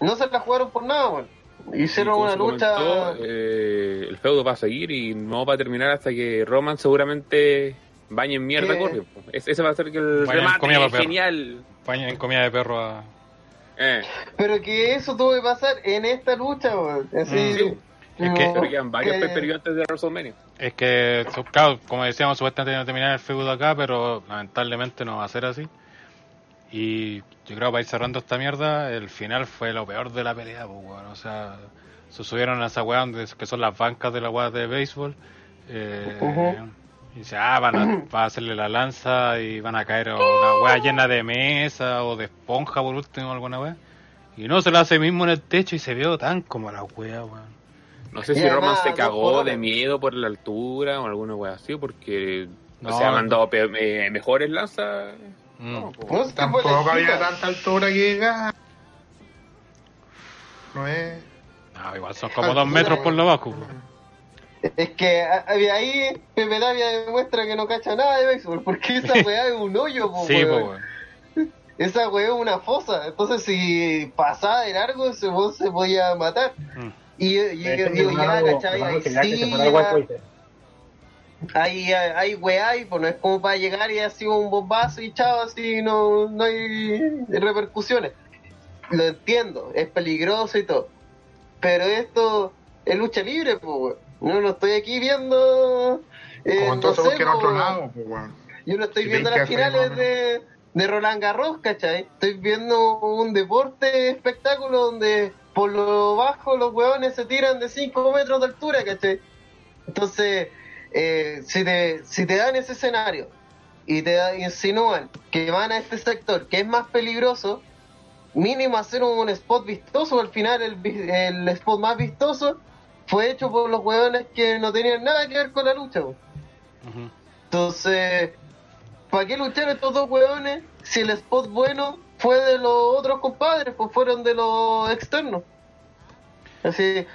No se la jugaron por nada, weón. Hicieron una lucha... comentó, eh, el feudo va a seguir y no va a terminar hasta que Roman seguramente bañe en mierda. Es- Ese va a ser que el remate comida para perro. genial. Paña en comida de perro a... Eh, Pero que eso tuvo que pasar en esta lucha, weón. Así, Mm, sí. Es que- pero varios que- antes de WrestleMania. Es que, claro, como decíamos, supuestamente iba a terminar el feudo acá, pero lamentablemente no va a ser así. Y yo creo que para ir cerrando esta mierda, el final fue lo peor de la pelea, pues, weón. O sea, se subieron a esa weá donde- que son las bancas de la weá de béisbol. Eh. Y dice, ah, van a, va a hacerle la lanza y van a caer a una weá llena de mesa o de esponja por último, alguna weá. Y no, se lo hace mismo en el techo y se vio tan como la weá, weón. No sé si Roman se cagó de miedo por la altura o alguna wea así, porque No, se ha mandado pe- eh, mejores lanzas. Mm. No, fue Tampoco había tanta altura que llegar. No es. No, igual son como dos metros por lo bajo. weón. Es que ahí Pepe Labia demuestra que no cacha nada de béisbol, porque esa weá es un hoyo, po, Sí, pues. Esa weá es una fosa. Entonces, si pasaba de largo, ese weón se podía matar. Mm. Y, y, De y- hecho, mi y hermano- ya, ¿cachai? se se- hay, hay, hay weá, y pues no es como para llegar y así un bombazo y chao, así no, no hay repercusiones. Lo entiendo, es peligroso y todo. Pero esto es lucha libre, pues, No lo estoy aquí viendo. eh, Como no entonces sé, busquen otro lado, pues. Yo no estoy Si viendo las finales de, de Roland Garros, ¿cachai? Estoy viendo un deporte espectáculo donde por lo bajo los hueones se tiran de 5 metros de altura, ¿cachai? Entonces, eh, si, te, si te dan ese escenario y te da- insinúan que van a este sector que es más peligroso, mínimo hacer un spot vistoso, al final el spot más vistoso fue hecho por los hueones que no tenían nada que ver con la lucha. Entonces, ¿para qué luchar estos dos hueones si el spot bueno fue de los otros compadres, pues fueron de los externos? Así,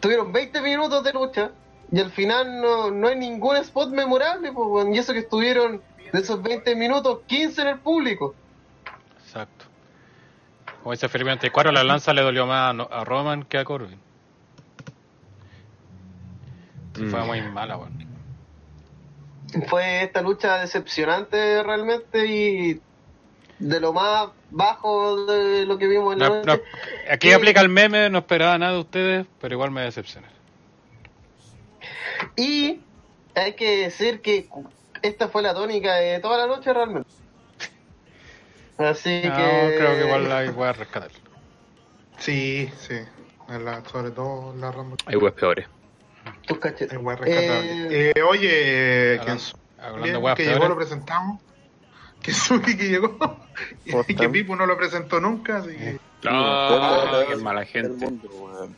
tuvieron 20 minutos de lucha y al final no, no hay ningún spot memorable, pues, y eso que estuvieron de esos 20 minutos, 15 en el público. Exacto. Como dice Felipe 24, la lanza le dolió más a Roman que a Corbin. Sí, Fue Mm. muy mala, weón. Fue esta lucha decepcionante realmente y de lo más bajo de lo que vimos en la No- aquí Sí. aplica el meme, no esperaba nada de ustedes, pero igual me decepcioné. Y hay que decir que esta fue la tónica de toda la noche realmente. Así No, que. creo que igual hay voy a rescatar. Sí, sí. En la- sobre todo en la Rumble. Hay webs peores. Tus cachetes. Eh, Eh, oye, Kensuke, Hablando que llegó lo presentamos. Kensuke que llegó. y que. Pipo no lo presentó nunca, así que. No, qué mala gente. No, pero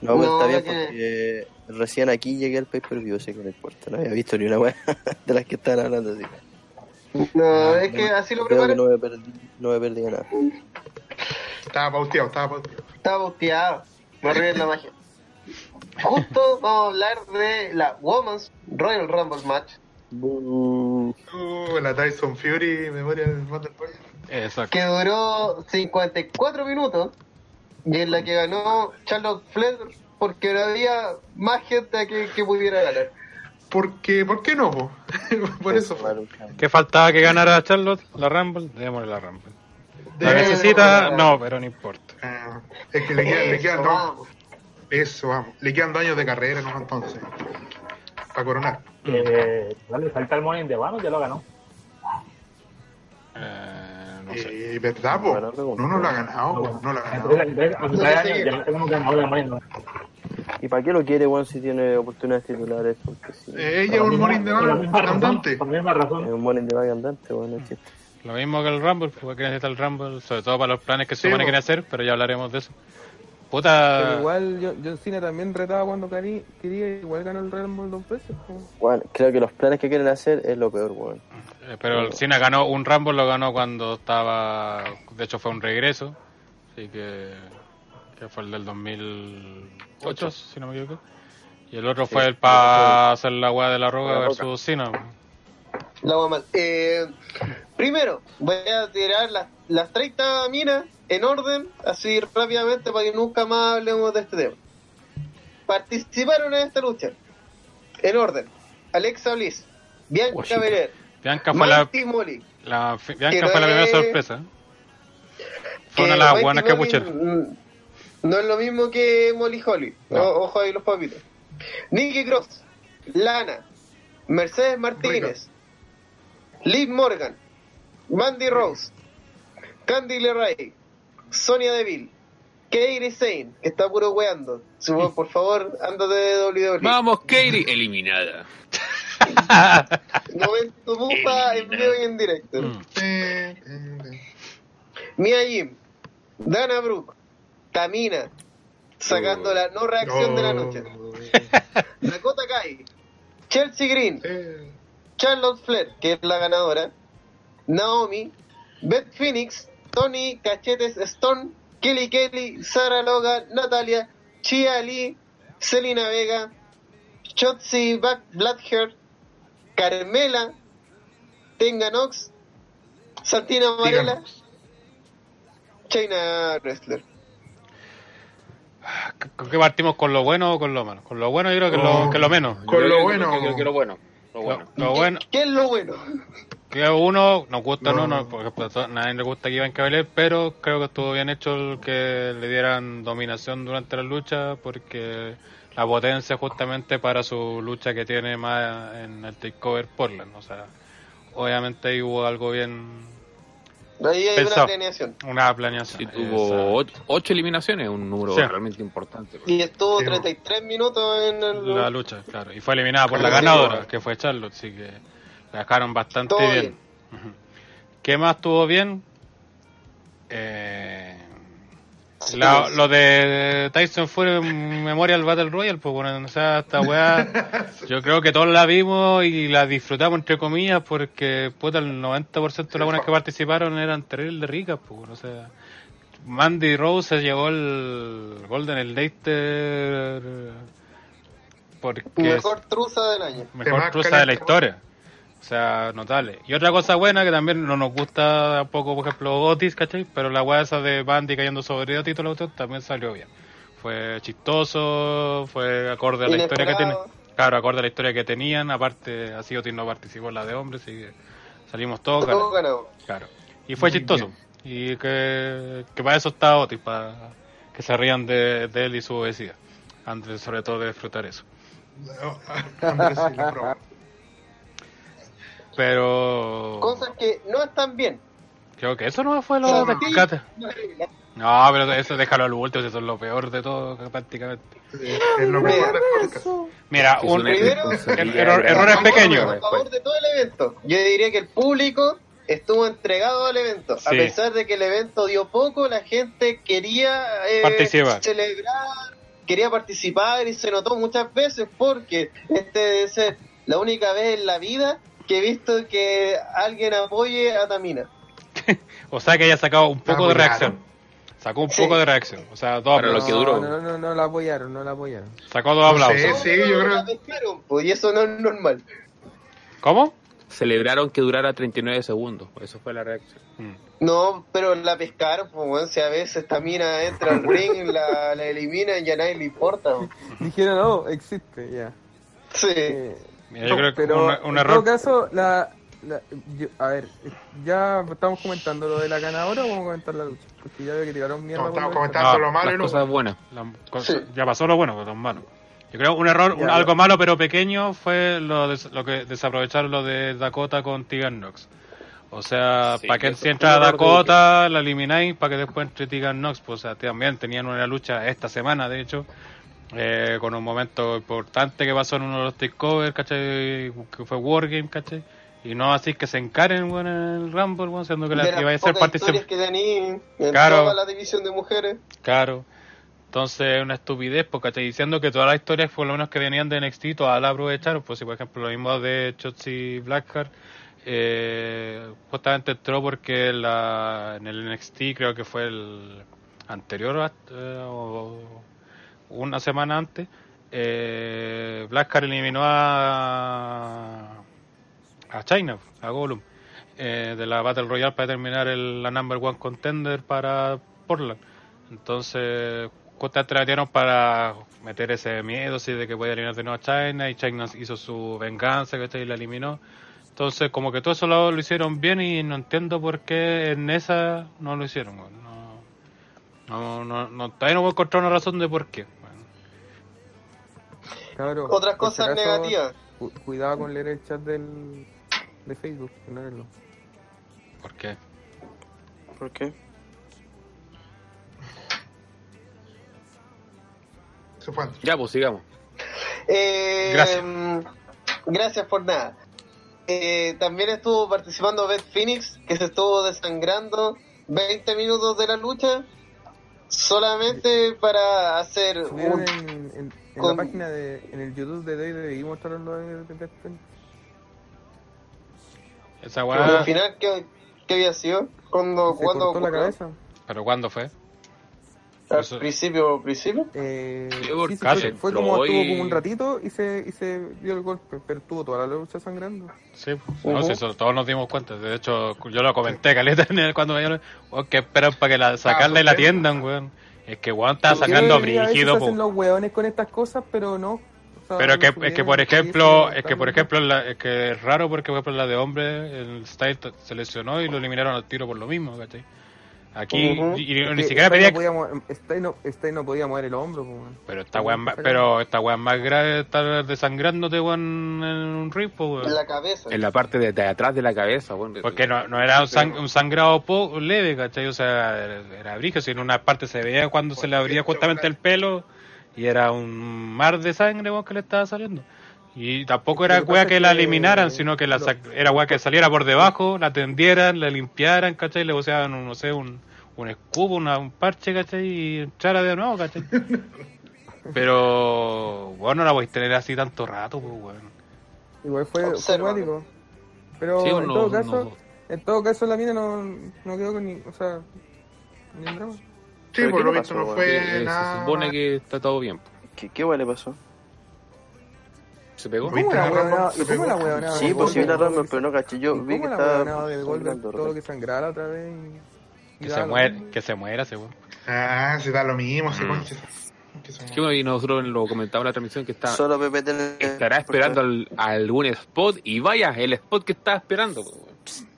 No, está bien que- porque recién aquí llegué al pay per view, así que no importa. No había visto ni una weá de las que estaban hablando. Así. No, es que así lo Creo que preparé. no me perdí, no me perdí nada. Estaba pauteado, estaba pauteado. Estaba bauteado. No la magia. Justo vamos a hablar de la Women's Royal Rumble Match. Uh, la Tyson Fury, memoria del. Exacto. que duró 54 minutos y en la que ganó Charlotte Flair porque no había más gente que, que pudiera ganar. Porque, ¿por qué no? po? Por eso. ¿Qué faltaba que ganara Charlotte la Rumble? Démosle la Rumble. ¿La necesita? No, pero no importa. Ah, es que le, quedan- le quedan Eso, dos. Eso, vamos. Le quedan dos años de carrera, ¿no? Entonces. Para coronar. Eh, dale, falta el Morning de Vano, ya lo ganó. Eh, no sé. Eh, ¿Verdad, po? No, no lo ha ganado. No lo ha ganado. ¿Y para qué lo quiere, weón, si tiene oportunidades titulares? Porque si Eh, ella es un morning de misma razón, andante. Por la misma es razón. un morning de vaga andante, weón, no existe. Lo mismo que el Rumble, pues que necesita el Rumble, sobre todo para los planes que se Sí, supone po. quieren hacer, pero ya hablaremos de eso. Pero Puta. igual yo- John Cena también retaba cuando quería, quería igual ganó el Rumble dos veces. Weón, creo que los planes que quieren hacer es lo peor, weón. Eh, Pero el Cena ganó un Rumble, lo ganó cuando estaba. De hecho, fue un regreso. Así que. Que fue el del 2008, si no me equivoco. Y el otro fue el para hacer la weá de la roca versus Cena. La mal. Eh, primero, voy a tirar las, las 30 minas en orden, así rápidamente, para que nunca más hablemos de este tema. Participaron en esta lucha. En orden. Alexa Bliss, Bianca. Belair, Bianca fue la, Molly. la, Bianca fue la primera es- sorpresa. Fue una de las buenas que No es lo mismo que Molly Holly. No. O- ojo ahí los papitos. Nikki Cross, Lana, Mercedes Martínez, Liv Morgan, Mandy Rose, Candy LeRae, Sonia Deville, Kairi Sane, que está puro weando. Por favor, ándate de WWE. Vamos, Katie, eliminada. Momento bufa en vivo y en directo. Mm. Eh, eh, Mia Jim, Dana Brooke, Tamina, sacando la no reacción de la noche. Dakota Kai, Chelsea Green, eh, Charlotte Flair, que es la ganadora, Naomi, Beth Phoenix, Tony Cachetes Stone, Kelly Kelly, Sarah Logan, Natalia, Chia Lee, Selena Vega, Shotzi Black Blackheart, Carmela, Tenga Nox, Santina Varela, díganos. China Wrestler. ¿Con qué partimos? ¿Con lo bueno o con lo malo? Con lo bueno yo creo que, lo, Oh. que lo menos. Con Yo- lo bueno. creo que- que lo bueno. Lo Lo, bueno. lo bueno, ¿Qué es lo bueno? Uno nos gusta No. no, no, porque pues, a nadie le gusta que iban Belair, pero creo que estuvo bien hecho el que le dieran dominación durante la lucha, porque la potencia justamente para su lucha que tiene más en el Takeover Portland, o sea, obviamente ahí hubo algo bien, Ahí hay Pensado. una planeación. una planeación. Sí, tuvo ocho, ocho eliminaciones, un número Sí. realmente importante. Y estuvo Sí, 33 minutos en el... la lucha, claro, y fue eliminada por la ganadora, que fue Charlotte, así que la dejaron bastante Todo bien. ¿Qué más estuvo bien? Eh, la- lo de Tyson Fury Memorial Battle Royale, pues bueno, o sea, esta weá, yo creo que todos la vimos y la disfrutamos entre comillas porque puta, el 90% de las buenas que participaron eran terribles de ricas, pues bueno, o sea, Mandy Rose se llevó el Golden Slater porque Mejor truza del año. mejor más cruza de la historia. O sea, notable. Y otra cosa buena que también no nos gusta tampoco, por ejemplo, Otis, ¿cachai? Pero la weá esa de Bandy cayendo sobre Otis y todo lo también salió bien. Fue chistoso, fue acorde a la historia que tenían. Claro, acorde a la historia que tenían. Aparte, así Otis no participó en la de hombres, así que salimos todos Todo. Claro. Y fue Muy chistoso. Y que, que para eso está Otis, para que se rían de, de él y su obesidad. Antes, sobre todo, de disfrutar eso. Prueba. Pero. Cosas que no están bien. Creo que eso no fue lo No, de. Cata. No, pero eso déjalo al último, eso es lo peor de todo, prácticamente. Es lo mejor podcast. Mira, un, primero, responsabilidad error- errores pequeños. A favor de todo el evento. Yo diría que el público estuvo entregado al evento. A pesar de que el evento dio poco, la gente quería eh, Participar. celebrar, quería participar y se notó muchas veces porque este debe ser la única vez en la vida que he visto que alguien apoye a Tamina. O sea que haya sacado un poco de reacción. Sacó un Sí. poco de reacción. O sea, dos Para lo aplausos. que duró. No, no, no, no la apoyaron, no la apoyaron. Sacó dos No sé. aplausos. Sí, yo creo- La pescaron, pues, y eso no es normal. ¿Cómo? Celebraron que durara 39 segundos. Eso fue la reacción. Mm. No, pero la pescaron, pues, si a veces Tamina entra al ring, la, la eliminan y a nadie le importa. Dijeron, no, existe, ya. Sí. Mira, yo creo que pero un, un en todo error. caso, la, la- yo- a ver, ya estamos comentando lo de la ganadora o vamos a comentar la lucha. Porque ya veo que tiraron mierda. No, estamos comentando No, lo malo y cosas buenas. la cosa- Sí. Ya pasó lo bueno, pero lo malo. Yo creo un error, un- algo malo pero pequeño fue lo, des- lo que desaprovecharon lo de Dakota con Tegan Nox. O sea, Sí, para que si entra error de Dakota, la elimináis, para que después entre Tegan Nox, pues o sea, también tenían una lucha esta semana, de hecho, eh, con un momento importante que pasó en uno de los takeovers, ¿cachai? Que fue Wargame, ¿cachai? Y no así que se encaren bueno, en el Rumble, bueno, siendo que la, las iba a ser pocas particip- historias que tenían en Claro. toda la división de mujeres. Claro. Entonces, una estupidez, porque estoy diciendo que todas las historias, por lo menos que venían de NXT, todas las aprovecharon. Pues, si por ejemplo, lo mismo de Chotzi Blackheart, eh, justamente entró porque la, en el NXT, creo que fue el anterior eh, o una semana antes, eh, eliminó a, a China, a Gollum, eh, de la Battle Royale para determinar el, la number one contender para Portland. Entonces, Costa trajeron para meter ese miedo así de que puede eliminar de nuevo a China y China hizo su venganza ¿cachai? y la eliminó. Entonces, como que todo eso lo, lo hicieron bien y no entiendo por qué en esa no lo hicieron. No, no, no, no, todavía no voy a encontrar una razón de por qué. Otras cosas negativas. cu- cuidado con leer el chat del, de Facebook, no leerlo. ¿Por qué? ¿Por qué? Se fue. Ya, pues sigamos. Eh, Gracias. Gracias por nada. Eh, también estuvo participando Beth Phoenix, que se estuvo desangrando 20 minutos de la lucha solamente para hacer un... en, con- la página de, en el YouTube de WWE mostraron lo de, de Beth Phoenix. Esa Pero weá, al final, ¿qué, qué había sido? Cuando, Se cuando cortó la ocurrió? cabeza. ¿pero cuándo fue? Al Eso- principio, principio. Eh, Sí, casi fue, fue como estuvo como un ratito y se, y se dio el golpe, pero estuvo toda la lucha sangrando. Sí, pues, no, Ujú. sí, eso todos nos dimos cuenta. De hecho, yo lo comenté, Caleta, en el- cuando me dieron, oh, que esperan para que la sacarla y la atiendan, weón. Es que estaba Porque sacando a brígido, hacen los hueones con estas cosas, pero no. O sea, Pero no que, es que por ejemplo, es que por ejemplo, la- es que es raro porque por ejemplo la de hombre, el style se lesionó y lo eliminaron al tiro por lo mismo, ¿cachai? Aquí, y ni siquiera pedía, no Stay no, podía mover el hombro, pero esta weá, es más- pero esta weá más grave estar desangrándote, weón, en un po, weón. En la cabeza. En la parte de, de atrás de la cabeza. Porque no, no era un, sang- un sangrado po- leve, ¿cachai? O sea, era, brillo, si en una parte se veía cuando se le abría justamente el pelo y era un mar de sangre weón, que le estaba saliendo. Y tampoco era weá que la eliminaran, sino que la lo- sac- era weá que saliera por debajo, la tendieran, la limpiaran, ¿cachai? Le usaban, un, no sé, un, un escudo, una, un parche, ¿cachai? Y entrara de nuevo, ¿cachai? Pero, bueno, no la podéis tener así tanto rato, pues, weón. Igual fue, fue. Pero Sí, en todo caso, en todo caso la mina no, no quedó con ni, o sea, ni drama. Sí, ¿Pero por lo visto no fue Eh, nada. se supone que está todo bien. ¿Qué, qué le pasó? ¿Se pegó? ¿Viste ¿Cómo la huevonada? Se ¿Y cómo la huevonada? Sí, pues sí la lo pero no caché. Yo ¿Y vi que estaba del gol todo que sangrara otra vez? Que se, muera, que se muera ese weón. Ah, se da lo mismo, se Mm. concha. Que se- Sí, bueno, y nosotros lo comentamos en la transmisión que está, Solo estará esperando al- algún spot y vaya, el spot que estaba esperando.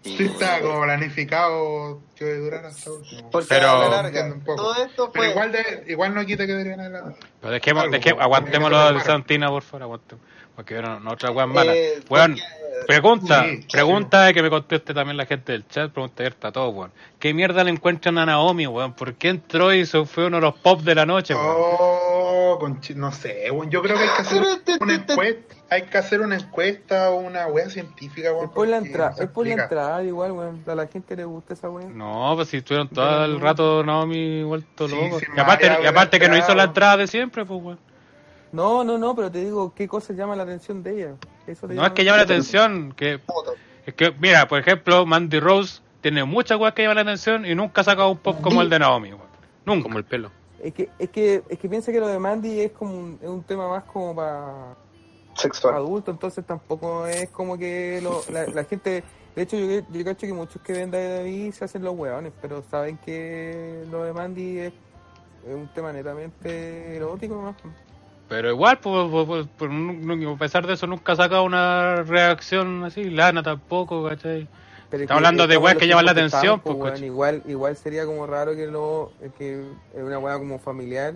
Sí, está bueno. como planificado que durara hasta último. Porque Pero- larga, un poco. todo esto Pero fue. igual, de, igual no quita que deberían adelantar. Pero dejemos, dejemos- aguantémoslo se separa. Santina, por favor, aguantemos. Porque vieron otra weón mala. Eh, Weón, porque- pregunta, Sí, pregunta que me conteste también la gente del chat, pregunta abierta a todos, weón. ¿Qué mierda le encuentran a Naomi, weón? ¿Por qué entró y se fue uno de los pop de la noche, weón? Oh, conchi- no sé, weón. Yo creo que hay que hacer una encuesta. Hay que hacer una encuesta o una wea científica, weón. Es por la entrada, es por la entrada igual, weón. A la gente le gusta esa weón. No, pues si estuvieron todo el rato Naomi vuelto Sí, loco. sí, y aparte, y aparte que no hizo la entrada de siempre, pues, weón. No, no, no, pero te digo, ¿qué cosas llama la atención de ella? Eso te No es que llame la atención, que. Es que, mira, por ejemplo, Mandy Rose tiene muchas weas que llaman la atención y nunca ha sacado un pop como el de Naomi. Nunca. Como el pelo. Es que, es que, es que piensa que lo de Mandy es como un, es un tema más como para Sexual. adultos, entonces tampoco es como que lo- la, la gente, de hecho yo, yo cacho que muchos que ven David se hacen los hueones, pero saben que lo de Mandy es, es un tema netamente erótico nomás. Pero igual, pues, pues, pues, pues, a pesar de eso, nunca ha sacado una reacción así. Lana tampoco, ¿cachai? Pero es Estamos hablando de weas que llaman la atención, pues, pues, weón. coche. igual, igual sería como raro que lo, que es una wea como familiar.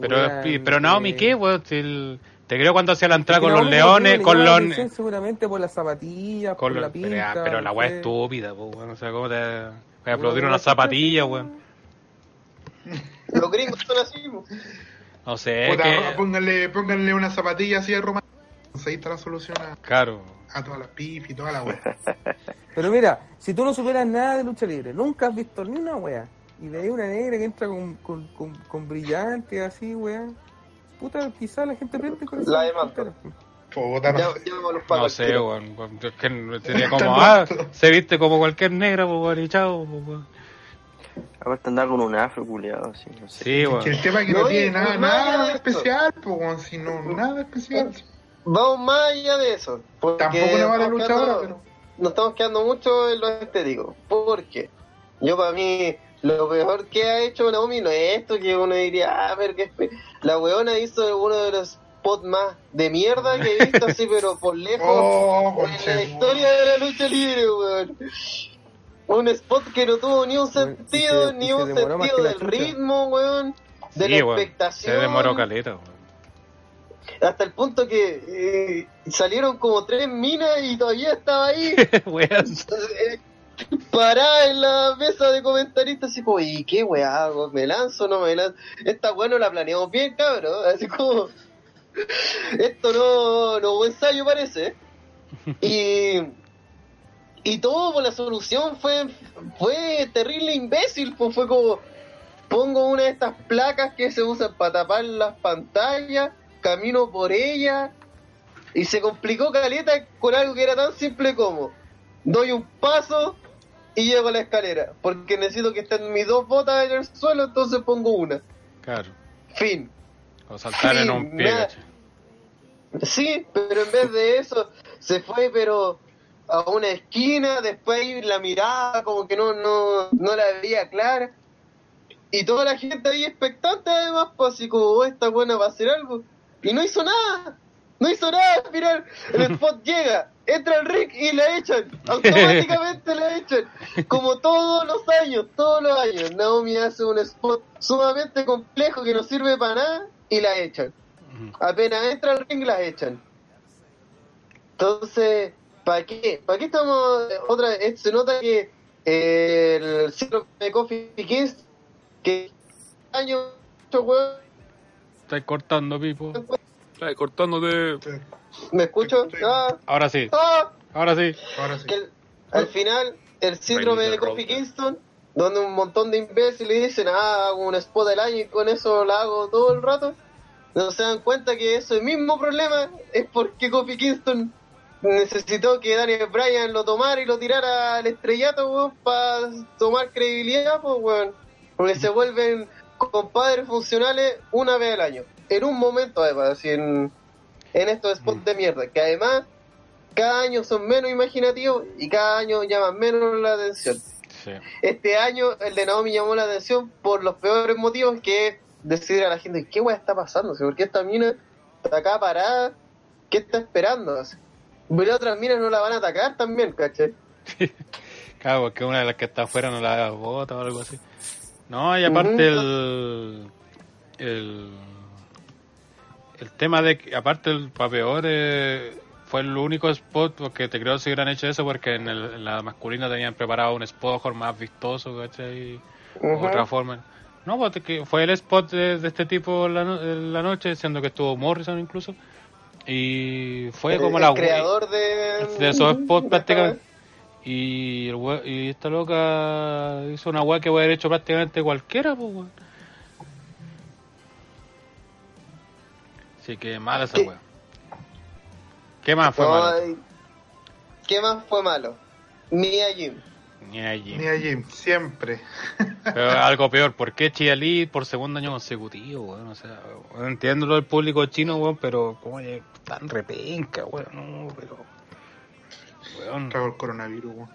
Pero, Wean, y- pero Naomi, eh, ¿qué, weón? Si el- te creo cuando hacía la entrada Es que con los leones, le con la los... atención Seguramente por las zapatillas, Con por los la pero, pinta. pero la no wea sé. estúpida, pues, weón. O sea, ¿cómo te voy a aplaudir Weón, unas la zapatillas, chucha, weón? Los gringos son así. po. No sé, Puta, que... pónganle, pónganle una zapatilla así de romano. Ahí está la solución a, Claro. a todas las pif y toda la wea. Pero mira, si tú no superas nada de lucha libre, nunca has visto ni una wea, y veis una negra que entra con, con, con, con brillante así, wea, puta, quizás la gente pierde con eso. La demanda. Puta, no Ya, sé. ya No sé, weón. es que sería Tan como, ah, se viste como cualquier negra, pues, weón, y chao, pues, weón. Aparte andar con un afro culiado, así, no sé. Sí. Que el tema es que no, No, tiene nada, nada especial, pues, si no, nada especial. Vamos más allá de eso. Tampoco una mala estamos luchadora, quedando- pero. Nos estamos quedando mucho en lo estético. Porque yo, para mí, lo mejor que ha hecho Naomi no es esto que uno diría, ah, ver qué. espe-". La weona hizo uno de los spots más de mierda que he visto, así, pero por lejos. Oh, en la historia de la lucha libre, weón. Un spot que no tuvo ni un sentido, se- ni se un sentido del ritmo, weón. De Sí, la weón. Se expectación. demoró caleta, weón. Hasta el punto que eh, salieron como tres minas y todavía estaba ahí. Weón. eh, parada en la mesa de comentaristas así como, ¿y qué weá hago? ¿Me lanzo o no me lanzo? Esta weá no la planeamos bien, cabrón. Así como, esto no, no hubo ensayo parece. Y, y todo por la solución fue, fue terrible imbécil, pues fue como, pongo una de estas placas que se usan para tapar las pantallas, camino por ella, y se complicó caleta con algo que era tan simple como doy un paso y llego a la escalera, porque necesito que estén mis dos botas en el suelo, entonces pongo una. Claro. Fin. O saltar en un pie. Sí, pero en vez de eso se fue pero a una esquina, después ahí la miraba como que no, no, no la veía clara. Y toda la gente ahí expectante además, pues así como "Oh, esta buena va a hacer algo. Y no hizo nada. No hizo nada, mirar, el spot llega, entra el ring y la echan. Automáticamente la echan. Como todos los años, todos los años. Naomi hace un spot sumamente complejo que no sirve para nada y la echan. Apenas entra al ring las echan. Entonces, ¿para qué? ¿Para qué estamos otra vez? Se nota que eh, el síndrome de Coffee Kings, que año, mucho huevo, Estáis cortando, Pipo. Está cortándote. ¿me escucho? Sí. Ah, Ahora sí, ah, ahora sí. Ahora sí. el- al final, el síndrome de Coffee. Kingston, donde un montón de imbéciles dicen, ah, hago un spot del año y con eso lo hago todo el rato, no se dan cuenta que ese mismo problema es porque Kofi Kingston necesitó que Daniel Bryan lo tomara y lo tirara al estrellato, para tomar credibilidad, pues, weón. Porque se vuelven compadres funcionales una vez al año. En un momento, además, así en, en estos spots de mierda, que además cada año son menos imaginativos y cada año llaman menos la atención. Sí. Este año el de Naomi llamó la atención por los peores motivos que es decir a la gente, ¿qué weá está pasando? ¿Por qué esta mina está acá parada? ¿Qué está esperando? Pero otras minas no la van a atacar también, ¿cachai? Claro, porque una de las que está afuera no la bota o algo así. No, y aparte el, el. El tema de que, aparte, el pa' peor, eh, fue el único spot porque te creo si hubieran hecho eso porque en, el- en la masculina tenían preparado un spot más vistoso, ¿cachai? Ujú. Otra forma. No, pues que fue el spot de, de este tipo la, la noche, siendo que estuvo Morrison incluso. Y fue El- como el la creador de, de esos spots prácticamente. Y, el we- y esta loca hizo una weá que puede haber hecho prácticamente cualquiera, pues weón. Así que mala esa weá. ¿Qué más fue No, malo? ¿Qué más fue malo? Mia Jim. Ni allí. Ni allí, siempre. Pero algo peor, ¿por qué Chia Lee por segundo año consecutivo, weón? O sea, weón, entiendo lo del público chino, weón, pero como es tan repenca, weón, no, pero... Weón, Cago el coronavirus, weón.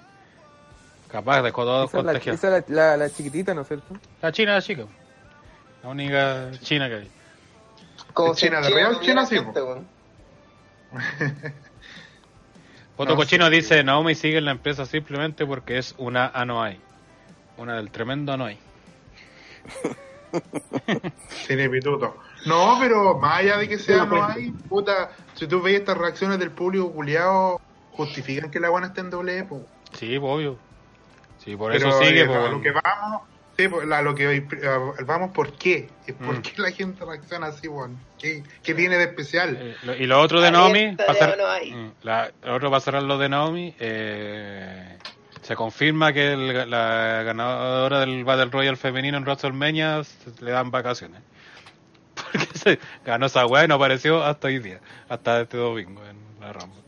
capaz dejó todos Esa es la, contagiados. esa es la, la, la chiquitita, ¿no es cierto? La China, la chica. La única china que hay. Como ¿Es si China de hubiera China sí, gente, weón. Otro No, cochino sí. dice, Naomi sigue en la empresa simplemente porque es una Anoai. Una del tremendo Anoai. Tiene pituto. No, pero más allá de que sea hay, puta, si tú ves estas reacciones del público culiado, justifican que la buena esté en doble E, po. Sí, obvio. Sí, por Pero eso sigue, eh, weón. lo que vamos, sí, pues, a lo que a- vamos, ¿por qué? ¿Por Mm. qué la gente reacciona así, weón? ¿Qué, ¿Qué tiene de especial? Eh, lo- y lo otro de Naomi, cer- Anoai. Mm, la- lo otro cerrar lo de Naomi, eh, se confirma que el- la ganadora del Battle Royale femenino en WrestleMania le dan vacaciones. Porque se ganó esa weá y no apareció hasta hoy día, hasta este domingo en la Rumble.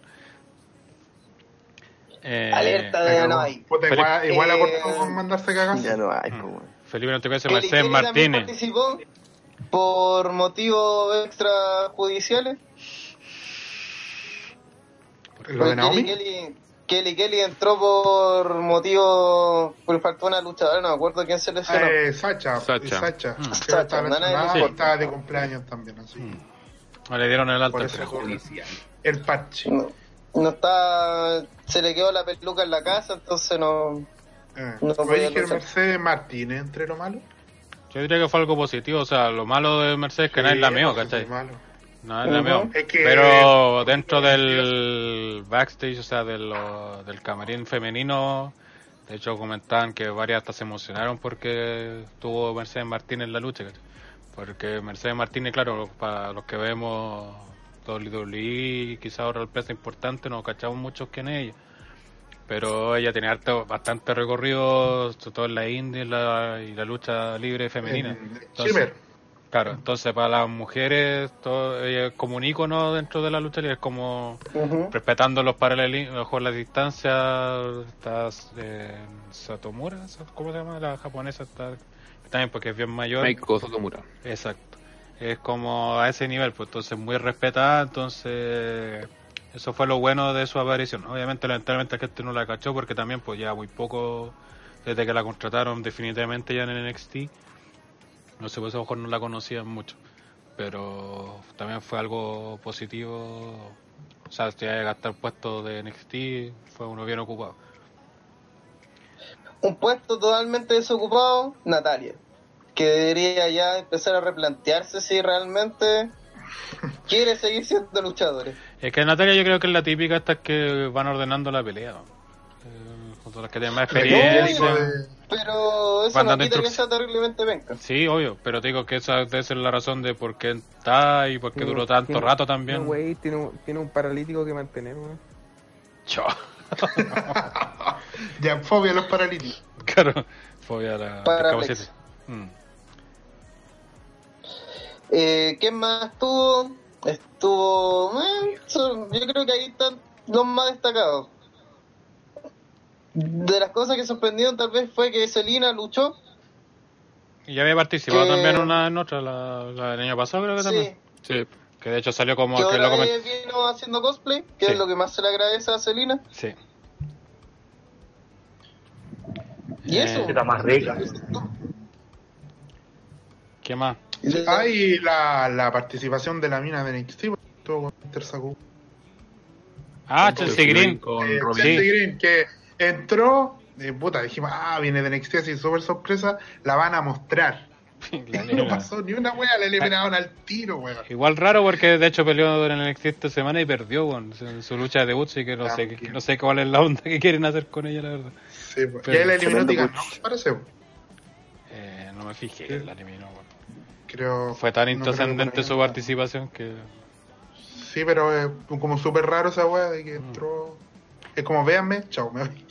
Eh, Alerta de Anoai. Puta, igual, Felipe, igual eh, aportó con mandarse cagas. Ya no hay, Mm. pues. Felipe no Kelly Mercedes Martínez. participó por motivos extrajudiciales. Lo de Kelly Naomi. Kelly, Kelly Kelly entró por motivo por faltó una luchadora, no me acuerdo quién se lesionó. Eh, Sacha, Sacha. Sacha. Mm. Sacha, estaba nada de lesionada, eso. estaba de cumpleaños también, así. Mm. No le dieron el alto Por al eso carajo. Judicial. El parche. No, no está, se le quedó la peluca en la casa, entonces no. Eh. No Oye. Mercedes Martínez entre lo malo. Yo diría que fue algo positivo, o sea, lo malo de Mercedes es que nadie la meó, eso ¿cachai? es malo. La meó. Es que- Pero dentro del backstage, o sea, de lo- del camarín femenino, de hecho comentaban que varias hasta se emocionaron porque tuvo Mercedes Martínez en la lucha, ¿cachai? Porque Mercedes Martínez, claro, para los que vemos WWE, quizás ahora el peso importante, no cachamos mucho quién es ella. Pero ella tiene harto, bastante recorrido, sobre todo en la India y la, y la lucha libre femenina. En Entonces. Claro, entonces para las mujeres, todo, ella es como un ícono dentro de la lucha libre, es como Ujú. respetando los paralelismos, mejor las distancias, estas eh, Satomura, ¿cómo se llama? La japonesa está también porque es bien mayor. Meiko Sotomura. Exacto. Es como a ese nivel, pues entonces muy respetada, entonces eso fue lo bueno de su aparición. Obviamente, lamentablemente la gente no la cachó porque también pues ya muy poco desde que la contrataron definitivamente ya en NXT. No sé, pues a lo mejor no la conocían mucho, pero también fue algo positivo. O sea, si hay que gastar puesto de NXT, fue uno bien ocupado. Un puesto totalmente desocupado, Natalia. Que debería ya empezar a replantearse si realmente quiere seguir siendo luchadores. Es que Natalia yo creo que es la típica esta que van ordenando la pelea. Eh, junto a las que tienen más experiencia. Pero eso Van no dando quita que sea terriblemente venca. Sí, obvio, pero te digo que esa debe ser la razón de por qué está y por qué Tiene- duró tanto tiene- rato también. tiene, güey, tiene, un, tiene un paralítico que mantener, weón. Chao. ya, fobia a los paralíticos. Claro, fobia a la Paraplex. Eh, ¿Quién más estuvo? Estuvo. eh, yo creo que ahí están los más destacados. De las cosas que sorprendieron tal vez fue que Selina luchó. Y ya había participado Que- también en una en otra, la, la del año pasado creo que Sí, también. Sí, que de hecho salió como que que lo ahora coment- vino haciendo cosplay, que Sí. es lo que más se le agradece a Selina. Sí. Y Eh, eso. Está más rica. ¿Qué más? Ah, y la, la participación de la mina de NXT, estuvo con. Ah, Chelsea Green. Con Eh, Robin. Chelsea Sí. Green, que entró, eh, puta, dijimos, ah, viene de NXT así, súper sorpresa, la van a mostrar. Y no pasó ni una wea, la eliminaron al tiro, weón. Igual raro porque de hecho peleó en el NXT esta semana y perdió weón, en su lucha de debut, así que no sé, También. no sé cuál es la onda que quieren hacer con ella, la verdad. Sí, pues. Pero y la eliminó parece. Eh, no me fijé que la eliminó. weón. Creo. Fue tan intrascendente su participación que... Sí, pero es como súper raro esa wea de que Mm. entró. Es como, véanme, chao, me voy.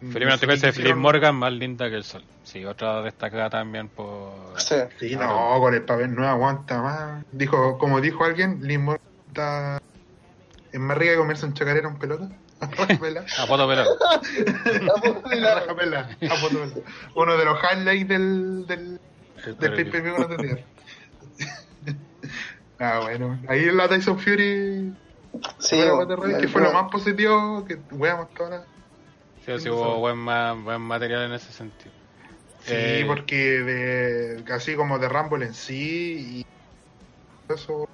Felipe Anticuesta de hicieron. Morgan, más linda que el sol. Sí, otra destacada también por... Sí. Sí, no, con el papel no aguanta más. Dijo, como dijo alguien, Liz Morgan está. Es más rica que comerse un chacarero en pelota. A foto pelado. Raja pela, a foto pela. Uno de los highlights del, del, del pay per view no tenía. Ah, bueno. Ahí en la Tyson Fury, Sí, bueno, que fue lo más positivo que weamos toda la- Sí, sí, hubo buen, buen material en ese sentido. Sí, Eh, porque de, casi como de Rumble en sí y eso.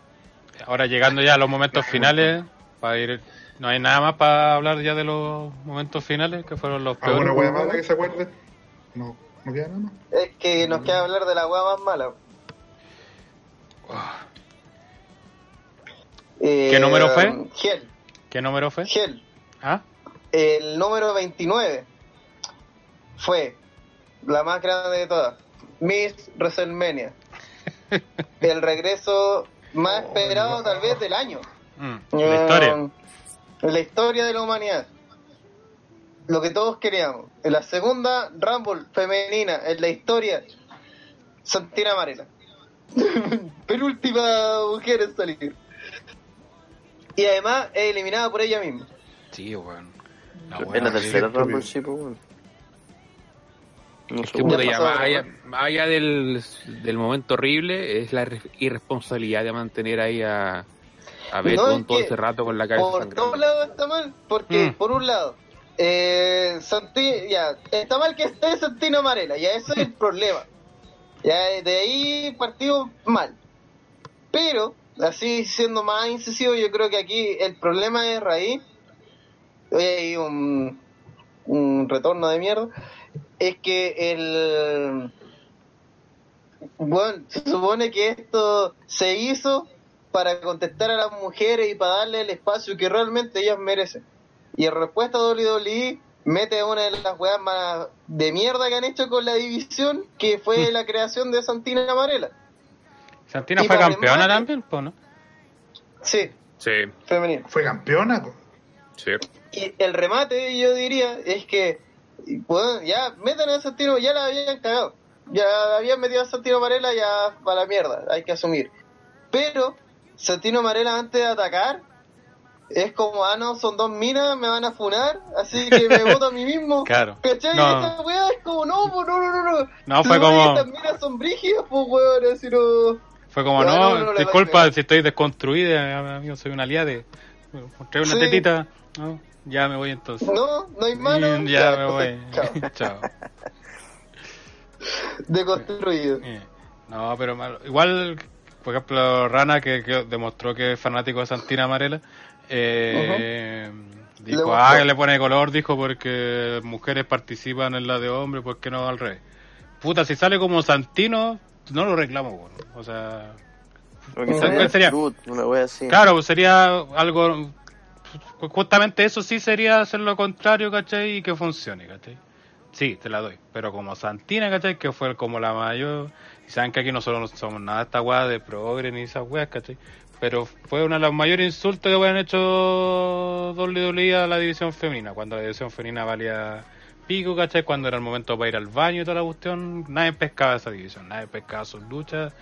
Ahora llegando ya a los momentos finales, para ir, no hay nada más para hablar ya de los momentos finales, que fueron los ¿Alguna peores. wea mala que se acuerde? No, no queda nada más. Es que nos queda hablar de la weá más mala. Ah, Eh, ¿Qué número fue? Gel, ¿Qué número fue? Gel. ¿Ah? El número 29 fue la más grande de todas. Miss WrestleMania. El regreso más esperado tal vez del año. Mm, la historia. Eh, En la historia de la humanidad. Lo que todos queríamos. En la segunda Rumble femenina en la historia, Santina Marela. Penúltima mujer en salir. Y además es eliminada por ella misma. Sí, weón. La En la tercera Rumble, sí. pues, bueno. No Es sé, que bueno. puta, ya pasó, más allá, ¿no? más allá del, del momento horrible, es la irre- irresponsabilidad de mantener ahí a, a Beto No, es todo ese rato con la cabeza Por todos lados está mal, porque Mm. por un lado, eh, Santi- ya, está mal que esté Santino Marela, ya ese es el problema. Ya de ahí partió mal. Pero, así siendo más incisivo, yo creo que aquí el problema de raíz, hoy hay un, un retorno de mierda, es que el... Bueno, se supone que esto se hizo para contestar a las mujeres y para darle el espacio que realmente ellas merecen. Y en respuesta a WWE mete una de las weas más de mierda que han hecho con la división, que fue la creación de Santina Amarela. Santina y fue campeona remate- también, pues, ¿no? Sí, Sí, femenino. Fue campeona. po. sí. Y el remate, yo diría, es que, bueno, ya metan a Santino, ya la habían cagado. Ya habían metido a Santino Marela, ya para la mierda, hay que asumir. Pero, Santino Marela antes de atacar, es como, ah, no, son dos minas, me van a funar, así que me voto a mí mismo. Claro. ¿Cachai? No. Esta weá es como, no, pues no, no, no, no. Fue como- Estas minas son brígidas, pues weón, así no. Fue como, no, no, no, disculpa si estoy desconstruida, amigo, soy una aliada. Trae una Sí. tetita. No, ya me voy entonces. No, no hay mano. Mm, ya me voy. Chao. Deconstruido. Eh, No, pero malo. igual, por ejemplo, Rana, que, que demostró que es fanático de Santina Amarela, eh, dijo, ah, que le pone color, dijo, porque mujeres participan en la de hombres, ¿por qué no al revés? Puta, si sale como Santino, no lo reclamo, weón. O sea, Ujú. sería fruit, una wea así. Claro, pues sería algo. Justamente eso sí sería hacer lo contrario, ¿cachai? Y que funcione, ¿cachai? Sí, te la doy. Pero como Santina, ¿cachai? Que fue como la mayor. Y saben que aquí nosotros no somos nada de esta weá de progre ni esas weas, ¿cachai? Pero fue una de las mayores insultos que habían hecho WWE a la división femenina. Cuando la división femenina valía pico, ¿cachai? Cuando era el momento para ir al baño y toda la cuestión, nadie pescaba esa división, nadie pescaba sus luchas,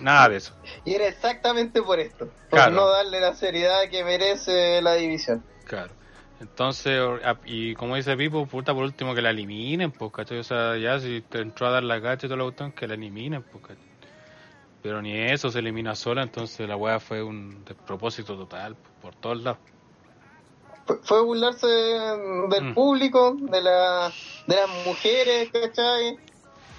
nada de eso. Y era exactamente por esto, por Claro. no darle la seriedad que merece la división. Claro. Entonces, y como dice Pipo, puta, por último que la eliminen, pues, ¿cachai? O sea, ya si te entró a dar la cacha y toda la cuestión, que la eliminen, pues, ¿cachai? Pero ni eso se elimina sola, entonces la weá fue un despropósito total, por todos lados. Fue, fue burlarse del Mm. público, de, la, de las mujeres, ¿cachai?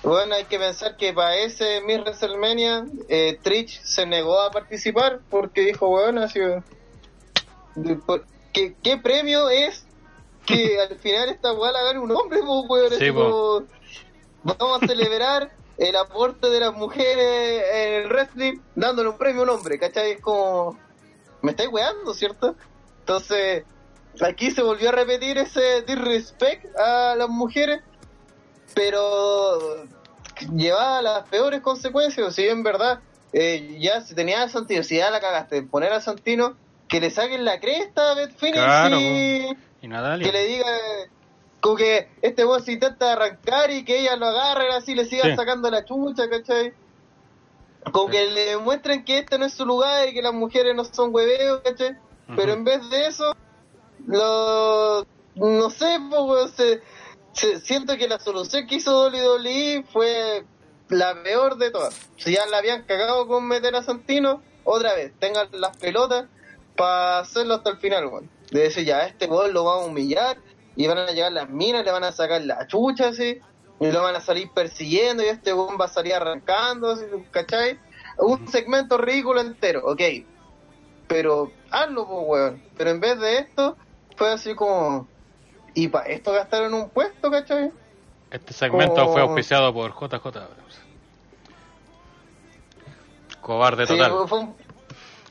Bueno, hay que pensar que para ese Miss WrestleMania, eh, Trish se negó a participar porque dijo, bueno, así, ¿qué, ¿qué premio es que al final esta weá la gane un hombre, pues, weón. Sí, po. vamos a celebrar el aporte de las mujeres en el wrestling dándole un premio a un hombre, ¿cachai? Es como, me estáis weando, ¿cierto? Entonces, aquí se volvió a repetir ese disrespect a las mujeres, pero llevaba las peores consecuencias, si en verdad, eh, ya si tenía a Santino, si ya la cagaste, poner a Santino, que le saquen la cresta a Beth Phoenix Claro, y Y Natalia. que le diga como que este weón se intenta arrancar y que ella lo agarre así le siga Sí. sacando la chucha, ¿cachai? Como que le demuestren que este no es su lugar y que las mujeres no son hueveos, ¿cachai? Pero en vez de eso, lo, no sé, weón, se- se- siento que la solución que hizo WWE fue la peor de todas. Si ya la habían cagado con meter a Santino, otra vez, tengan las pelotas para hacerlo hasta el final, weón. De decir, ya, este weón lo va a humillar y van a llegar las minas, le van a sacar la chucha, así, y lo van a salir persiguiendo y este weón va a salir arrancando, así, ¿cachai? Un segmento ridículo entero, ok. Pero hazlo, pues, weón. Pero en vez de esto, fue así como... ¿Y para esto gastaron un puesto, cachai? Este segmento como- fue auspiciado por JJ Abrams. Cobarde total. fue un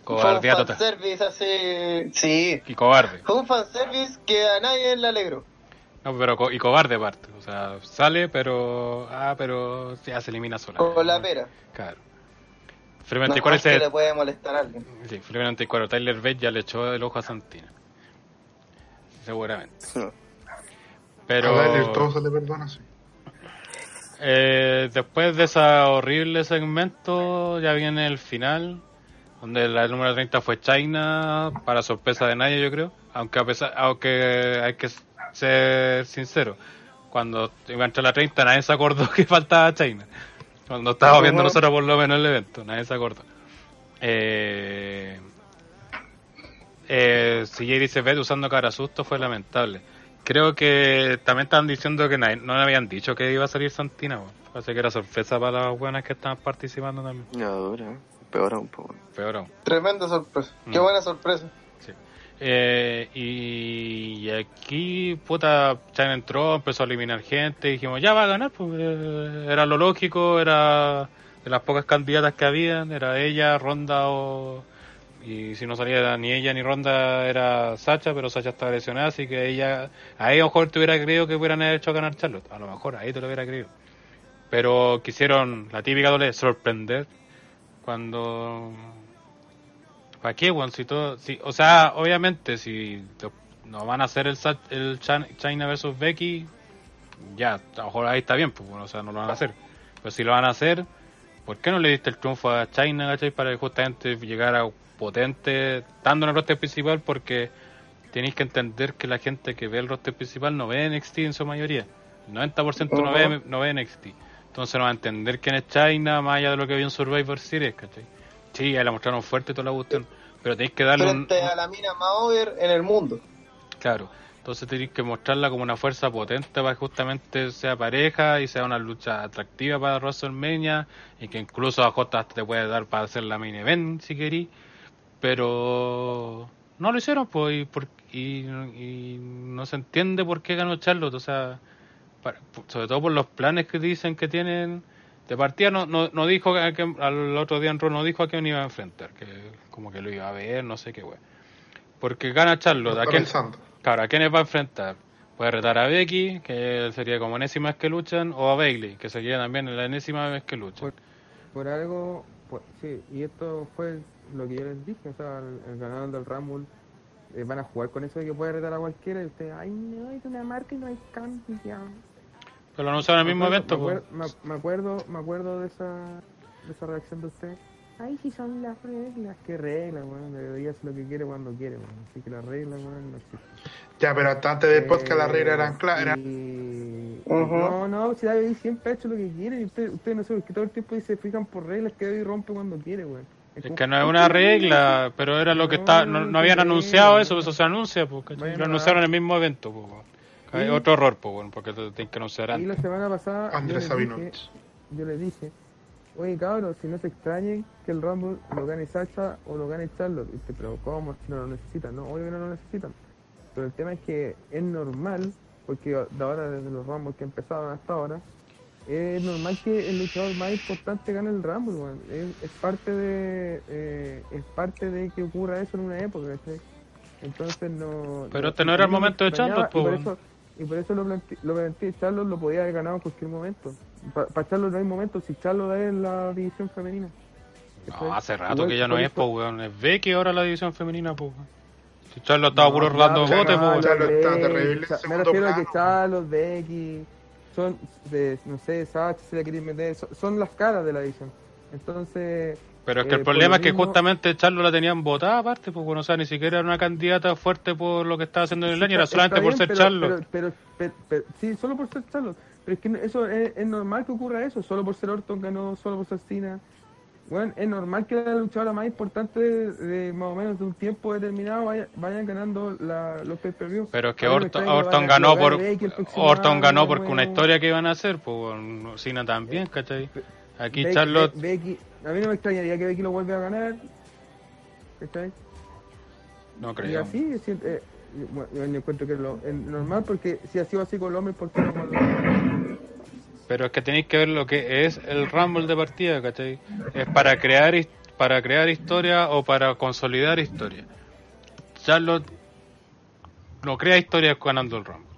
Cobardía total. fanservice así... Sí. Y cobarde. Fue un fanservice que a nadie le alegró. No, pero co- y cobarde aparte. O sea, sale, pero. Ah, pero ya se elimina sola. Con la pera. Claro. Freeman No, 94 es que le puede molestar a alguien. Sí, Freeman 94. Tyler Bate ya le echó el ojo a Santina. Seguramente. Pero. A Tyler todo se le perdona, sí. Eh, después de ese horrible segmento, ya viene el final, donde la número 30 fue China, para sorpresa de nadie, yo creo. Aunque a pesar, aunque hay que ser sincero, cuando iba a entrar la 30, nadie se acordó que faltaba China. Cuando estábamos viendo nosotros por lo menos el evento, nadie se acordó. Eh, eh, si Jay dice Beth usando cara susto fue lamentable. Creo que también estaban diciendo que nadie- no le habían dicho que iba a salir Santina. Parece que era sorpresa para las buenas que estaban participando también. No, dura, ¿eh? Peor aún, po. Peor aún. Tremenda sorpresa. Qué Mm. buena sorpresa. Sí. Eh, y, y aquí, puta, China entró, empezó a eliminar gente, y dijimos, ya va a ganar, pues eh, era lo lógico, era de las pocas candidatas que habían, era ella, Ronda o... Y si no salía ni ella ni Ronda era Sacha, pero Sacha estaba lesionada, así que ella, ahí a lo mejor te hubiera creído que hubieran hecho ganar Charlotte, a lo mejor ahí te lo hubiera creído. Pero quisieron, la típica doble, sorprender cuando ¿Para qué, weón? Si todo, si, o sea, obviamente, si no van a hacer el, el China versus Becky, ya, a lo mejor ahí está bien, pues, bueno, o sea, no lo van a hacer. Pero si lo van a hacer, ¿por qué no le diste el triunfo a China, cachai? Para que justamente llegar a potente, estando en el roster principal, porque tenéis que entender que la gente que ve el roster principal no ve NXT en su mayoría. El 90% no, ve, no ve NXT. Entonces no va a entender quién es China, más allá de lo que vio en Survivor Series, ¿cachai? Sí, ahí la mostraron fuerte toda la cuestión. Pero tenéis que darle un, Frente a la mina más over en el mundo. Claro, entonces tenéis que mostrarla como una fuerza potente para que justamente sea pareja y sea una lucha atractiva para WrestleMania y que incluso a J hasta te puede dar para hacer la main event si querí, pero no lo hicieron pues y, por- y, y no se entiende por qué ganó Charlotte, o sea, para- sobre todo por los planes que dicen que tienen. De partida no, no, no dijo a que, al otro día en Raw no dijo a quién iba a enfrentar, que como que lo iba a ver, no sé qué wey. Porque gana Charlotte, Lo ¿a quién. Claro, ¿a quiénes va a enfrentar? Puede retar a Becky, que sería como enésima vez que luchan, o a Bailey, que sería también la enésima vez que luchan. Por, por algo, por- sí, y esto fue lo que yo les dije, o sea, el, el ganador del Rumble eh, van a jugar con eso de que puede retar a cualquiera y ustedes, ay no, es una marca y no hay cambio. Pero lo anunciaron en el mismo me evento, acuerdo, pues. me, me acuerdo, me acuerdo de esa, de esa reacción de usted. Ay, si son las reglas, qué reglas, weón, debería hacer lo que quiere cuando quiere, weón. Así que las reglas, weón, no existen. Ya, pero hasta antes del podcast las reglas eran Eh, claras. y- Ujú. No, no, si David siempre ha hecho lo que quiere y usted, usted no sé, es que todo el tiempo se fijan por reglas que David rompe cuando quiere, weón. Es como, que no es "Ay, una regla, pero era lo que está, no, no habían anunciado regla". eso, eso se anuncia, pues, ¿cachai? Bueno, lo anunciaron en el mismo evento, pues. Hay Y- otro error, pues, bueno, porque te tienen que anunciar Y la antes. semana pasada yo Andrés yo les dije, oye cabros, si no se extrañen que el Rumble lo gane Sacha o lo gane Charlotte. Y dice, pero ¿cómo? Si no lo necesitan, no, obvio que no lo necesitan. Pero el tema es que es normal, porque de ahora desde los Rumble que empezaron hasta ahora, es normal que el luchador más importante gane el Rumble, weón. Es, es parte de eh, es parte de que ocurra eso en una época, ¿cachai? Entonces no... Pero este no era el momento de Charlotte, po, y por eso, lo planteé, lo planteé, Charlotte lo podía haber ganado en cualquier momento. Para Charlotte no hay momento, si Charlotte es la división femenina. No, hace rato Igual que ya no es, po, weón. Es Becky ahora la división femenina, po. weón. Si Charlo estaba puro no, po, weón. ya. Charlotte está terrible me refiero a que. Charlotte, Becky, son, de, no sé, Sacha, si la queréis meter, son, son las caras de la división. Entonces, Pero es que eh, el problema es que mismo- justamente Charlo la tenían votada aparte, pues bueno, o sea, ni siquiera era una candidata fuerte por lo que estaba haciendo en el año, era solamente por ser pero- Charlo. Pero, pero, sí, solo por ser Charlotte. Pero es que no- eso es, es normal que ocurra eso, solo por ser Orton ganó, solo por ser Cena. Bueno, es normal que la luchadora más importante de, de más o menos de un tiempo determinado vaya, vayan ganando la, los pay-per-view. Pero es que Orton, Orton ganó por Orton ganó porque una historia que iban a hacer, pues Cena también, ¿cachai? Aquí Be- Charlotte, Be- a mí no me extrañaría que Becky lo vuelva a ganar. ¿Cachai? no Y creo. así, es cierto, eh, bueno, yo encuentro que es lo es normal porque si ha sido así con los hombres, ¿por qué no con los Pero es que tenéis que ver lo que es el Rumble de partida, ¿cachai? Es para crear para crear historia o para consolidar historia. Charlotte no crea historia ganando el Rumble.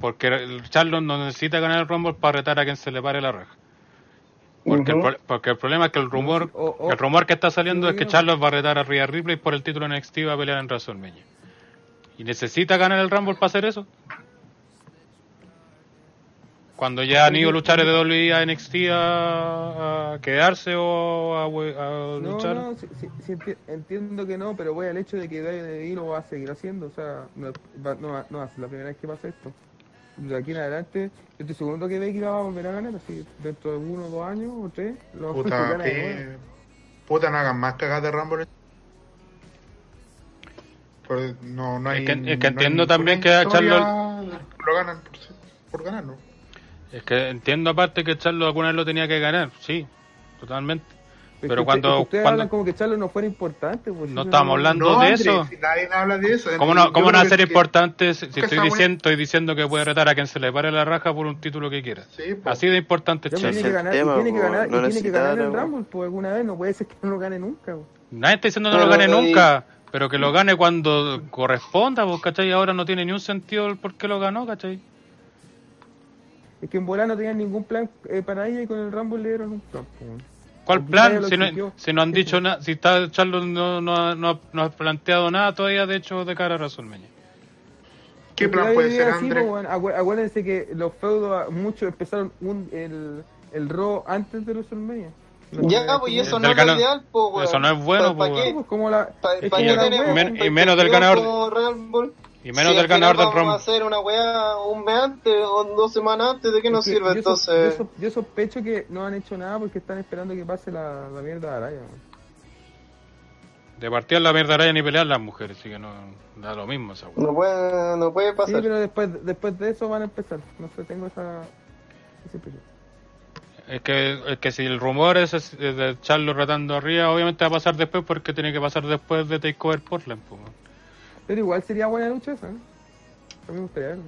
Porque Charlotte no necesita ganar el Rumble para retar a quien se le pare la raja. Porque, el, porque el problema es que el rumor el rumor que está saliendo es que Charlotte va a retar a Rhea Ripley por el título NXT y va a pelear en WrestleMania. ¿Y necesita ganar el Rumble para hacer eso? Cuando ya han ido luchadores de WWE a NXT a, a quedarse o a, a No, luchar. no, sí, sí, sí enti- entiendo que no, pero voy al hecho de que WWE lo va a seguir haciendo, o sea, no, va- no, no va a ser la primera vez que pasa esto. De aquí en adelante, yo estoy seguro que Becky la va a volver a ganar, así, dentro de uno, dos años o tres, lo Puta, que- puta, no hagan más cagadas de Rumble. Pues no, no hay, Es que- es que no hay entiendo también que a historia, Lo ganan por, por ganar, ¿no? Es que entiendo aparte que Charlotte alguna vez lo tenía que ganar, sí, totalmente. Pero cuando- usted- ustedes cuando- hablan como que Charlo no fuera importante, pues, No si estamos hablando No, de Andrés, eso. si nadie habla de eso. ¿Cómo no, cómo no va a ser importante si estoy diciendo, estoy diciendo que puede retar a quien se le pare la raja por un título que quiera? Sí, pues. Así de importante pues, Ese tiene que y tiene que ganar, no y tiene que ganar el Rumble, pues alguna vez, no puede ser que no lo gane nunca. pues. Nadie está diciendo que no lo gane nunca, pero que lo gane cuando corresponda, pues, ¿cachai? Ahora no tiene ni un sentido el por qué lo ganó, ¿cachai? Es que en bola no tenían ningún plan eh, para ella y con el Rumble le dieron un plan. Pues. ¿Cuál Porque plan? Si no, si no han dicho pues. nada, si está Charlotte no, no, ha- no, ha- no ha planteado nada todavía, de hecho, de cara a WrestleMania. ¿Qué plan la puede ser, así, Andrés? pues, bueno, acu- acuérdense que los feudos, muchos empezaron un, el, el Raw antes de WrestleMania. No Ya, fue- pues, y eso no es lo ideal, pues, weón. eso no es bueno, ¿Para pues, qué? Sí, pues, como la, Pa- es pa' como qué la tenemos wea, men- un y menos del ganador- como Rumble? Y menos Si del ganador del vamos a hacer una weá un mes antes o dos semanas antes, ¿de qué nos Es que sirve yo so- entonces? Yo, so- yo sospecho que no han hecho nada porque están esperando que pase la, la mierda de Araya. De partida la mierda raya ni pelear las mujeres, así que no da lo mismo esa weá. No puede, no puede Sí, pasar. pero después, después de eso van a empezar. No sé, tengo esa. ese impresión. Es que, es que si el rumor es, es de Charlo retando arriba, obviamente va a pasar después porque tiene que pasar después de Takeover Portland. pues. Pero igual sería buena lucha esa, ¿eh? A mí me gustaría verlo.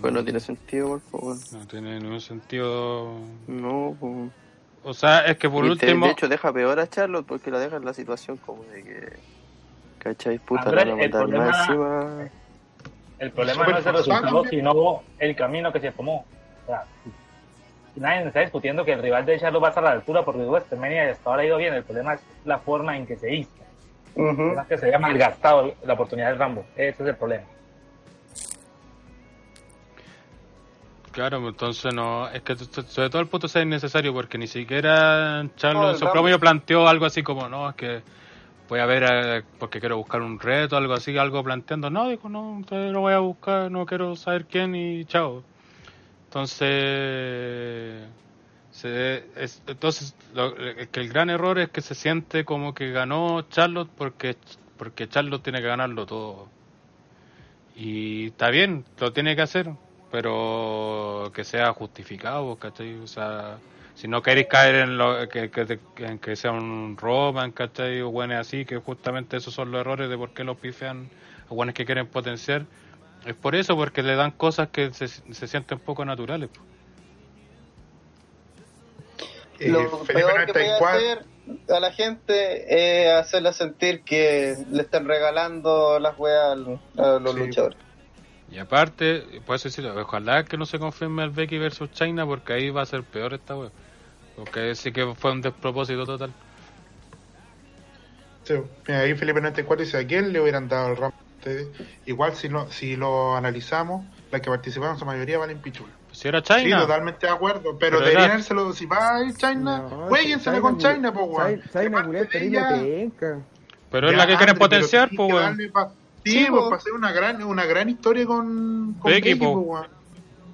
Pues no tiene sentido, por favor. No tiene ningún sentido. No, pues. O sea, es que por Y último. de hecho, deja peor a Charlotte porque la deja en la situación como de que. ¿Cachai? Puta, van a el problema- encima. El problema no es el resultado, sino el camino que se tomó. O sea, nadie está discutiendo que el rival de Charlo va a estar a la altura porque WrestleMania hasta ahora ha ido bien. El problema es la forma en que se hizo. Que se había malgastado la oportunidad del Rambo. Ese es el problema. Claro, entonces no. Es que sobre todo el punto es innecesario porque ni siquiera Charlo No, en su propio planteó algo así como: no, es que voy a ver eh, porque quiero buscar un reto, algo así, algo planteando. No, dijo, no, entonces lo voy a buscar, no quiero saber quién y chao. Entonces. Se, es- entonces, lo- es que el gran error es que se siente como que ganó Charlotte porque, porque Charlotte tiene que ganarlo todo. Y está bien, lo tiene que hacer, pero que sea justificado, ¿cachai? O sea, si no queréis caer en lo que, en que sea un Roman, ¿cachai? O bueno, así, que justamente esos son los errores de por qué los pifean a buenos que quieren potenciar. Es por eso, porque le dan cosas que se, sienten poco naturales. Eh, Lo Felipe peor que puede 94, hacer a la gente es hacerla sentir que le están regalando las weas al- a los Sí. luchadores. Y aparte, puedo decir, ojalá que no se confirme el Becky versus China, porque ahí va a ser peor esta wea. Porque sí que fue un despropósito total. Sí, mira, ahí Felipe 94 dice, ¿a quién le hubieran dado el ustedes? Igual si lo, si lo analizamos, las que participaron, su mayoría valen pichula. Si era Sí, China, totalmente de acuerdo, pero, Pero deberían era- dárselo, si va a ir China, No, jueguensela China con China, pues, weón. China- China ella- penca. pero es la que quieren potenciar, pues que weón. Sí, Sí, pues po. para hacer una gran, una gran historia con, con Becky, Becky, po. pues, weón.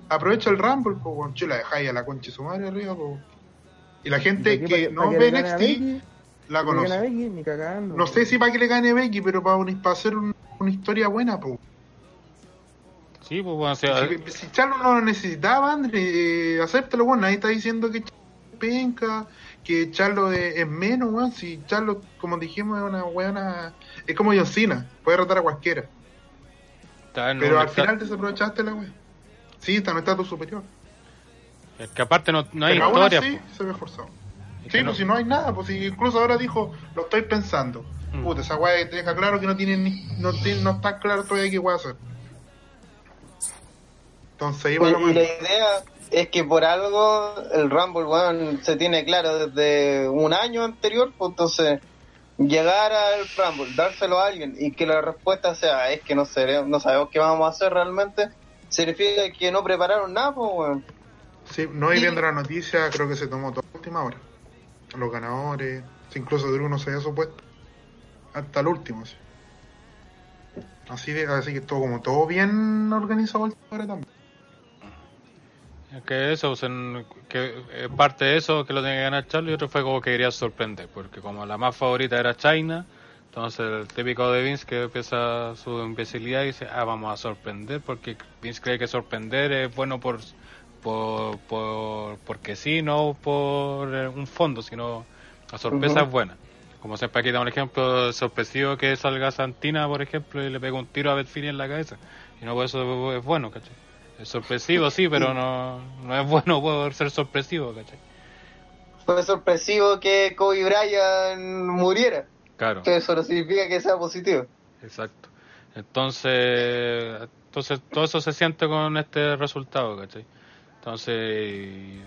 Aprovecha el Rumble, pues, weón. Chula, dejáis a la concha de su madre arriba, pues. Y la gente ¿Para qué- que no ve NXT Becky? la ¿Para qué le gane a conoce. Becky? Ni cagando. No sé si para que le gane Becky, pero para, un- para hacer un- una historia buena, pues. Sí, pues bueno, o sea, Si, si Charlo no lo necesitaba, André, eh, acéptalo, weón. Nadie está diciendo que Charlo es penca, que Charlo es, es menos, weón. Si Charlo, como dijimos, es una weona. Es como John Cena, puede rotar a cualquiera. Pero al final desaprovechaste la wea. Sí, está en un estatus superior. es que aparte no, no hay Pero aún historia. así, se ve forzado. Es Sí, pues si no hay nada, pues si incluso ahora dijo, lo estoy pensando. Mm. Puta, esa weá deja claro que no tiene ni, no, tiene- no está claro todavía qué weá hacer. Entonces ahí Y, y la idea es que por algo el Rumble, weón, se tiene claro desde un año anterior, pues entonces llegar al Rumble, dárselo a alguien y que la respuesta sea es que no, sere- no sabemos qué vamos a hacer realmente, significa que no prepararon nada, pues, weón. Sí, no hay viendo la noticia, creo que se tomó toda la última hora. Los ganadores, incluso Drew no se había supuesto. Hasta el último, sí. Así, de, así que estuvo como todo bien organizado el ahora también. Es que eso, o sea, que eh, parte de eso que lo tenía que ganar Charlie y otro fue como que quería sorprender, porque como la más favorita era China, entonces el típico de Vince que empieza su imbecilidad y dice, ah, vamos a sorprender, porque Vince cree que sorprender es bueno por, por, por porque sí, no por eh, un fondo, sino la sorpresa es buena. Como siempre aquí damos un ejemplo sorpresivo que salga Santina, por ejemplo, y le pega un tiro a Betfini en la cabeza. Y no por eso es bueno, ¿cachai? Es sorpresivo, sí, pero no, no es bueno por ser sorpresivo, ¿cachai? Fue sorpresivo que Kobe Bryant muriera, Claro, pero eso no significa que sea positivo. exacto. Entonces, entonces todo eso se siente con este resultado, ¿cachai? Entonces,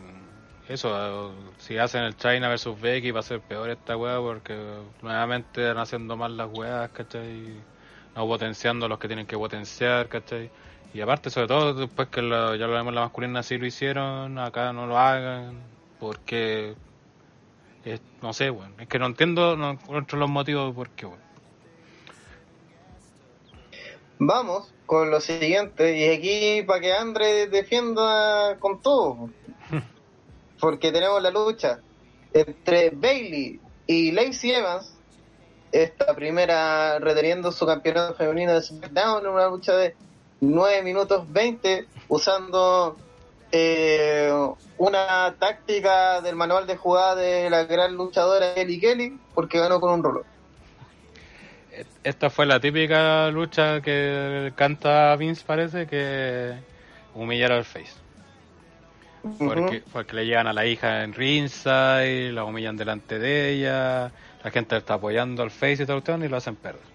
eso, si hacen el China versus Becky va a ser peor esta weá porque nuevamente van haciendo mal las weas, ¿cachai? No potenciando a los que tienen que potenciar, ¿cachai? Y aparte, sobre todo, después que lo- ya lo vemos la masculina, sí lo hicieron, acá no lo hagan, porque, es- no sé, bueno, es que no entiendo, no encuentro los motivos por qué, bueno. Vamos con lo siguiente, y aquí para que Andre defienda con todo. Porque tenemos la lucha entre Bailey y Lacey Evans. Esta primera reteniendo su campeonato femenino de SmackDown en una lucha de 9 minutos 20, usando eh, una táctica del manual de jugada de la gran luchadora Kelly Kelly, porque ganó con un rolo. Esta fue la típica lucha que canta Vince, parece, que humillar al Face. Porque, porque le llegan a la hija en ringside, la humillan delante de ella, la gente está apoyando al Face y todo el tema, y lo hacen perder.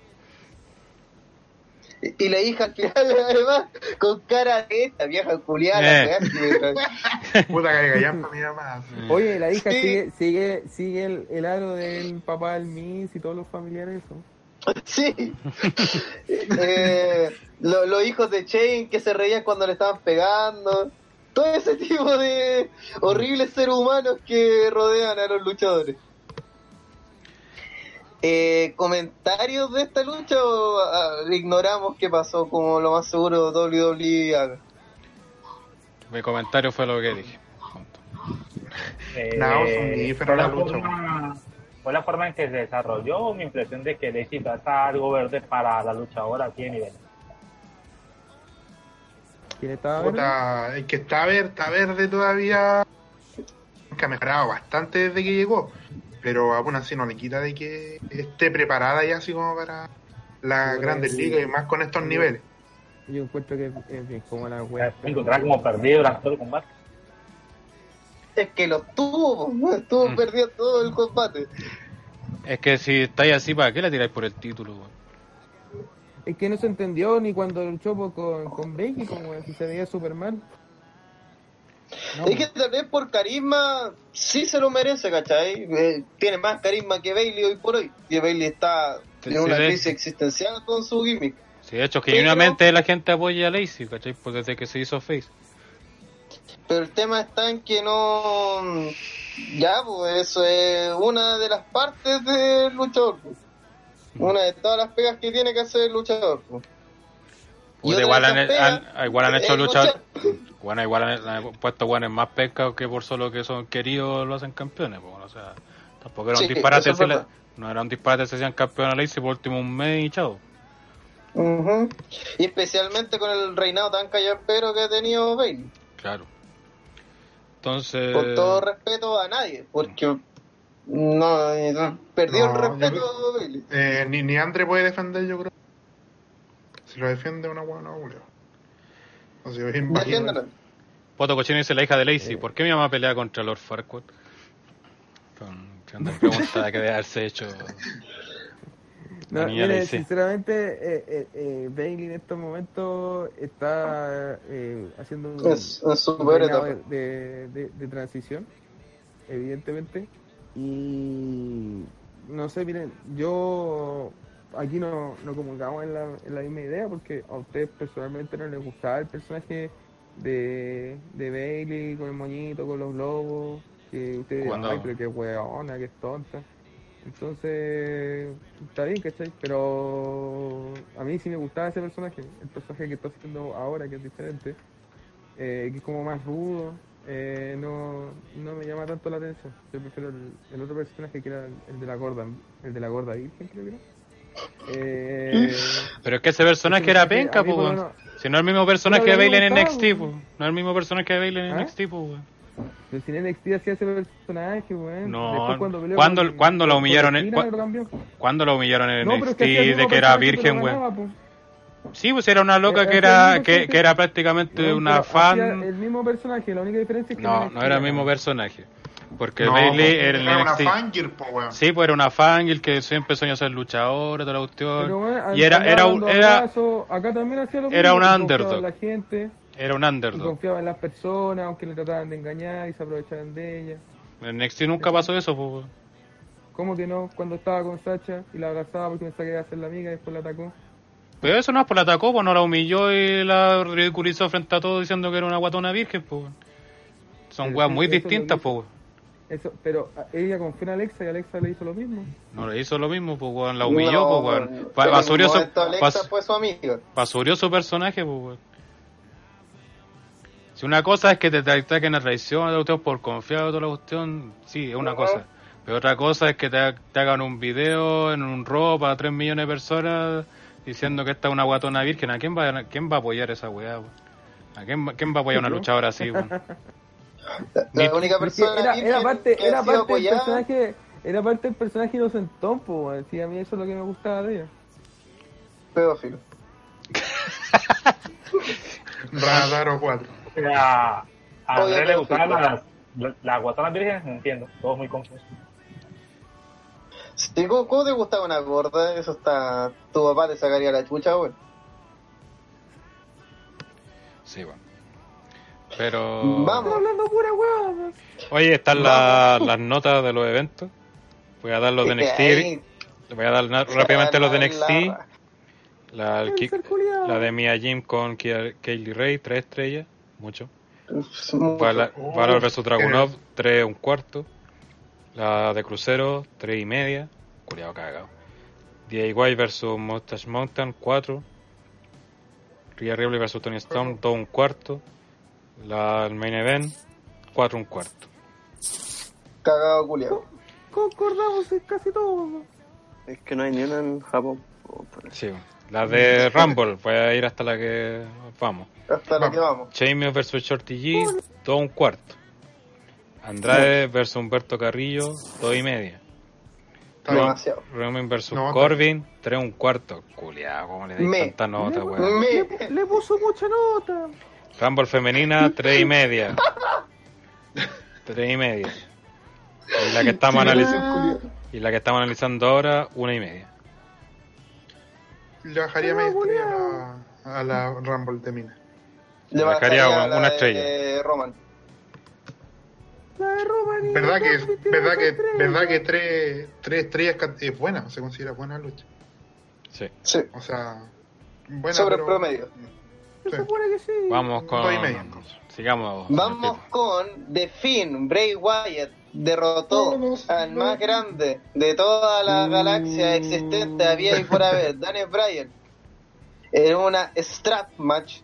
Y la hija al final, además, con cara de esta vieja culiada, Eh. Puta que gallampa mi mamá. Oye, la hija Sí. sigue, sigue, sigue el, el aro del papá del Miss y todos los familiares, eso. Sí. Eh, lo- los hijos de Shane que se reían cuando le estaban pegando. Todo ese tipo de horribles seres humanos que rodean a los luchadores. Eh, ¿Comentarios de esta lucha o ah, ignoramos qué pasó como lo más seguro WWE haga? Mi comentario fue lo que dije. Eh, No, es fue, la lucha, forma, fue la forma en que se desarrolló mi impresión de que Daisy trata algo verde para la lucha ahora aquí en nivel. ¿Quién estaba verde? Puta, el que está verde, está verde todavía. Que ha mejorado bastante desde que llegó. Pero aún así no le quita de que esté preparada ya así como para las Sí, grandes sí. ligas y más con estos Sí. niveles. Yo encuentro que es bien como la wea. Me encontraba como perdido durante todo el combate. Es que lo tuvo, estuvo Mm. perdido todo el combate. Es que si estáis así, ¿para qué le tiráis por el título? Es que no se entendió ni cuando luchó con, con Becky, como si se veía super mal. No, Es que tal vez por carisma sí se lo merece, ¿cachai? Eh, tiene más carisma que Bailey hoy por hoy. Y Bailey está Sí, en una sí, de- crisis existencial con su gimmick. Sí, de hecho, Pero- genuinamente la gente apoya a Lacey, ¿cachai? Pues desde que se hizo face. Pero el tema está en que no. Ya, pues eso es una de las partes del luchador. pues. Una de todas las pegas que tiene que hacer el luchador. pues. Otra igual, han, igual hecho luchar. luchar. Bueno, igual han, han puesto guanes más pescados que por solo que son queridos lo hacen campeones. pues, o sea, tampoco era un Sí, disparate. si no era un disparate si hacían campeón a Lacey por último un mes y chao. Y especialmente con el reinado tan callapero que ha tenido Bailey. Claro. Entonces. Con todo respeto a nadie, porque no, no- perdió No, el respeto creo- a Bailey. Eh, ni, ni Andre puede defender, yo creo. Si lo defiende una buena Julio. O sea. Poto Cochino dice la hija de Lacey. ¿Por qué mi mamá pelea contra Lord Farquaad? Con pregunta que debe haberse hecho. No, mire, sinceramente, eh, eh, eh, Bailey en estos momentos está eh, haciendo un, Es, un de, de- de transición, evidentemente. Y no sé, miren, yo aquí no, no comulgamos en la, en la misma idea porque a ustedes personalmente no les gustaba el personaje de, de Bailey con el moñito, con los globos, que ustedes Cuando- ay, pero qué weona, que es tonta. Entonces, está bien, ¿cachai? Pero a mí sí me gustaba ese personaje, el personaje que está haciendo ahora, que es diferente, eh, que es como más rudo, eh, no, no me llama tanto la atención. Yo prefiero el, el otro personaje que era el, el de la gorda, el de la gorda virgen, creo que era. Eh, Pero es que ese personaje ese era penca, pues. lo weón. Si no es el mismo personaje me Bailey en NXT, pues. No es el mismo personaje de Bailey en ¿Ah? NXT, pues, weón. Pero si en NXT hacía ese personaje, weón. No, Después cuando peleó ¿cuándo- con- cuándo la con humillaron en- lo. ¿Cuándo lo humillaron en No, pero es NXT que de que era virgen, weón? Sí, pues era una loca Eh, que era que, que era prácticamente una fan. El mismo personaje, la única diferencia es que No, no era el NXT mismo personaje. Porque No, Bailey porque era era una fangirl, po, weón. Sí, pues era una fangirl que siempre soñó ser luchadora, toda la cuestión. Pero, weón, y era, era, un, era, acá también hacía lo mismo, era un underdog. la gente, era un y underdog. confiaba en las personas, aunque le trataban de engañar y se aprovechaban de ella. En NXT nunca pasó eso, pues. weón. ¿Cómo que no? Cuando estaba con Sacha y la abrazaba porque pensaba que iba a ser la amiga y después la atacó. Pero eso no es por la atacó, pues no la humilló y la ridiculizó frente a todos diciendo que era una guatona virgen, pues. weón. Son weas muy distintas, pues. Eso, pero a- ella confió en Alexa y Alexa le hizo lo mismo. No le hizo lo mismo, pues, weón. La humilló, No, pues, weón. Basurió su, bas- fue su basurió su personaje, pues, weón. Si una cosa es que te ataquen a traición, a usted por confiar en toda la cuestión, sí, es una cosa. Pero otra cosa es que te, te hagan un video en un robo para 3 millones de personas diciendo que esta es una guatona virgen. ¿A quién va, a- quién va a apoyar esa weá, weón? ¿A quién, va- quién va a apoyar a una luchadora así, weón? La Mi- única persona era, parte, que era parte del personaje, era parte del personaje inocentón, po, weón. Sí, a mí eso es lo que me gustaba de ella. pedófilo. Radaro 4. A, a Andrés le gustaban las, las, las guatonas vírgenes, no entiendo, todo muy confuso. Sí, ¿cómo, cómo te gustaba una gorda? Eso está... Tu papá te sacaría la chucha, weón. Sí, weón. Pero... Vamos. hablando pura weón. Oye, están la- las notas de los eventos. Voy a dar los de NXT. Voy a dar rápidamente los de NXT. la- el la de Mia Jim con Kaylee Ray, 3 estrellas. Mucho. Oh, Valor vs Dragunov, 3 un cuarto. La de Crucero, 3 y media. Culiado cagado. DIY vs Mustache Mountain, 4. Rhea Ripley vs Tony Storm, 2 un cuarto. La el main event, 4 un cuarto. Cagado culiao. Concordamos en casi todo. Es que no hay ni una en Japón. Sí, la de Rumble, voy a ir hasta la que vamos. Hasta la que vamos. Sheamus vs Shorty G, 2 un cuarto. Andrade vs Humberto Carrillo, 2 y media. Demasiado. Roman versus No, Corbin, 3 un cuarto. Culeado, ¿cómo le dais Me. tanta nota, weón? Me- le- le puso mucha nota. Rumble femenina, 3 y media. 3 y media. Y la que estamos analizando. Y la que estamos analizando ahora, una y media. Le bajaría media estrella a la, a la Rumble de Mina. Le Bajaría bajaría una la de estrella. Roman. La de Roman y ¿Verdad que, verdad que, verdad que estrella. tres, tres estrellas es buena, se considera buena lucha. Sí. Sí. O sea, buena. Sobre pero- promedio. Se Sí. supone que sí. Vamos con. Sigamos. Vamos con The Finn, Bray Wyatt derrotó al más grande de toda la galaxia existente había y por haber, Daniel Bryan, en una strap match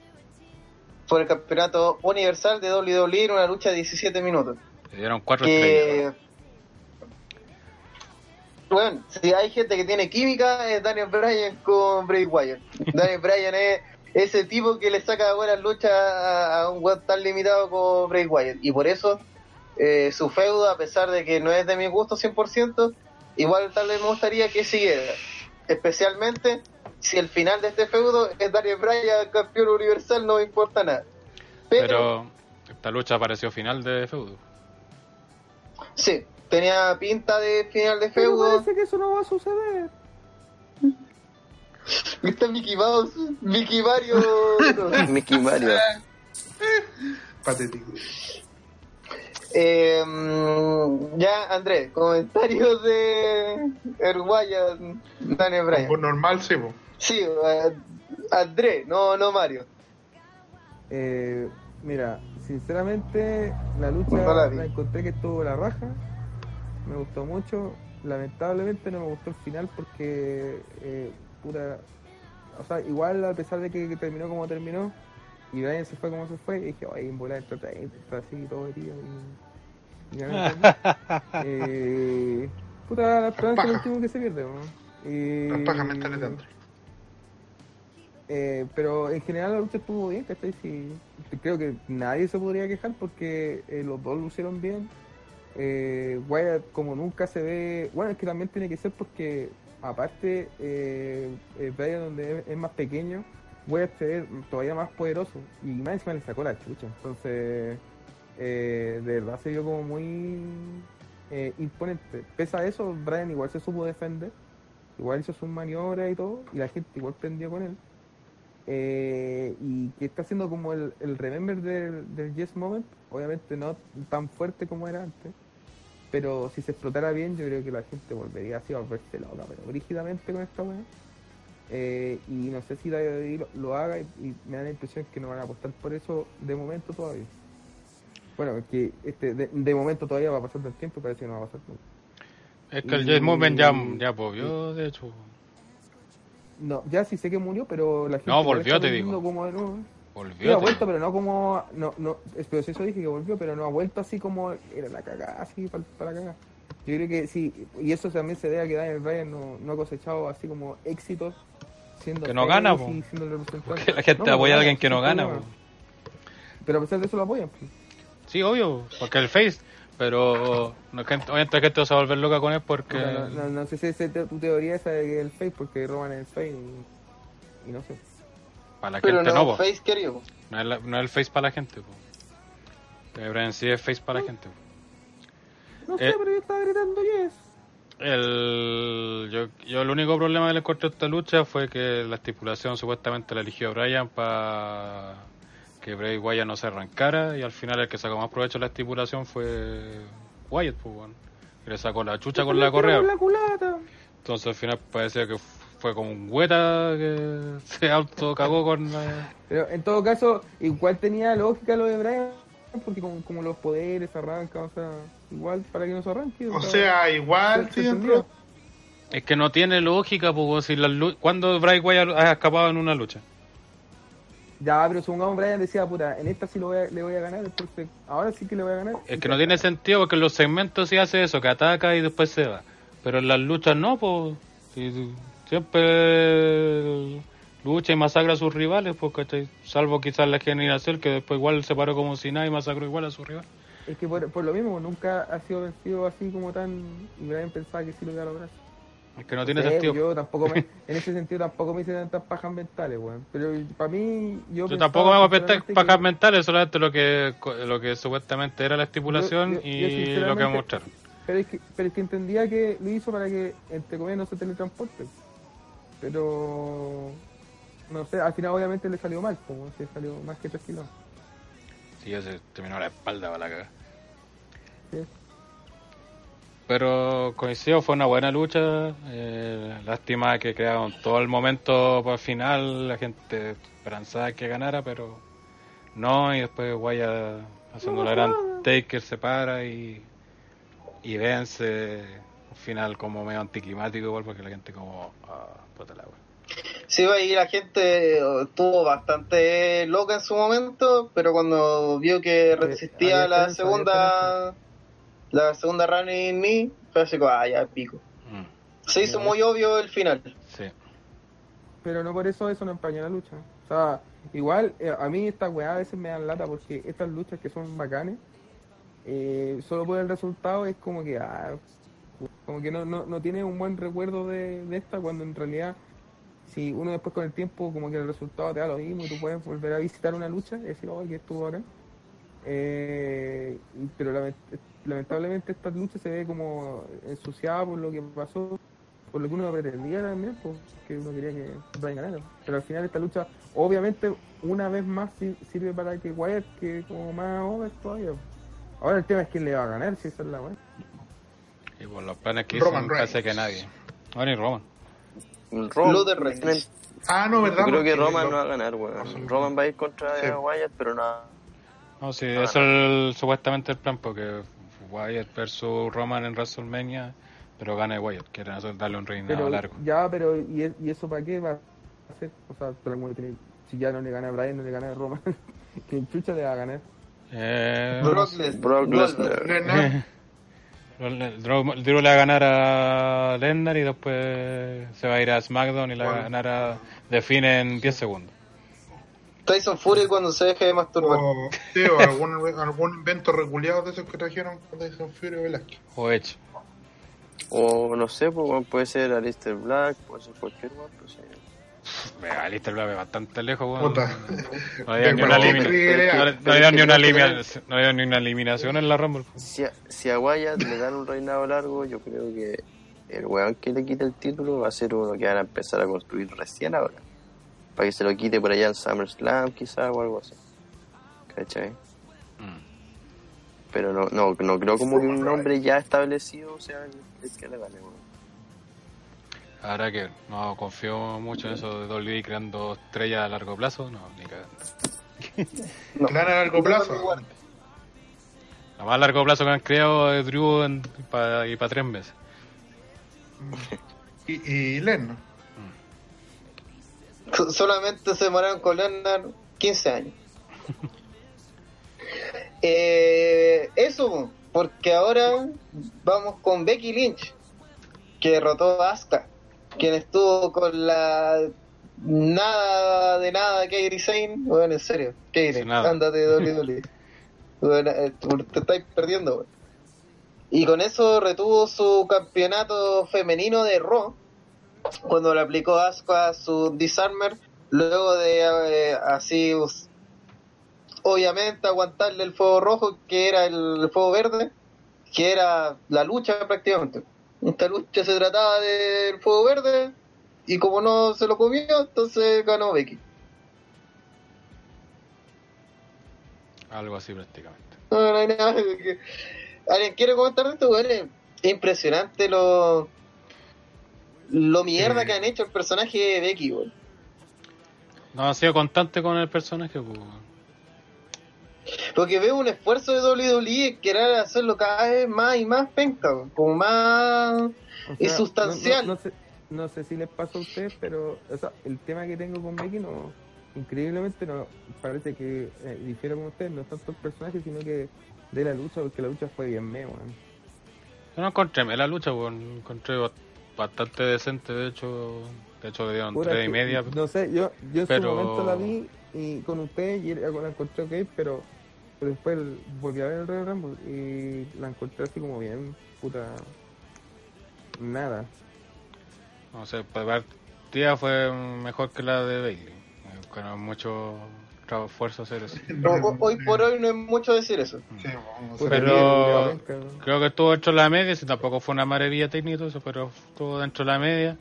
por el campeonato universal de WWE en una lucha de 17 minutos. Le dieron 4 estrellas. Que bueno, si hay gente que tiene química es Daniel Bryan con Bray Wyatt. Daniel Bryan es ese tipo que le saca buenas luchas a, a un web tan limitado como Bray Wyatt. Y por eso eh, su feudo, a pesar de que no es de mi gusto 100%, igual tal vez me gustaría que siguiera. Especialmente si el final de este feudo es Daniel Bryan campeón universal, no me importa nada. Pero, Pero esta lucha pareció final de feudo. sí, tenía pinta de final de Pero feudo. parece que eso no va a suceder. Está Mickey Mouse, Mickey Mario. Mickey Mario. Patético. Eh, mm, ya, Andrés, comentarios de Erguaya, Daniel Bryan. Por normal, sí, po. Sí, Andrés, no, no Mario. Eh, mira, sinceramente, la lucha No la encontré que estuvo la raja. Me gustó mucho. Lamentablemente no me gustó el final porque, eh, puta. O sea, igual a pesar de que, que terminó como terminó y Brian se fue como se fue, dije, ay, en volar está, está así todo herido y. y gané el premio". eh, puta, la esperanza es lo último que se pierde, ¿no? Y- Las pajas mentales de Andrés. eh, pero en general la lucha estuvo bien, ¿cachai? Sí, creo que nadie se podría quejar porque eh, los dos lucieron bien. Eh, Wyatt como nunca se ve... Bueno, es que también tiene que ser porque aparte eh, eh, Bryan donde es, más pequeño, Wyatt se ve todavía más poderoso y más encima le sacó la chucha. Entonces, eh, de verdad se vio como muy eh, imponente. Pese a eso, Bryan igual se supo defender. Igual hizo sus maniobras y todo, y la gente igual prendió con él eh, y que está haciendo como el, el remember del, del Yes Moment, obviamente no tan fuerte como era antes, pero si se explotara bien, yo creo que la gente volvería así a volverse loca, pero rígidamente con esta weá. Eh, y no sé si David lo, lo haga y, y me da la impresión que no van a apostar por eso de momento todavía. Bueno, que este, de, de momento todavía va a pasar el tiempo y parece que no va a pasar nunca. Es que el Jet Movement ya, ya volvió, de hecho. No, ya sí sé que murió, pero la gente. No, volvió, te digo. Como de nuevo. Volvió. Sí, ha vuelto, pero no como. No, no, pero eso dije que volvió, pero no ha vuelto así como era la cagada, así para, para la cagada. Yo creo que sí, y eso también se debe a que Daniel Bryan no, no ha cosechado así como éxitos siendo Que no gana, po. siendo el representante. Porque la gente No, apoya a no alguien que no gana. pero- po. Pero a pesar de eso lo apoyan. pues. Sí, obvio, porque el Face. Pero no, gente, obviamente la gente va a volver loca con él porque. O sea, no, no, no sé si es te- tu teoría esa de que el face, porque Roman es el face y, y no sé. Para la Pero gente no, no, po. Face querido. No es, la- no es el Face para la gente. Po. Eh, Brian sí es Face para la gente. po. No sé, Eh. pero yo estaba gritando yes. El, yo, yo el único problema le encontré a esta lucha fue que la estipulación supuestamente la eligió Brian para que Bray Wyatt no se arrancara y al final el que sacó más provecho de la estipulación fue Wyatt, pues, bueno, que le sacó la chucha con la correa. Con la culata. Entonces al final parecía que fue como un hueta que se auto cagó con la... Pero en todo caso, igual tenía lógica lo de Brian, porque como, como los poderes arrancan, o sea, igual para que no se arranque. O sea, igual, sí. Es que no tiene lógica, pues, si la lu- ¿cuándo Bray Wyatt ha escapado en una lucha? Ya, pero supongamos Brian decía, puta, en esta sí lo voy a- le voy a ganar, entonces ahora sí que le voy a ganar. Es que no tiene sentido porque en los segmentos sí hace eso, que ataca y después se va. Pero en las luchas no, pues. si- siempre lucha y masacra a sus rivales, pues, ¿cachai? Salvo quizás la generación que después igual se paró como si nada y masacró igual a su rival. Es que por, por lo mismo, nunca ha sido vencido así como tan... Y Brian pensaba que sí lo iba a lograr. Es que no tiene sentido. Yo tampoco me, en ese sentido tampoco me hice tantas pajas mentales, weón. Pero para mí, yo. Yo tampoco me hago pajas que- mentales, solamente lo que lo que supuestamente era la estipulación Yo- yo- yo y lo que mostraron. Pero es, que, pero es que entendía que lo hizo para que, entre comillas, no se teletransporte. Pero. No sé, al final obviamente le salió mal, como se salió más que tranquilo. Sí, ya se terminó la espalda para la caga. Sí. Pero coincido, fue una buena lucha. eh, lástima que crearon todo el momento para el final, la gente esperanzada que ganara, pero no. Y después Guaya haciendo la gran Taker se para y, y vence. Un final como medio anticlimático, igual, porque la gente, como. Ah, puta la. Sí, ahí la gente eh, estuvo bastante loca en su momento, pero cuando vio que resistía había la segunda la segunda running knee, fue así como, ah, ya pico. Mm, Se hizo muy obvio el final. sí. Pero no por eso eso no empañó la lucha. O sea, igual eh, a mí estas weas a veces me dan lata porque estas luchas que son bacanes, eh, solo por el resultado es como que, ah, como que no, no, no tiene un buen recuerdo de, de esta cuando en realidad si uno después con el tiempo como que el resultado te da lo mismo y tú puedes volver a visitar una lucha y decir, oh, que estuvo acá. Eh, pero lament- lamentablemente esta lucha se ve como ensuciada por lo que pasó por lo que uno pretendía también, pues, que uno quería que Bryan ganara. Pero al final esta lucha, obviamente, una vez más sir- sirve para que Wyatt que como más over todavía. Ahora el tema es quién le va a ganar, si esa es la weá. Y por los planes que Roman hicieron, casi Reigns. que nadie. Bueno, y Roman. Roman, Luther Reigns. Ah, no, ¿verdad? Yo creo que Roman no va a ganar, weón. Roman va a ir contra Sí. Wyatt, pero no. No, sí, eso es el- supuestamente el plan, porque Wyatt versus Roman en WrestleMania, pero gana Wyatt, quieren hacer darle un reinado Pero largo. ya, pero ¿y, es- ¿y eso para qué va a hacer? O sea, si ya no le gana a Bryan, no le gana a Roman, ¿quién chucha le va a ganar? Eh, Brock Lesnar. Drew, Drew le va a ganar a Lesnar y después se va a ir a SmackDown y le va a Bueno. ganar a The Finn en 10 segundos. Tyson Fury cuando se deje de masturbar. o, sí, o algún, algún invento reculeado de esos que trajeron Tyson Fury o Velázquez. O Edge. O no sé, pues, puede ser Alistair Black, puede ser cualquier weón, pues, Vea, Lister Black es bastante lejos, weón. Puta. No había ni una eliminación, no había ni una eliminación en la Rumble. Si a, si a Wyatt le dan un reinado largo, yo creo que el weón que le quite el título va a ser uno que van a empezar a construir recién ahora. Para que se lo quite por allá en SummerSlam, quizás, o algo así. ¿Cachai? Mm. Pero no, no, no creo como que un nombre ya establecido sea el, el que le gane, weón. Ahora que no confío mucho en eso de WWE creando estrellas a largo plazo, no, ni cagando. No. Plan a largo plazo. Lo más largo plazo que han creado es Drew en- pa- y para tres meses. Y, y Lennon. So- Solamente se demoraron con Lesnar 15 años. Eh, eso, porque ahora vamos con Becky Lynch, que derrotó a Asuka, quien estuvo con la nada de nada Kairi Sane. Bueno, en serio, Kairi, ándate WWE. Bueno, eh, te estáis perdiendo, weón. Y con eso retuvo su campeonato femenino de Raw cuando le aplicó Asuka su Disarmer, luego de eh, así, obviamente, aguantarle el fuego rojo, que era el fuego verde, que era la lucha prácticamente. Esta lucha se trataba del fuego verde, y como no se lo comió, entonces ganó Becky. Algo así prácticamente. No, no hay nada que- ¿Alguien quiere comentar esto? Bueno, es impresionante lo lo mierda Sí. que han hecho el personaje de Becky, weón. No, ha sido constante con el personaje, pues. Porque veo un esfuerzo de WWE en querer hacerlo cada vez más y más penca, weón. como más... O Es sea, sustancial. No, no- no sé, no sé si les pasa a ustedes, pero o sea, el tema que tengo con Becky no, increíblemente no parece que eh, difiere con ustedes, no es tanto el personaje, sino que de la lucha, porque la lucha fue bien me, weón. Yo no encontré me la lucha, pues. Encontré ba- bastante decente, de hecho. De hecho, le dieron tres que- y media. No sé, yo, yo en pero- su momento la vi y con ustedes y era- la encontré ok, pero después volví a ver el Royal Rumble y la encontré así como bien, puta, nada. No sé, pues partida fue mejor que la de Bailey. Con mucho tra- esfuerzo hacer eso. No, ho- hoy por hoy no es mucho decir eso. Sí, vamos a Pero- bien. Creo que estuvo dentro de la media, si tampoco fue una maravilla técnica y todo eso, pero estuvo dentro de la media.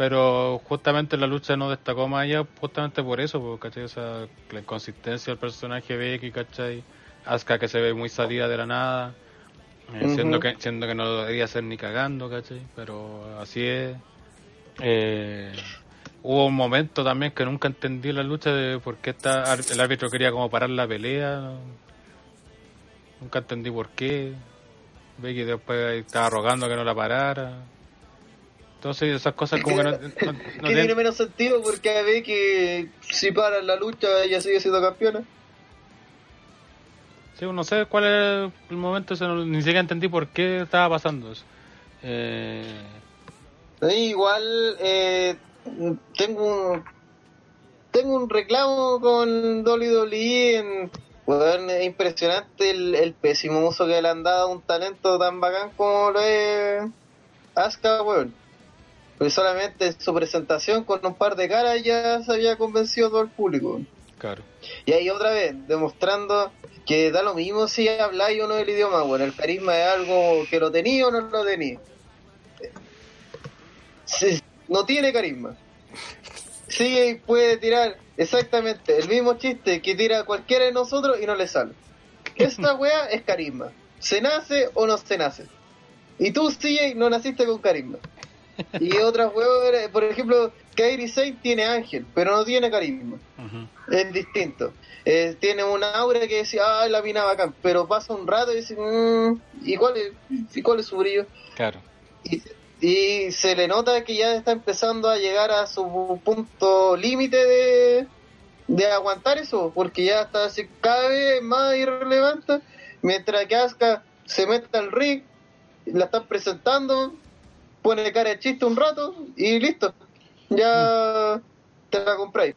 Pero justamente la lucha no destacó más allá, justamente por eso, porque ¿cachai? O sea, la inconsistencia del personaje Becky, ¿cachai? Asuka que se ve muy salida de la nada, eh, siendo, que, siendo que no lo debería hacer ni cagando, ¿cachai? Pero así es. Eh, hubo un momento también que nunca entendí la lucha de por qué esta, el árbitro quería como parar la pelea. ¿no? Nunca entendí por qué. Becky después estaba rogando que no la parara. Entonces esas cosas como que no, no- no que tienen- tiene menos sentido porque ve que si para la lucha ella sigue siendo campeona. Sí, no sé cuál es el momento, ni siquiera entendí por qué estaba pasando eso. Eh, Sí, igual eh, tengo un tengo un reclamo con WWE en weón, es impresionante el, el pésimo uso que le han dado a un talento tan bacán como lo es Asuka, weón. Porque solamente en su presentación con un par de caras ya se había convencido todo el público. claro. Y ahí otra vez, demostrando que da lo mismo si habláis o no el idioma, bueno, el carisma es algo que lo tenía o no lo tenía. No tiene carisma. Sí, puede tirar exactamente el mismo chiste que tira cualquiera de nosotros y no le sale. Esta wea es carisma. ¿Se nace o no se nace? Y tú, CJ, no naciste con carisma. Y otras weas, por ejemplo, Kairi Sane tiene ángel, pero no tiene carisma es distinto. Eh, tiene una aura que decía, ay, la mina bacán, pero pasa un rato y dice, "Mm, ¿y cuál es, y cuál es su brillo? Claro. Y, y se le nota que ya está empezando a llegar a su punto límite de, de aguantar eso, porque ya está así cada vez más irrelevante, mientras que Asuka se mete al ring, la están presentando, pone cara de chiste un rato y listo, ya te la compráis.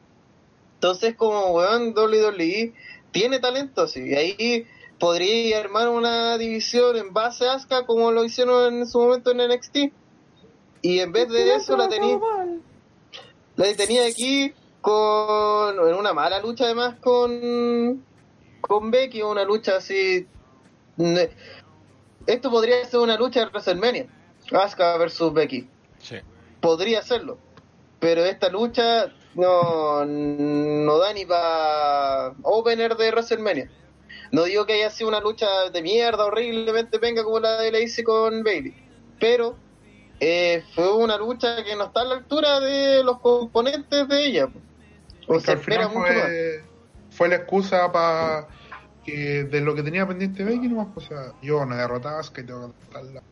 Entonces, como weón, WWE tiene talento, sí. Y ahí podría armar una división en base a Asuka como lo hicieron en su momento en NXT. Y en vez de eso la tenía la tenía aquí con en una mala lucha además con con Becky, una lucha así esto podría ser una lucha de WrestleMania, Asuka versus Becky Sí. podría hacerlo. Pero esta lucha no, no da ni para opener de WrestleMania. No digo que haya sido una lucha de mierda, horriblemente venga como la de la hice con Bailey. Pero eh, fue una lucha que no está a la altura de los componentes de ella. O Porque se al espera mucho más. fue, fue la excusa para que de lo que tenía pendiente Becky nomás, pues, o sea, yo no derrotaba a Asuka y tengo que derrotarla.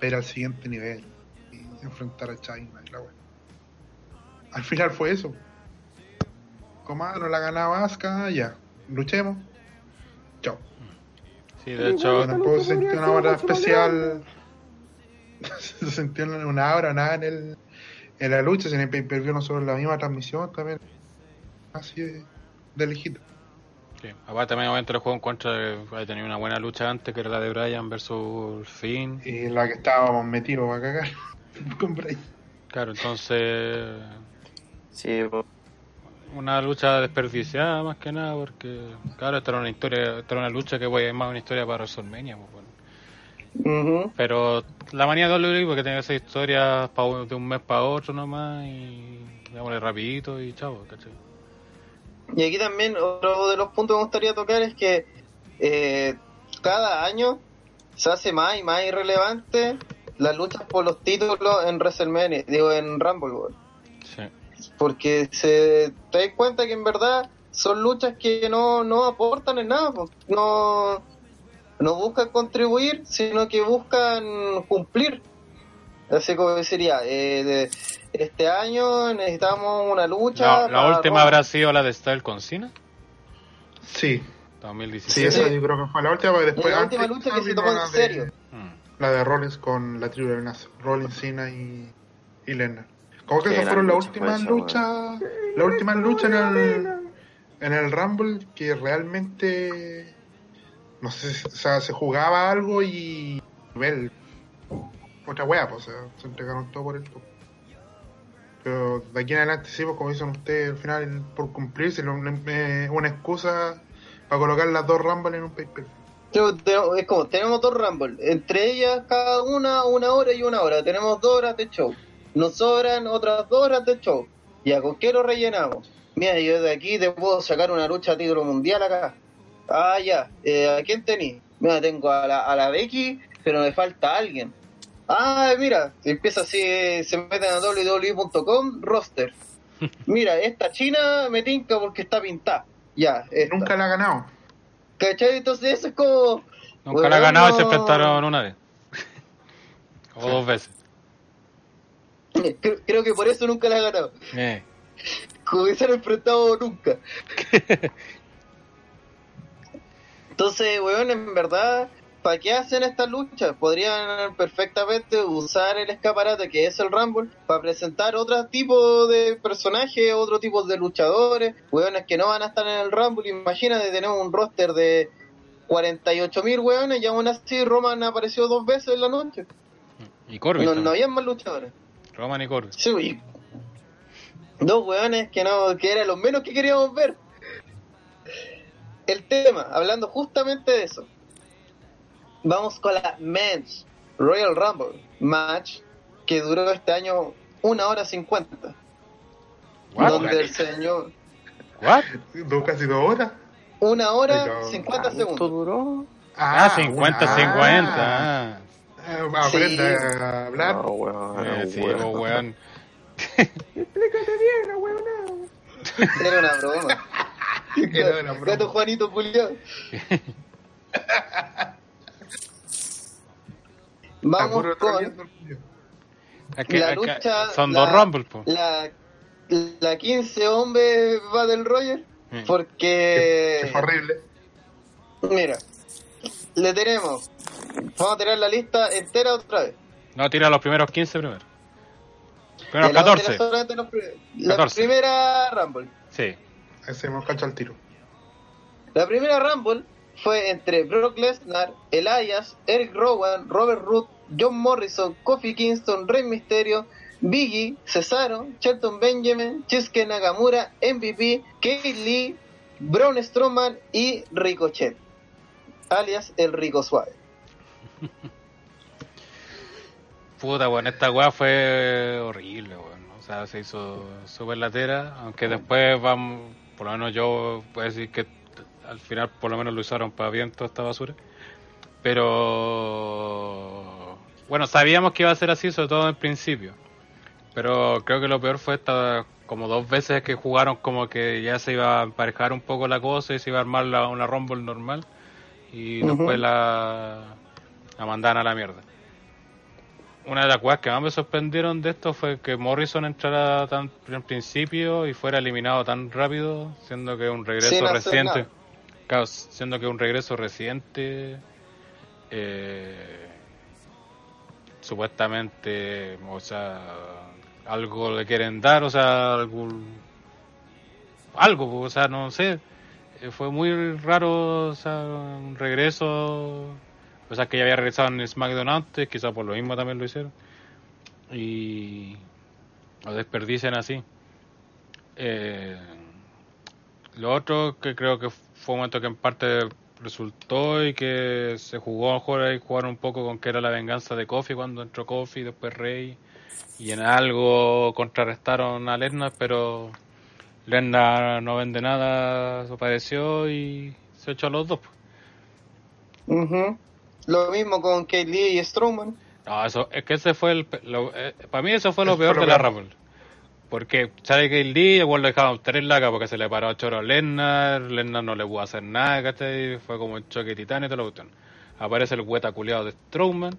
Pero al siguiente nivel y enfrentar a China y la wea. Al final fue eso. Como ah, no la ganaba Asuka, ya, luchemos. Chao. Sí, de hecho, tampoco se sintió una hora especial. se sintió una hora, nada en el en la lucha, en el pay per view nosotros la misma transmisión también. Así de, de lejito. Sí. aparte también obviamente el juego en contra de- había tenido una buena lucha antes que era la de Bryan versus Finn. Y la que estábamos metidos a cagar con Bray. Claro, entonces Sí, po. una lucha desperdiciada más que nada porque claro, esta era una historia, esta era una lucha que voy más una historia para WrestleMania, pues, bueno. Ujú. Pero la manía de WWE porque que hacer historias de un mes para otro nomás y démosle rapidito y chao, ¿cachai? Y aquí también otro de los puntos que me gustaría tocar es que eh, cada año se hace más y más irrelevante las luchas por los títulos en WrestleMania, digo en Rumble. Sí. porque se te das cuenta que en verdad son luchas que no, no aportan en nada, no, no buscan contribuir, sino que buscan cumplir. Así como sería, eh, de- este año necesitamos una lucha. La, la última habrá sido la de Style con Cena, Sí, sí, 2017. esa Sí. yo creo que fue la última, porque después la última lucha que se tomó en la de- serio. Mm. La de Rollins con la tribu de amenaza. Rollins, Cena y, y Lennar. Como que esas fueron las lucha últimas esa, luchas, las últimas luchas en el, en el Rumble que realmente, no sé, si- o sea, se jugaba algo y nivel, otra wea, pues, o sea, se entregaron todo por el top. Pero de aquí en adelante, sí, pues como dicen ustedes, al final, por cumplirse, eh, una excusa para colocar las dos Rumble en un. Tenemos- tenemos- Es como, tenemos dos Rumble, entre ellas cada una una hora y una hora. Tenemos dos horas de show. Nos sobran otras dos horas de show. Ya, ¿con qué lo rellenamos? Mira, yo de aquí te puedo sacar una lucha a título mundial acá. Ah, ya. Eh, ¿A quién tení? Mira, tengo a la, a la Becky, pero me falta alguien. Ah, mira, empieza así, eh, se meten a www.com, roster. Mira, esta china me tinca porque está pintada. Ya, esta. Nunca la ha ganado. ¿Cachai? Entonces eso es como... Nunca Bueno, la ha ganado y se enfrentaron una vez. o dos veces. Creo, creo que por eso nunca la ha ganado. Eh. Como que se han enfrentado nunca. Entonces, weón, en verdad, ¿para qué hacen estas luchas? Podrían perfectamente usar el escaparate que es el Rumble para presentar otro tipo de personajes, otro tipo de luchadores, weones que no van a estar en el Rumble. Imagínate, tenemos un roster de 48 mil weones y aún así Roman apareció dos veces en la noche. Y Corbin. No, no habían más luchadores. Roman y Corbin. Sí, y dos weones que no, que eran los menos que queríamos ver. El tema, hablando justamente de eso. Vamos con la Men's Royal Rumble match que duró este año una hora cincuenta. What? Donde el señor. ¿What? Dos, casi dos horas. Una hora cincuenta ¿Cuánto segundos. duró? Ah, 50, una- 50. Ah, Ah. aprende Sí. a hablar. No, weón, Eh, sí, weón. weón. Explícate bien, ahueonado. Era una broma. Era una broma. Gato Juanito Julián. Vamos con. Es que, La es lucha, son la- dos Rumble, po. la, la 15 hombres Battle Royale Mm. porque Que fue horrible. mira le tenemos vamos a tirar la lista entera otra vez No, tira los primeros 15 primero. Primeros la vamos a 14. tirar solamente los la 14. primera Rumble Sí. Hacemos cacho al tiro. la primera Rumble fue entre Brock Lesnar Elias Eric Rowan Robert Root John Morrison Kofi Kingston Rey Mysterio Biggie Cesaro Shelton Benjamin Chisuke Nakamura MVP Kate Lee Braun Strowman y Ricochet alias el Rico Suave Puta, weón, esta weá fue horrible, weón. O sea, se hizo súper latera, aunque después vamos, por lo menos yo puedo decir que al final por lo menos lo usaron para bien toda esta basura. Pero bueno, sabíamos que iba a ser así, sobre todo en principio. Pero creo que lo peor fue esta como dos veces que jugaron como que ya se iba a emparejar un poco la cosa y se iba a armar la- una Rumble normal y después la, la mandaban a la mierda. Una de las cosas que más me sorprendieron de esto fue que Morrison entrara tan en principio y fuera eliminado tan rápido, siendo que un regreso reciente, nada. Claro, siendo que un regreso reciente, eh, supuestamente, o sea, algo le quieren dar, o sea, algún, algo, pues, o sea, no sé, eh, fue muy raro, o sea, un regreso, o sea, que ya había regresado en SmackDown antes, quizás por lo mismo también lo hicieron, y lo desperdician así. Eh, lo otro que creo que fue un momento que en parte resultó y que se jugó a lo mejor ahí jugar un poco con que era la venganza de Kofi cuando entró Kofi, después Rey y en algo contrarrestaron a Lesnar, pero Lesnar no vende nada, desapareció y se echó a los dos. pues. Ujú. Lo mismo con Lee y Strowman. No, eso, es que ese fue el. lo- eh, para mí, eso fue lo peor de la. Rumble. Porque sabe que el día igual lo dejaban tres lacas porque se le paró a choro a Lennar, Lennar no le pudo hacer nada, ¿cachai? Fue como un choque titán y todo lo cuestión. Aparece el hueta culiado de Strowman.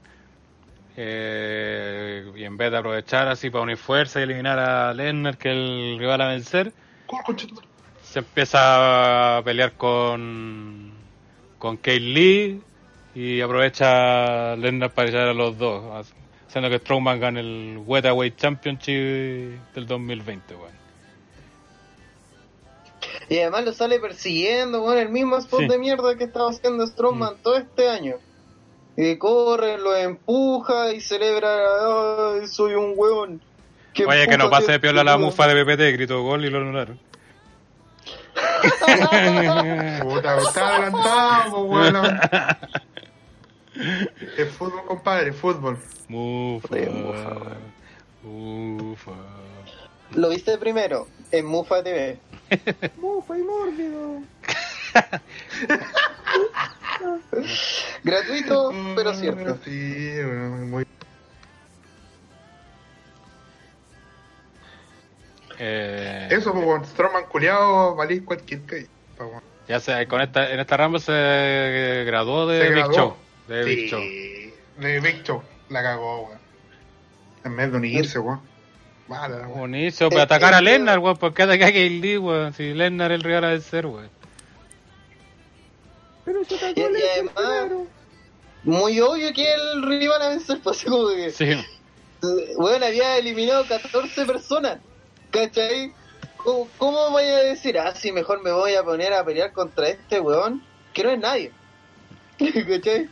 eh, y en vez de aprovechar así para unir fuerza y eliminar a Lennar, que es el rival a vencer, se empieza a pelear con con Kate Lee y aprovecha Lennar para echar a los dos, haciendo que Strowman gane el Welterweight Championship del 2020, weón. Y además lo sale persiguiendo, bueno, el mismo spot Sí. de mierda que estaba haciendo Strowman todo este año. Y corre, lo empuja y celebra, "Ay, soy un. ¿Qué Oye, que no pase de piola la mufa de PPT, gritó gol y lo anularon. Puta, está adelantado, weón. Es fútbol, compadre, fútbol. Mufa. Mufa, Mufa. Lo viste primero en Mufa TV. Mufa y mórbido. Gratuito, pero cierto. Sí, muy Eh, Eso, pues, weón, Strowman culiado, valís cualquier que. Ya sé, con esta, en esta Rumble se graduó de Se Big graduó. Show. De Big Sí, Show. De Big Show. La cagó, weón. En vez de unirse, weón. Vale. Buenísimo, para Eh, atacar a eh, Lennar, weón, porque ataca a KD, weón. Si Lennar es el rival a vencer, weón. Pero se atacó además- primero. Muy obvio que el rival a vencer fue así como que. Sí. Bueno, había eliminado 14 personas. ¿Cachai? ¿Cómo, cómo voy a decir, ah, sí, mejor me voy a poner a pelear contra este weón? Que no es nadie. ¿Cachai?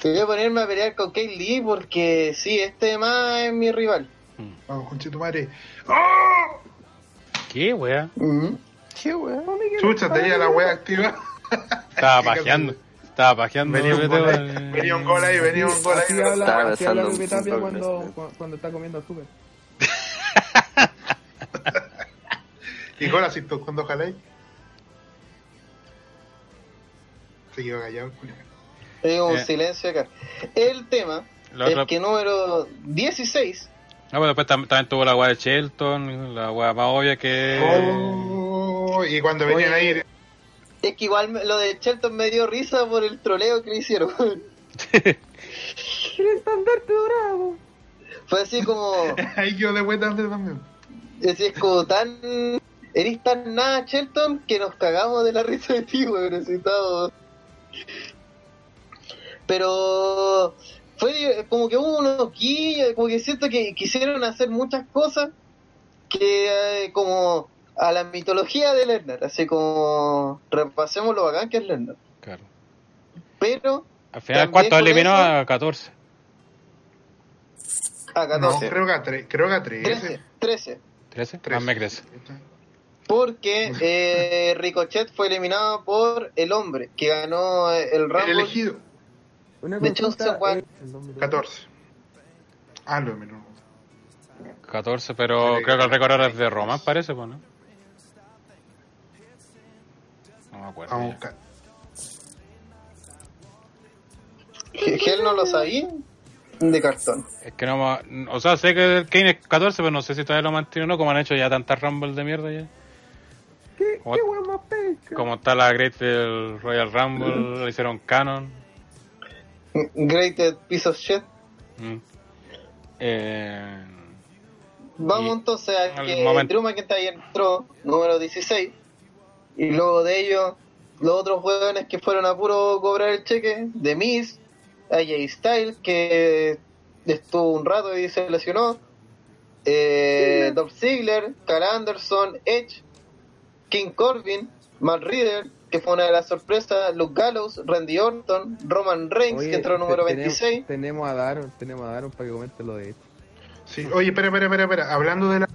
Que voy a ponerme a pelear con Kate Lee porque sí, este más es mi rival. Vamos, conche tu madre. ¡Oh! ¿Qué, weón? Ujú. ¿Qué weón? Chucha, tenía la wea activa. Estaba pajeando. Estaba pajeando. Venía un gol ahí, venía un gol ahí, venía un gol ahí. Habla, así habla Pepe Tapia cuando, está comiendo azúcar. Y gol así, tú, cuando ojalá. Se quedó callado. Hay un Eh. silencio acá. El tema es que número 16 No, pero después tam- también tuvo la weá de Shelton, la weá más obvia que. Oh, y cuando venían Oye. ahí, Es que igual lo de Shelton me dio risa por el troleo que le hicieron. ¡El estandarte dorado! Fue así como, ahí quedó de vuelta antes también. así es como tan, eres tan nada Shelton que nos cagamos de la risa de ti, weón, todo. Pero fue como que hubo unos guiños, como que siento que quisieron hacer muchas cosas que eh, como a la mitología de Lerner, así como repasemos lo bacán que es Lerner. Claro. Pero Al final, ¿cuánto eliminó? eso- A 14. a No, 14, creo que a tres, creo que a 13. 13, 13. 13. Trece. Más me crece. Porque eh, Ricochet fue eliminado por el hombre que ganó el El Rumble. elegido, Una De hecho, consulta, Juan- nombre. 14. Ah, lo menos. 14, pero Sí. creo que el récord ahora es de Roman, parece, pues, ¿no? No me acuerdo. Él no lo sabía de cartón. Es que no me- O sea, sé que el Kane es 14, pero no sé si todavía lo mantiene o no, como han hecho ya tantas Rumble de mierda ya. ¿Qué, Como- qué más? Como está la Great del Royal Rumble, le hicieron canon. Greated piece of shit. Mm. Eh, Vamos entonces a al que momento- Drew McIntyre entró número 16 y luego de ello los otros hueones que fueron a puro cobrar el cheque de Miz, AJ Styles que estuvo un rato y se lesionó, eh, Dolph Ziggler, Carl Anderson, Edge, King Corbin, Matt Reader que fue una de las sorpresas, Luke Gallows, Randy Orton, Roman Reigns Oye, que entró número te- tenemos- 26. Tenemos a Daron, tenemos a Daron para que comente lo de esto. Sí, oye, espera, espera, espera, espera. Hablando de la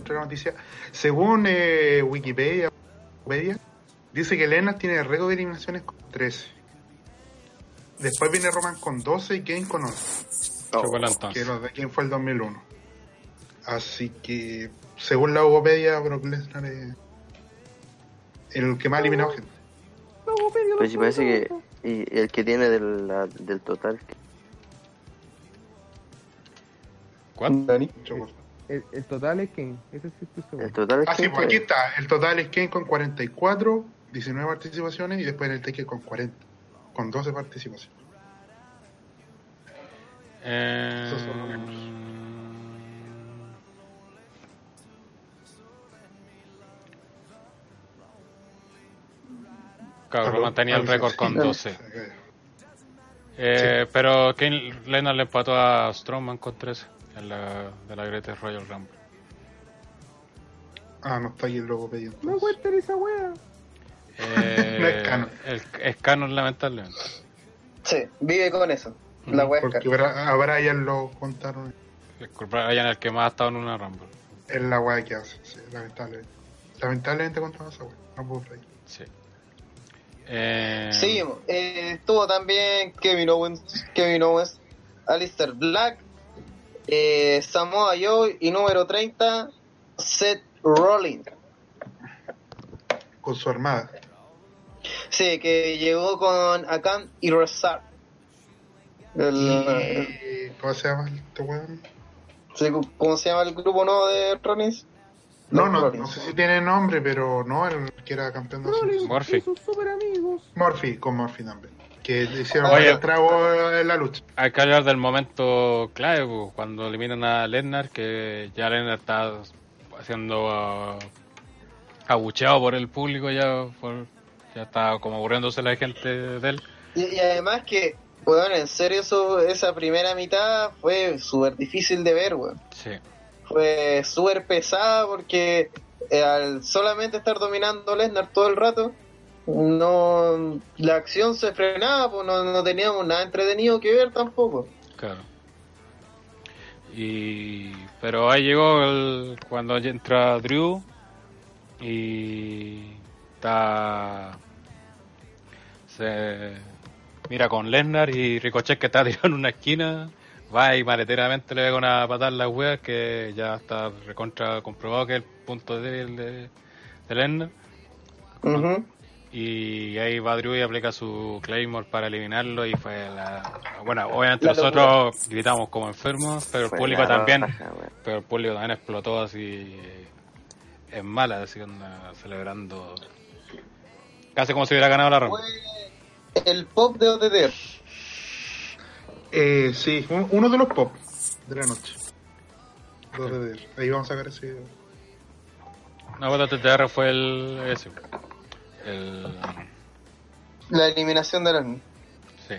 otra noticia, según eh, Wikipedia, Wikipedia, dice que Lennart tiene el récord de eliminaciones con 13. Después viene Roman con 12 y Kane con 11, chocolate. que los de Kane fue el 2001. Así que, según la Wikipedia, Brock Lesnar es el que más ha eliminado gente. Pero si parece que y el que tiene del, la- del total, ¿Cuánto? Dani. El, el total es Kane, ese sí seguro. el total es Ah, sí, que- pues aquí está. El total es Kane con 44, 19 participaciones y después el Taker con 40, con 12 participaciones. Eh, Esos son los Claro, Roman tenía el récord con 12. Eh, Pero Kane Lennon le empató a Strowman con 13 en la, de la Great Royal Rumble. Ah, no está ahí el logo pedido. No cuenten esa wea. Eh, No es canon. el- es canon, lamentablemente. Sí, vive con eso. La wea es Porque a Brian lo contaron. Bryan es el que más ha estado en una Rumble. Es la weá que hace, sí, lamentablemente. Lamentablemente contra esa weá. No puedo freír. Sí. Eh, Seguimos. Eh, estuvo también Kevin Owens, Kevin Owens, Alistair Black, eh, Samoa Joe y número 30, Seth Rollins. Con su armada. Sí, que llegó con Akan y Rosar. El, Y, ¿Cómo se llama sí, ¿Cómo se llama el grupo nuevo de Rollins? No, no, no sé si tiene nombre, pero no, el que era campeón de Rollins Murphy. y sus super amigos. Murphy, con Murphy también. Que hicieron Oye. varios tragos en la lucha. Hay que hablar del momento clave, cuando eliminan a Lesnar, que ya Lesnar está siendo ah, abucheado por el público, ya, por- ya está como aburriéndose la gente de él. Y, y además que, weón, en serio, eso, esa primera mitad fue súper difícil de ver, weón. Sí, Fue súper pesada porque eh, al solamente estar dominando Lesnar todo el rato, no la acción se frenaba, pues no, no teníamos nada entretenido que ver tampoco. claro. Y, pero ahí llegó el, cuando entra Drew y está se mira con Lesnar y Ricochet que está tirado en una esquina va y maleteramente le pega una patada en las weas que ya está recontra comprobado que es el punto débil de, de Lesnar Ujú. y ahí va Drew y aplica su Claymore para eliminarlo y fue la bueno obviamente La nosotros gritamos como enfermos pero el público también raja, pero el público también explotó así en mala así onda, celebrando casi como si hubiera ganado la ronda el pop de OTT. Eh, sí, un- uno de los pop de la noche. Dos de Deer. Ahí vamos a sacar ese. no bueno TTR fue el ese el La eliminación de Lesnar. sí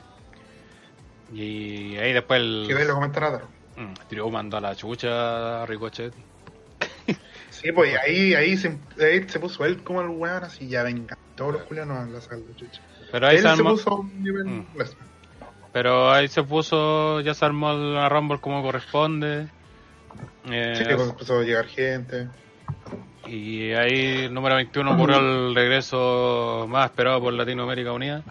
y ahí después el Que lo comentar nada. Mm, mandó a la chucha a Ricochet Sí, pues ahí, ahí, se, ahí se puso él como el weón, así ya venga. Todos los culianos a la sacar de chucha. pero ahí él se armó puso a un nivel Mm. Pero ahí se puso ya se armó la Rumble como corresponde Eh, Sí, pues empezó a llegar gente. Y ahí, el número 21, ocurrió el regreso más esperado por Latinoamérica Unida.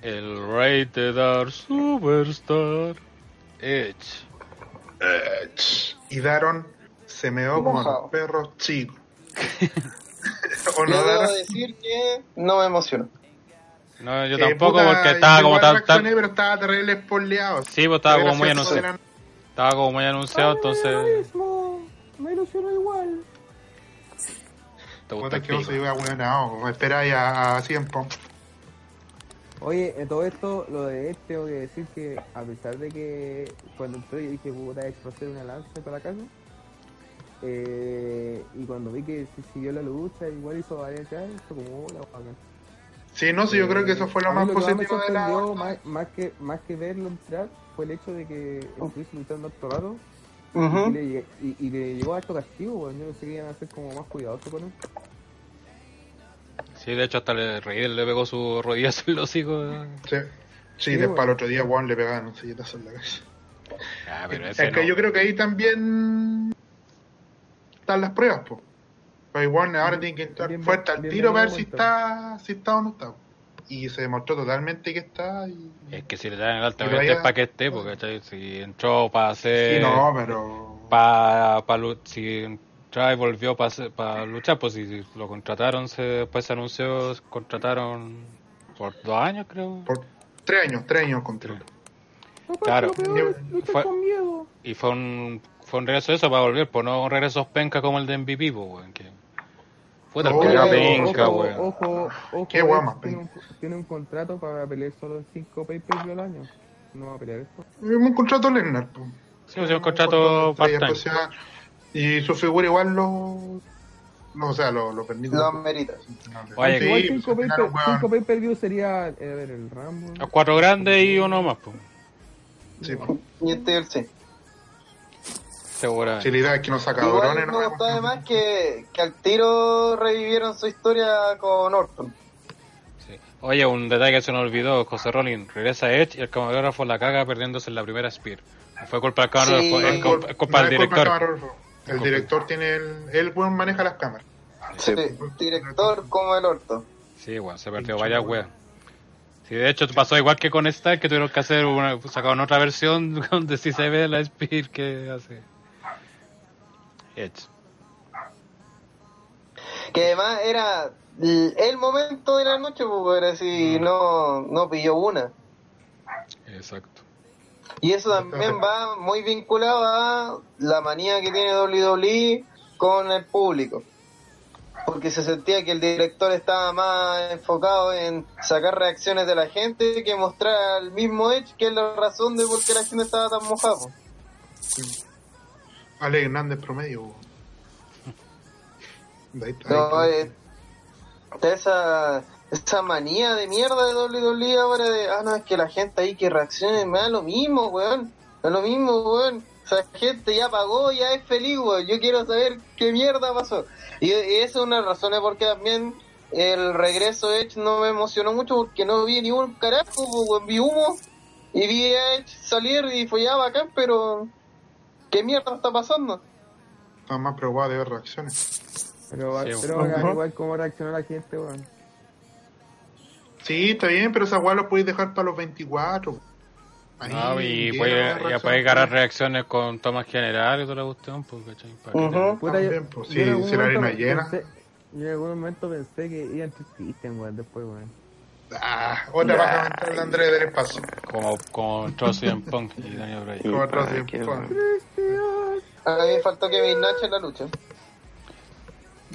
El Rated R Superstar Edge. Ch. y Daron se meó como los perros chicos. ¿O Yo no, debo decir que no me emocionó. No, yo Eh, tampoco, puta, porque estaba yo como igual tan, pero estaba terrible spoileado. Sí, pues estaba como muy anunciado. eran- Estaba como muy anunciado, Lo entonces. mismo, me ilusionó igual. ¿Te gusta que se iba weonado. Esperáis a, a 100 Pump. Oye, en todo esto, lo de este, tengo que decir que a pesar de que cuando entré yo dije, puta, hacer una lanza para la casa. Eh, y cuando vi que se siguió la lucha, igual hizo varias ya, esto como la bacán. Sí, no, sí, yo creo que eso fue lo más que me positivo de la. más, más que, más que verlo entrar, fue el hecho de que estuviese luchando harto rato y, le, y, y le llegó harto castigo, weón. Yo pensé que iban a ser como más cuidadosos con él. Sí, de hecho, hasta le reí, le pegó su rodillas en los hijos. Sí, sí, Sí, después bueno. al otro día, Juan le pegaban un silletazo en la cabeza. Ah, pero Es que no. yo creo que ahí también están las pruebas, po. Juan ahora tiene que entrar Bien- fuerte al bien tiro para ver si está, si está o no está. Y se demostró totalmente que está. Y... Es que si le dan el alta, Pero ya- es para que esté, porque ¿cachai? si entró para hacer. Sí, no, pero. pa, pa lu- si entraba y volvió para luchar, pues si, si lo contrataron, se, después se anunció, contrataron por dos años, creo. Por tres años, tres años contrato. Claro. luchar Fue- con miedo. Y fue un, fue un regreso de eso para volver, pues no regresos penca como el de MVP, pues. Que... Puta, Oh, ojo, penca, ojo, weón. ojo, ojo, Qué más tiene, un, tiene un contrato para pelear solo en 5 pay-per-view al año. No va a pelear esto. Es un contrato Lennar, po. Sí, pues, es un contrato part-time. especial. Y su figura igual lo. No, o sea, lo, lo permite. Lo amerita. Oye, Sí, Igual pues, 5 al final, weón. pay-per-view sería, eh, a ver, el Rambo. Los cuatro grandes y uno más, pues. Sí, po. Y este el sí. Seguramente. Si la idea es que no saca Igual cabrones, me no gustó además que, que al tiro revivieron su historia con Orton. Sí. Oye, un detalle que se nos olvidó, José Rollins regresa a Edge y el camarógrafo la caga perdiéndose en la primera Spear. Fue culpa del camarógrafo, Sí. es culpa, es culpa No del es culpa del director. camarógrafo. El director tiene el. Él, weón, maneja las cámaras. Sí, director como el orto. Sí, weón, se perdió varias weas. Sí, de hecho pasó igual que con Star, que tuvieron que hacer una, sacaron otra versión donde sí se ve la Speed que hace Edge. Que además era el momento de la noche, pues, era así, no, no pilló una. Exacto. Y eso también va muy vinculado a la manía que tiene WWE con el público. Porque se sentía que el director estaba más enfocado en sacar reacciones de la gente que mostrar al mismo Edge que es la razón de por qué la gente estaba tan mojada. po. Ale Hernández promedio, ahí está, No, ahí eh, está. esa, esa manía de mierda de WWE ahora de, ah, no, es que la gente ahí que reaccione, me da lo mismo, weón. Me da lo mismo, weón. O sea, la gente ya pagó, ya es feliz, weón. Yo quiero saber qué mierda pasó. Y, y esa es una razón de por qué también el regreso de Edge no me emocionó mucho porque no vi ni un carajo, weón. Vi humo y vi a Edge salir y fue ya bacán, pero ¿qué mierda está pasando? Estaba más preocupado de ver reacciones. Pero, Sí, pero al igual cómo reaccionó la gente, weón. Sí, está bien, pero esa weá lo podéis dejar para los 24. Ahí No, y puede, la ya puede ganar reacciones con tomas generales y toda la cuestión, pues, ¿cachai? Puta, yo- También, pues, yo si- la arena llena. pensé- Yo en algún momento pensé que iban a weón, después, weón. Ah, otra baja mental de Andrés del espacio. Como con Trozzy en Punk y Daniel Bryan. Como qué bueno. A mí me faltó que me Nash en la lucha.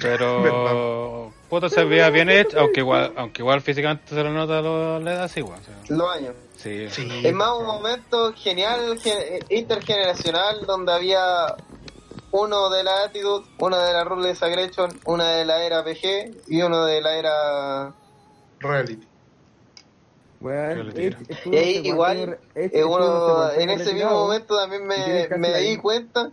Pero puta se veía bien hecho, aunque igual, aunque igual físicamente se lo nota lo le da así, igual. o sea, Los años. Sí, Sí, Es más un momento genial, gen- intergeneracional, donde había uno de la Attitude, uno de la Rules Aggression, una de la era PG y uno de la era... reality. Edge estuvo Y ahí igual, Edge eh, uno, en ese mismo momento también me, me la di misma. cuenta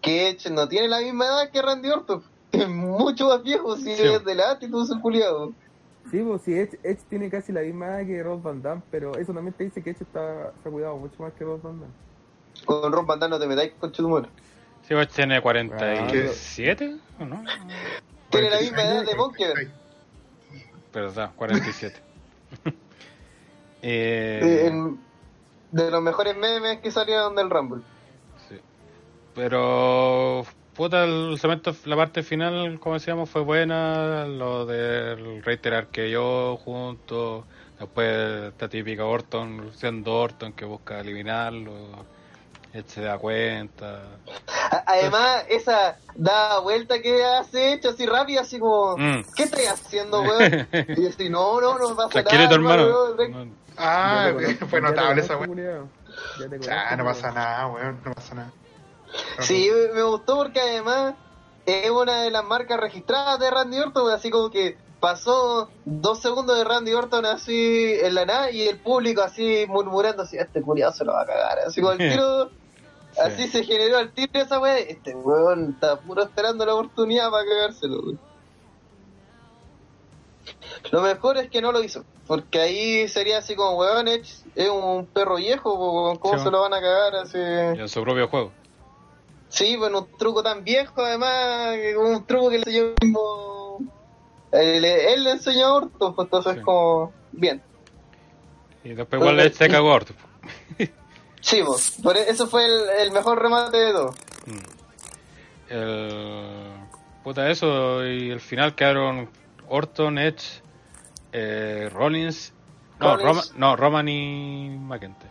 que Edge no tiene la misma edad que Randy Orton. Es mucho más viejo, si Sí. es de la Attitude, ese culiado. Sí, pues sí, Edge, Edge tiene casi la misma edad que Rob Van Damme, pero eso también te dice que Edge está, se ha cuidado mucho más que Rob Van Damme. Con Ron Van Damme no te metáis con Chutumor. sí pues tiene 47, ¿o no? Tiene la misma edad de Bunker. Verdad, 47. Eh, De, en- de los mejores memes que salieron del Rumble. sí. Pero, puta, el cemento, la parte final, como decíamos, fue buena. Lo del reiterar que yo junto. Después esta típica Orton, siendo Orton que busca eliminarlo. Él se da cuenta. Además, esa da vuelta que hace hecho así rápido, así como, Mm. ¿qué estoy haciendo, weón? Y yo así, no, no, no pasa Tranquilo, nada. tu hermano. weón, ven". No, Ah, conozco, fue notable esa culiao. Ya no pasa weón. nada, weón, no pasa nada. Sí, me- gustó porque además es una de las marcas registradas de Randy Orton, así como que pasó dos segundos de Randy Orton así en la nada y el público así murmurando así, este culiado se lo va a cagar, así como el tiro, Sí. así se generó el tiro esa weá, este weón está puro esperando la oportunidad para cagárselo, weón. Lo mejor es que no lo hizo, porque ahí sería así como, weón, es un perro viejo, ¿cómo Sí, se lo van a cagar así? en su propio juego. Sí, bueno, un truco tan viejo, además, un truco que le enseñó mismo. Él, él le enseñó a Orton, pues entonces Sí. como. Bien. Y después igual le se cagó a Orton. Sí, pues, por e- eso fue el, el mejor remate de todo. Mm. El... Puta eso, y el final quedaron Orton, Edge, eh, Rollins, no, Rollins. Roma, no, Roman y McIntyre.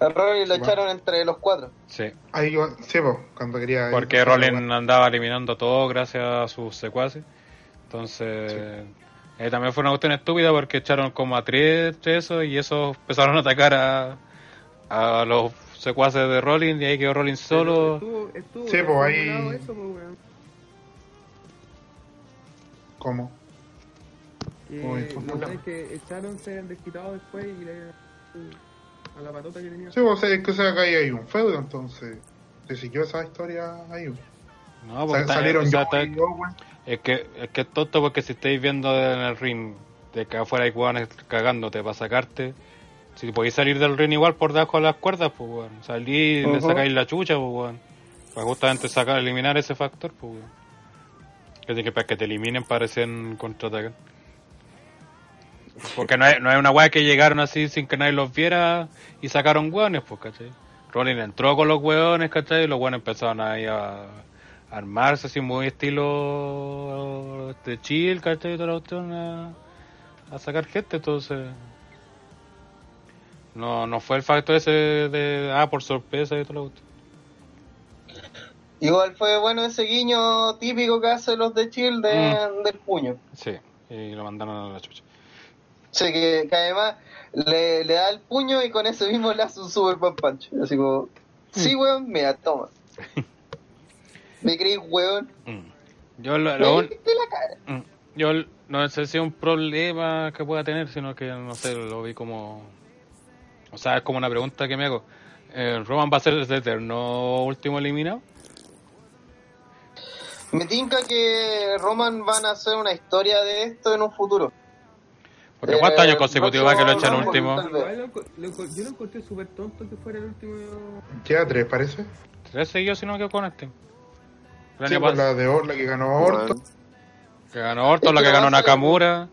A Rory lo Bueno. echaron entre los cuatro. Sí, Ahí, yo- sí, po, cuando quería. porque Rollins andaba eliminando todo gracias a sus secuaces. Entonces, eh, también fue una cuestión estúpida porque echaron como a tres eso y esos empezaron a atacar a, a los secuaces de Rollins y ahí quedó Rollins solo. Estuvo, estuvo Sí, pues, ahí- eso, pues. ¿Cómo? Que, Muy no sé, que echaron, se han desquitado después y le a la patota que tenía. Sí, pues es que se acá hay un feudo, entonces. Se siguió esa historia ahí. No, porque salieron o sea, yo. Es que, es que es tonto porque si estáis viendo en el ring de que afuera hay hueones cagándote para sacarte, Si podéis salir del ring igual por debajo de las cuerdas, pues weón. Salí y le sacáis la chucha, pues weón. Para justamente sacar, eliminar ese factor, pues weón. Que, que para que te eliminen parecen contraatacar. Porque no es, no es una weá que llegaron así sin que nadie los viera y sacaron weones, pues, ¿cachai? Rollins entró con los weones, ¿cachai? Y los weones empezaron ahí a armarse así muy estilo de chill, ¿cachai? Y toda la cuestión a, a sacar gente, entonces... No, no fue el factor ese de, ah, por sorpresa y todo lo cuestión. Igual fue bueno ese guiño típico que hacen los de Chill de, del puño. Sí, y lo mandaron a la chucha. Sí, que, que además le, le da el puño y con eso mismo le hace un super buen punch. Así como, sí, weón, mira, toma. ¿Me crees, weón? Mm. Yo lo, lo. Mm. Yo no sé si es un problema que pueda tener, sino que no sé, lo vi como. O sea, es como una pregunta que me hago. Eh, ¿Roman va a ser el eterno último eliminado? Me tinca que Roman van a hacer una historia de esto en un futuro. Porque ¿cuántos Eh, años consecutivos va que lo echan último? Yo lo encontré súper tonto que fuera el último. Queda tres, parece. Tres seguidos, si no me equivoco, con este. El Sí, año pues, la de Or, la que ganó Orton. Que ganó Orton, la que va ganó Nakamura.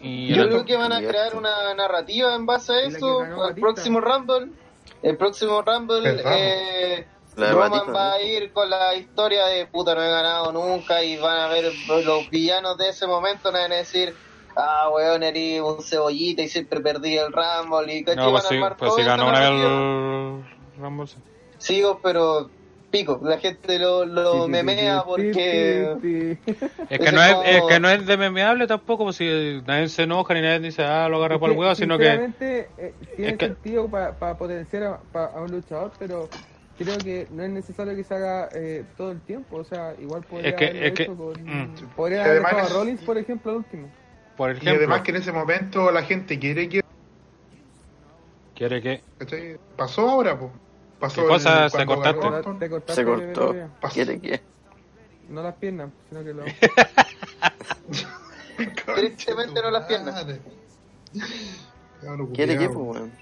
Y Yo creo que van a crear una narrativa en base a eso. El próximo Rumble. El próximo Rumble. Eh, Roman Batista, va ¿no? a ir con la historia de puta, no he ganado nunca. Y van a ver los villanos de ese momento. No van a decir, ah, weón, eres un cebollita y siempre perdí el Rumble. Y No, pues van a sí, pues esa ganó una vez narrativa. el Rumble. sí. Sigo, pero pico. La gente lo, lo memea porque. Es que, no es, como- es que no es de memeable tampoco, pues si nadie se enoja ni nadie dice, ah, lo agarra por el huevo, sino que... Eh, tiene es que- sentido para potenciar a, pa- a un luchador, pero creo que no es necesario que se haga eh, todo el tiempo. O sea, igual podría Es que- haberlo es que- hecho con. mm. Podría Y haber a es- Rollins, por ejemplo, al último. Por Y ejemplo, además que en ese momento la gente quiere que... quiere que... Pasó ahora, pues. Pasó ¿Qué cosa el- se cortaste? ganó. Te cortaste Se cortó. ¿Quiere qué? No las piernas, sino que lo. Tristemente no las piernas. ¿Quiere qué, pues, weón?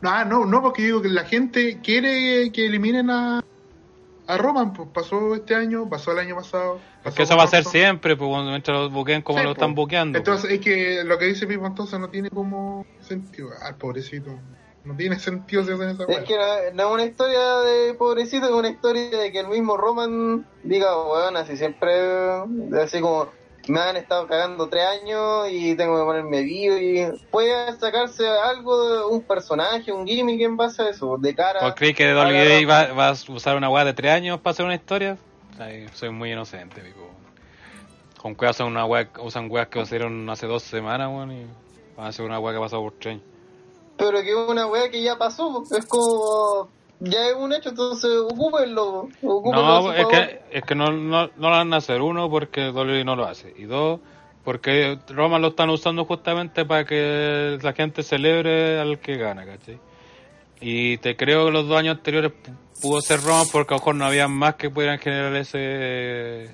No, ah, no, no, porque digo que la gente quiere que eliminen a, a Roman, pues pasó este año, pasó el año pasado. Es pasó que eso va a ser siempre, pues cuando mientras lo buqueen como Sí, lo pues. están buqueando. pues. Entonces es que lo que dice Pipo entonces no tiene como sentido. Ah, pobrecito. No tiene sentido si hacen esa Es que no, no es una historia de pobrecito, es una historia de que el mismo Roman diga, weón, así siempre, así como, me han estado cagando tres años y tengo que ponerme vivo y puede sacarse algo, de un personaje, un gimmick en base a eso, de cara. ¿Vos crees que la WWE va, Roman. va a usar una weá de tres años para hacer una historia? Ay, soy muy inocente, pico. Con que usan una weá, usan weas que hicieron hace dos semanas, weón, y van a hacer una weá que ha pasado por tres años. Pero que es una weá que ya pasó, es como, ya es un hecho, entonces ocúpenlo, ocúpenlo No, es que, es que no, no, no lo van a hacer. Uno, porque WWE no lo hace. Y dos, porque Roma lo están usando justamente para que la gente celebre al que gana, ¿cachai? Y te creo que los dos años anteriores pu- pudo ser Roma porque a lo mejor no había más que pudieran generar ese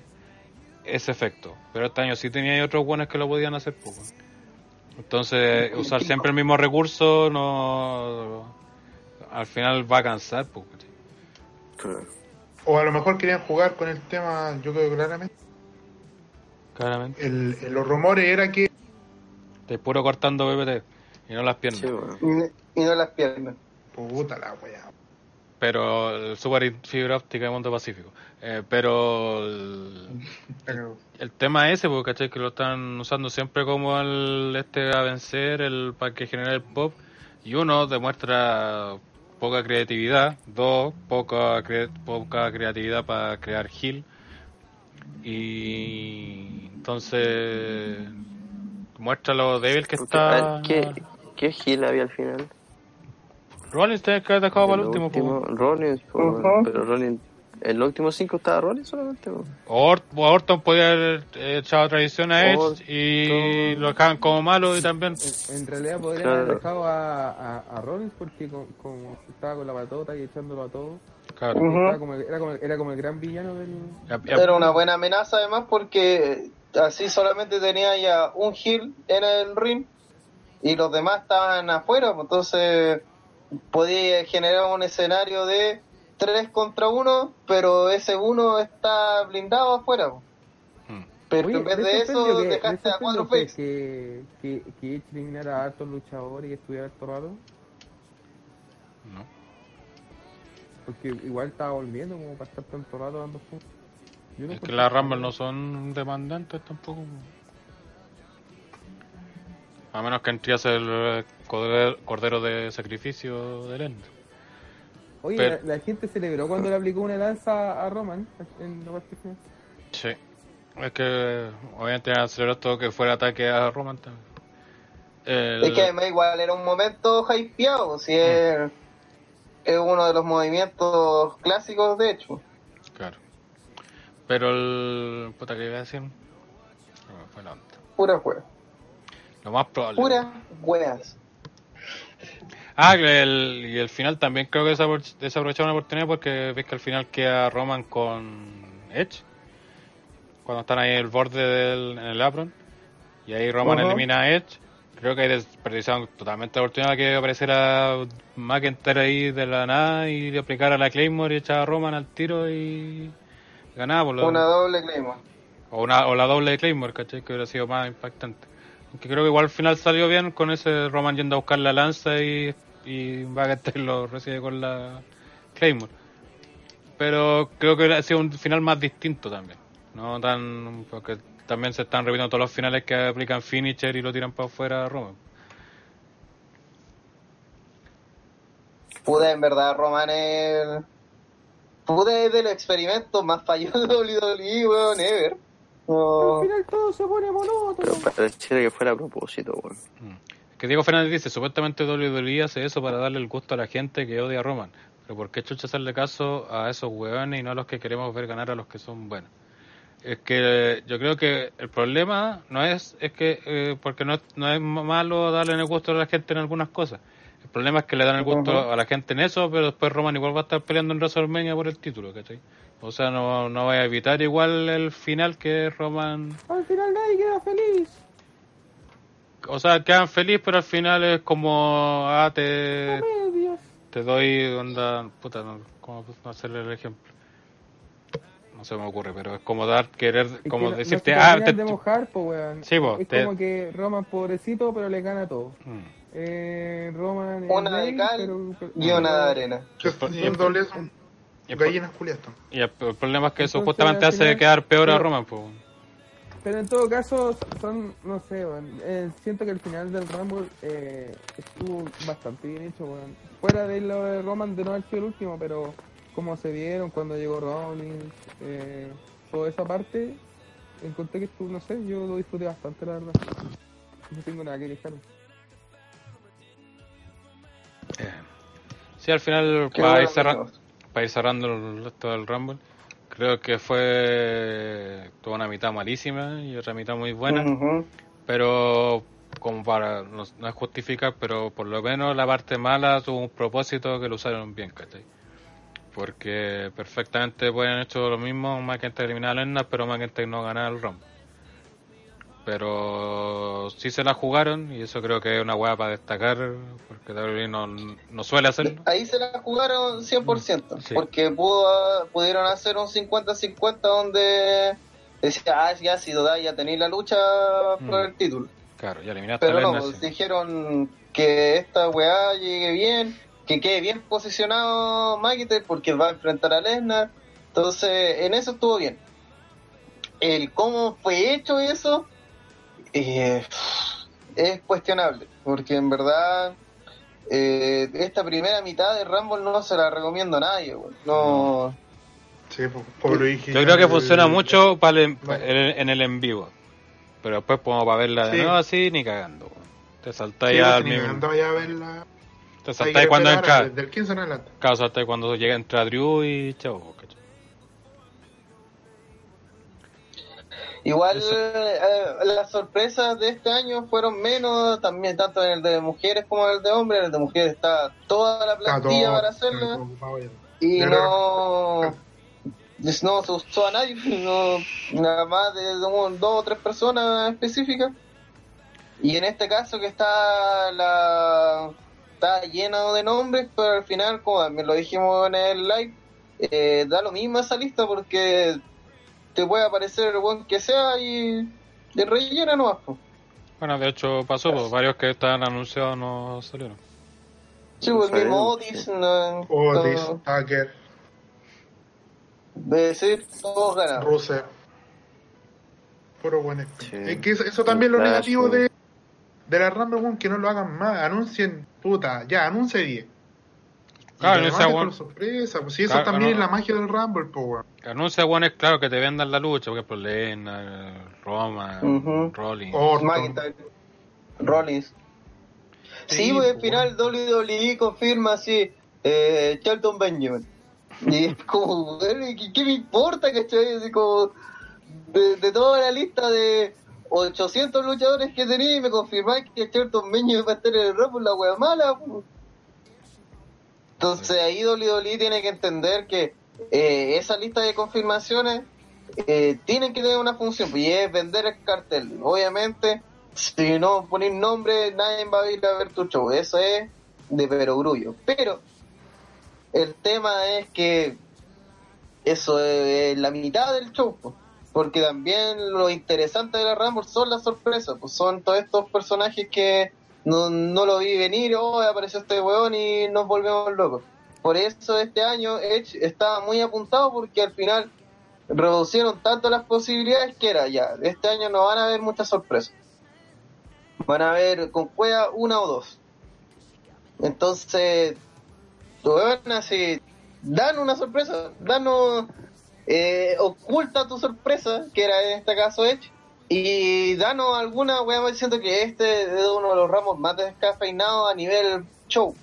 ese efecto. Pero este año sí tenía otros buenos que lo podían hacer. Pues, weón. Entonces, usar siempre el mismo recurso no al final va a cansar. Pues, ¿cachai? Claro. O a lo mejor querían jugar con el tema, yo creo claramente. Claramente. El, el- los rumores era que Te puro cortando PPT y no las piernas. Sí, weón. Y, y no las piernas. puta la weá. Pero el super fibra óptica de Mundo Pacífico. Eh, pero el, el tema ese, porque ¿cachai? que lo están usando siempre como el este a vencer, el para que genere el pop. Y uno demuestra poca creatividad, dos, poca, cre- poca creatividad para crear heal. Y entonces muestra lo débil que Porque, está. ¿Qué, ¿Qué había al final? Rollins tenés que haber dejado para el último. po. Rollins, po, pero Rollins, en los últimos cinco estaba Rollins solamente. po. Or- Orton podía haber echado traición a Edge y lo dejaban como malo y también En, en realidad podrían Claro. haber dejado a, a, a Rollins porque con- como estaba con la patota y echándolo a todo. claro, como el- era, como, el- era como el gran villano del. Era una buena amenaza además porque así solamente tenía ya un heal en el ring y los demás estaban afuera, pues, entonces podía generar un escenario de 3 contra 1, pero ese uno está blindado afuera. pues. Mm. Pero Oye, en vez ¿les de eso que- dejaste a cuatro sorprendió fakes. que, que, que Edge eliminara a hartos luchadores y estuviera harto rato? ¿no? Porque igual estaba volviendo como para estar tanto rato dando puntos. No Es que las Rumble no son demandantes tampoco. A menos que entres el eh, cordero, cordero de sacrificio de Ender. Oye, pero- la, la gente celebró cuando le aplicó una lanza a Roman en la parte final. Sí. Es que obviamente aceleró todo que fuera ataque a Roman también. El- Es que además igual era un momento hypeado, si es, es uno de los movimientos clásicos de hecho. Claro. Pero el. Puta que iba a decir. No, fue la onda. Pura juega. Lo más probable. Pura weas. Ah, el, y el final también creo que desapro- desaprovecharon una oportunidad porque ves que al final queda Roman con Edge. Cuando están ahí en el borde del en el apron. Y ahí Roman elimina a Edge. Creo que ahí desperdiciaron totalmente la oportunidad que apareciera McIntyre ahí de la nada y le aplicara la Claymore y echaba a Roman al tiro y ganaba por lo Una doble Claymore. o, una, o la doble Claymore, ¿cachai? Que hubiera sido más impactante. Aunque creo que igual al final salió bien con ese Roman yendo a buscar la lanza y, y lo recibe con la Claymore. Pero creo que ha sido un final más distinto también. No tan. Porque también se están repitiendo todos los finales que aplican finisher y lo tiran para afuera Roman. Pude en verdad Roman el... Pude de los experimentos más fallidos de WWE, weón, ever. No. Al final todo se pone monótono. Pero pareciera que fuera a propósito, weón. Mm. Que Diego Fernández dice, supuestamente WWE hace eso para darle el gusto a la gente que odia a Roman. Pero ¿por qué chucha hacerle caso a esos hueones y no a los que queremos ver ganar a los que son buenos? Es que yo creo que el problema no es, es que, eh, porque no, es- no es malo darle el gusto a la gente en algunas cosas. El problema es que le dan el gusto a la gente en eso, pero después Roman igual va a estar peleando en WrestleMania por el título, ¿cachai? O sea, no, no va a evitar igual el final que Roman Al final nadie queda feliz. o sea, quedan felices, pero al final es como, ah, te, te doy onda, puta, no, ¿cómo hacerle el ejemplo? No se me ocurre, pero es como dar, querer, Es como que no- decirte, no se ah, te, de mojar, po, weón. Sí, po, es te- como que Roman pobrecito, pero le gana todo. Mm. Eh, Una de gay, cal pero- pero- Y una de arena. Y el, gallinas Julieta. y el- problema es que Entonces, supuestamente al hace final- quedar peor a Roman, pues. Pero en todo caso, son, no sé, eh, siento que el final del Rumble eh, estuvo bastante bien hecho, weón. Fuera de lo de Roman de no haber sido el último, pero como se vieron cuando llegó Rollins, eh, toda esa parte, encontré que estuvo, no sé, yo lo disfruté bastante, la verdad. No tengo nada que quejarme. Sí, al final, para ir, cerra- para ir cerrando el resto del Rumble, creo que fue toda una mitad malísima y otra mitad muy buena. Pero como para no, no es justificar pero por lo menos la parte mala tuvo un propósito que lo usaron bien ¿cachai? porque perfectamente pueden hecho lo mismo McIntyre eliminar a Lesnar pero McIntyre no ganar el Rumble pero sí se la jugaron y eso creo que es una hueá para destacar porque WWE no, no suele hacerlo Ahí se la jugaron 100%, Sí. porque pudo, pudieron hacer un 50-50 donde decía, ah, ya si duda ya tenéis la lucha por Mm. el título. claro ya eliminaste Pero no, pues, dijeron que esta weá llegue bien, que quede bien posicionado McIntyre porque va a enfrentar a Lesnar. Entonces, en eso estuvo bien. El cómo fue hecho eso eh, es cuestionable, porque en verdad eh, esta primera mitad de Rumble no se la recomiendo a nadie. weón. No, Sí, po- por lo dije. yo creo que funciona mucho para el- No. en, en el en vivo pero después como para verla de Sí. nuevo así ni cagando weón. te Sí, saltáis al ni me mismo ya a verla. Te saltáis cuando entra. Del 15 en adelante. Claro, saltáis cuando llega entra Drew y chao, ¿cachai? Igual eh, las sorpresas de este año fueron menos, también tanto en el de mujeres como en el de hombres. En el de mujeres está toda la plantilla todo- para hacerla y no, no se usó a nadie, no, nada más de un- dos o tres personas específicas. Y en este caso que está la está lleno de nombres, pero al final, como también lo dijimos en el live, eh, da lo mismo esa lista porque te puede aparecer el buen que sea y, y rellena nomás. po. Bueno, de hecho pasó, pues, varios que estaban anunciados no salieron. Sí, pues el mismo Otis, no, Otis, no- Tucker, de decir, todos. Puro buen Sí. Es que eso, eso también es lo negativo de, de la Rumble, weón, que no lo hagan más. Anuncien, puta, ya, anuncie 10. Claro, esa por sorpresa, pues si eso Claro, también no. es la magia del Rumble, pues weón. Anuncia bueno es claro que te vendan la lucha, por ejemplo, Lena, Roma. Rollins. Orton. McIntyre, Rollins. Sí, Sí, pues al final WWE confirma así, eh, Charlton Benjamin. Y es como, weón, ¿qué, qué me importa, cachai? Así como, de, de toda la lista de 800 luchadores que tenía, me confirmáis que Charlton Benjamin va a estar en el Rumble, la wea mala. pues. Entonces ahí WWE tiene que entender que eh, esa lista de confirmaciones eh, tienen que tener una función, y es vender el cartel. Obviamente, si no pones nombre, nadie va a ir a ver tu show. Eso es de perogrullo. Pero el tema es que eso es la mitad del show, porque también lo interesante de la Rumble son las sorpresas, pues son todos estos personajes que no, no lo vi venir, oh, apareció este weón y nos volvemos locos. Por eso este año Edge estaba muy apuntado porque al final reducieron tanto las posibilidades que era ya, este año no van a haber muchas sorpresas. Van a haber con cueva una o dos. Entonces, weón, así, dan una sorpresa, danos, eh, oculta tu sorpresa, que era en este caso Edge, y danos alguna, weón, siento que este es uno de los ramos más descafeinados a nivel show.